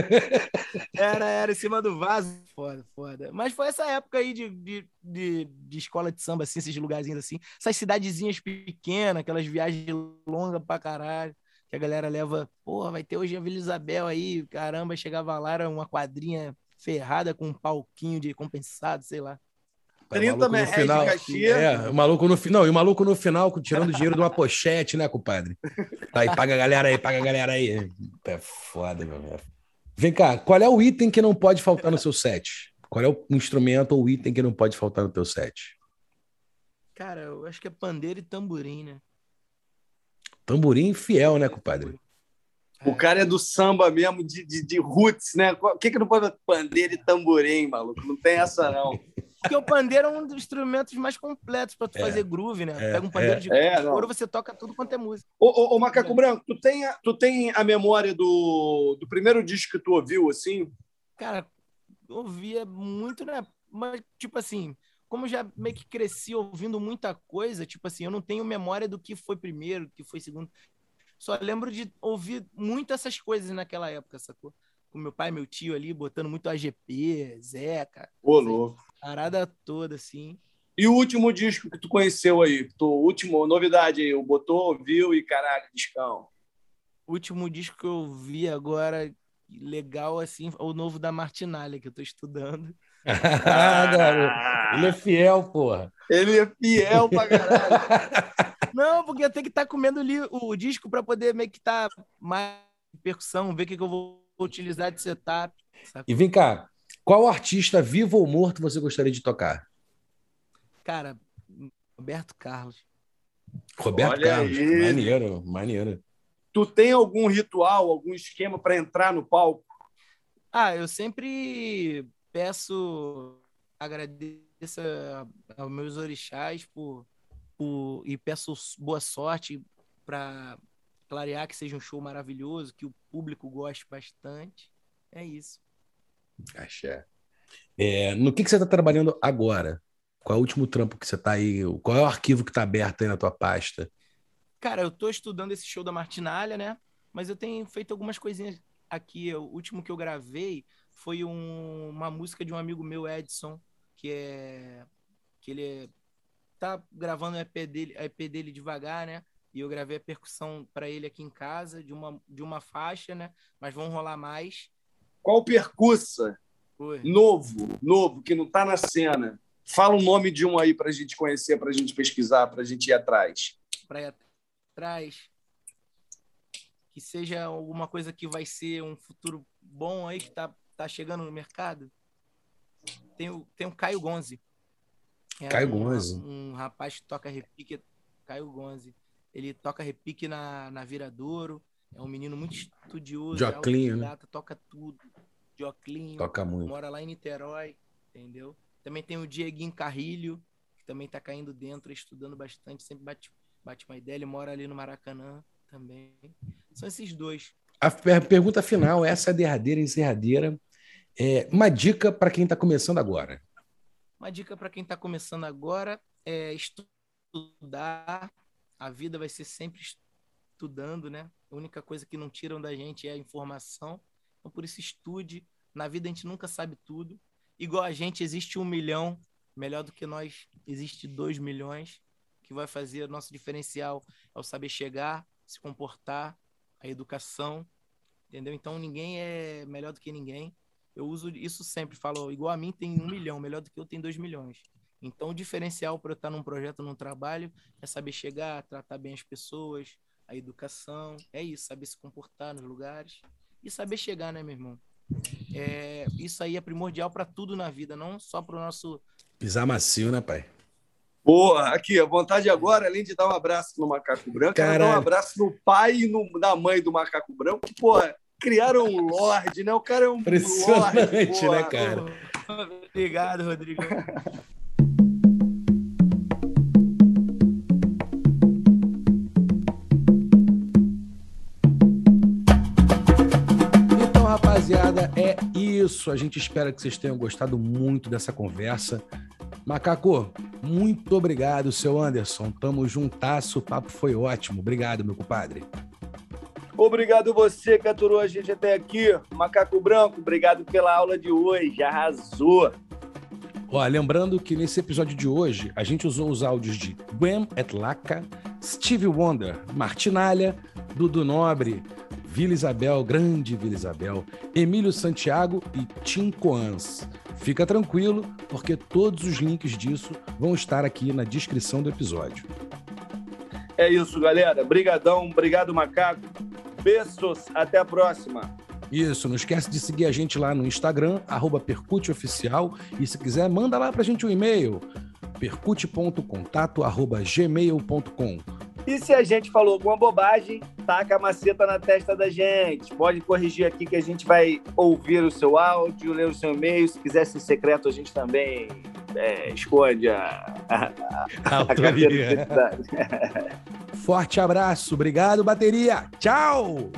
[SPEAKER 4] Era, era em cima do vaso. Foda, foda. Mas foi essa época aí de, de, de, de escola de samba, assim, esses lugarzinhos assim. Essas cidadezinhas pequenas, aquelas viagens longas pra caralho. Que a galera leva, porra, vai ter hoje a Vila Isabel aí, caramba, chegava lá, era uma quadrinha ferrada com um palquinho de compensado, sei lá.
[SPEAKER 1] O
[SPEAKER 2] 30
[SPEAKER 1] maluco no
[SPEAKER 2] merréis de
[SPEAKER 1] final,
[SPEAKER 2] cachê.
[SPEAKER 1] É, o maluco no final, e o maluco no final tirando dinheiro de uma pochete, né, compadre? Tá aí, paga a galera aí, paga a galera aí. É foda, meu velho. Vem cá, qual é o item que não pode faltar no seu set? Qual é o instrumento ou item que não pode faltar no teu set?
[SPEAKER 4] Cara, eu acho que é pandeiro e tamborim, né?
[SPEAKER 1] Tamborim fiel, né, compadre?
[SPEAKER 2] O cara é do samba mesmo, de, de, de roots, né? O que que não pode pandeiro e tamborim, maluco? Não tem essa, não.
[SPEAKER 4] Porque o pandeiro é um dos instrumentos mais completos pra tu
[SPEAKER 1] É.
[SPEAKER 4] fazer groove, né?
[SPEAKER 1] É,
[SPEAKER 4] Pega um pandeiro
[SPEAKER 1] é.
[SPEAKER 4] de
[SPEAKER 2] É,
[SPEAKER 4] couro, você toca tudo quanto é música.
[SPEAKER 2] Ô, ô, ô, Macaco Branco, tu tem, a, tu tem a memória do, do primeiro disco que tu ouviu, assim?
[SPEAKER 4] Cara, eu ouvia muito, né? Mas, tipo assim, como já meio que cresci ouvindo muita coisa, tipo assim, eu não tenho memória do que foi primeiro, do que foi segundo. Só lembro de ouvir muito essas coisas naquela época, sacou? Com meu pai, meu tio ali, botando muito AGP, Zeca,
[SPEAKER 2] Ô, louco.
[SPEAKER 4] parada toda, assim.
[SPEAKER 2] E o último disco que tu conheceu aí? Tu, último, novidade aí, o botou, ouviu e caralho, discão.
[SPEAKER 4] O último disco que eu vi agora legal, assim, o novo da Martinalha, que eu tô estudando.
[SPEAKER 1] Ah, garoto. Ele é fiel, porra.
[SPEAKER 2] Ele é fiel pra caralho.
[SPEAKER 4] Não, porque eu tenho que estar comendo ali o disco para poder meio que estar tá mais percussão, ver o que, que eu vou utilizar de setup.
[SPEAKER 1] Sabe? E vem cá, qual artista vivo ou morto você gostaria de tocar?
[SPEAKER 4] Cara, Roberto Carlos.
[SPEAKER 1] Roberto Olha Carlos, aí. maneiro, maneiro.
[SPEAKER 2] Tu tem algum ritual, algum esquema para entrar no palco?
[SPEAKER 4] Ah, eu sempre peço, agradeço aos meus orixás por, por e peço boa sorte para clarear que seja um show maravilhoso, que o público goste bastante. É isso.
[SPEAKER 1] Axé. É, no que, que você está trabalhando agora? Qual é o último trampo que você está aí? Qual é o arquivo que está aberto aí na tua pasta?
[SPEAKER 4] Cara, eu estou estudando esse show da Martinalha, né? Mas eu tenho feito algumas coisinhas aqui. O último que eu gravei foi um, uma música de um amigo meu, Edson, que é que ele é, tá gravando o EP dele, EP dele devagar, né? E eu gravei a percussão para ele aqui em casa de uma de uma faixa, né? Mas vão rolar mais.
[SPEAKER 2] Qual percussa? Oi. Novo, novo que não tá na cena. Fala o nome de um aí para a gente conhecer, para a gente pesquisar, para a gente ir atrás.
[SPEAKER 4] Para ir atrás. Que seja alguma coisa que vai ser um futuro bom aí, que tá, tá chegando no mercado. Tem o, tem o Caio Gonzi.
[SPEAKER 1] É Caio um, Gonzi.
[SPEAKER 4] Um rapaz que toca repique. Caio Gonzi. Ele toca repique na, na Viradouro. É um menino muito estudioso.
[SPEAKER 1] Joclinho,
[SPEAKER 4] né? Toca tudo. Joclinho.
[SPEAKER 1] Toca muito.
[SPEAKER 4] Mora lá em Niterói, entendeu? Também tem o Dieguinho Carrilho, que também está caindo dentro, estudando bastante, sempre bate, bate uma ideia. Ele mora ali no Maracanã também. São esses dois.
[SPEAKER 1] A pergunta final, essa é a derradeira encerradeira. É, uma dica para quem está começando agora.
[SPEAKER 4] Uma dica para quem está começando agora é estudar. A vida vai ser sempre estudando, né? A única coisa que não tiram da gente é a informação. Então, por isso, estude. Na vida a gente nunca sabe tudo igual a gente existe um milhão, melhor do que nós existe dois milhões, que vai fazer o nosso diferencial é o saber chegar, se comportar, a educação, entendeu? Então ninguém é melhor do que ninguém. Eu uso isso sempre, falo, igual a mim tem um milhão, melhor do que eu tem dois milhões. Então o diferencial para eu estar num projeto, num trabalho, é saber chegar, tratar bem as pessoas, a educação, é isso, saber se comportar nos lugares e saber chegar, né, meu irmão? É, isso aí é primordial para tudo na vida, não só para o nosso.
[SPEAKER 1] Pisar macio, né, pai?
[SPEAKER 2] Porra, aqui, a vontade agora, além de dar um abraço no macaco branco, é dar um abraço no pai e no, na mãe do macaco branco, que, porra, criaram um Lorde, né? O cara é um
[SPEAKER 1] Impressionante, lorde, né, cara?
[SPEAKER 4] Obrigado, Rodrigo.
[SPEAKER 1] rapaziada, é isso. A gente espera que vocês tenham gostado muito dessa conversa. Macaco, muito obrigado, seu Anderson. Tamo juntasso, o papo foi ótimo. Obrigado, meu compadre.
[SPEAKER 2] Obrigado você que aturou a gente até aqui. Macaco Branco, obrigado pela aula de hoje. Arrasou.
[SPEAKER 1] Ó, lembrando que nesse episódio de hoje a gente usou os áudios de Gwen Etlaca, Steve Wonder, Martinalha, Dudu Nobre, Vila Isabel, grande Vila Isabel, Emílio Santiago e Tim Coans. Fica tranquilo, porque todos os links disso vão estar aqui na descrição do episódio.
[SPEAKER 2] É isso, galera. Brigadão, obrigado, Macaco. Beijos, até a próxima.
[SPEAKER 1] Isso, não esquece de seguir a gente lá no Instagram, percuteoficial. E se quiser, manda lá pra gente um e-mail, percute.contato.gmail.com.
[SPEAKER 2] E se a gente falou alguma bobagem, taca a maceta na testa da gente. Pode corrigir aqui que a gente vai ouvir o seu áudio, ler o seu e-mail. Se quiser ser secreto, a gente também é, esconde a, a, a, a
[SPEAKER 1] Forte abraço, obrigado, bateria. Tchau!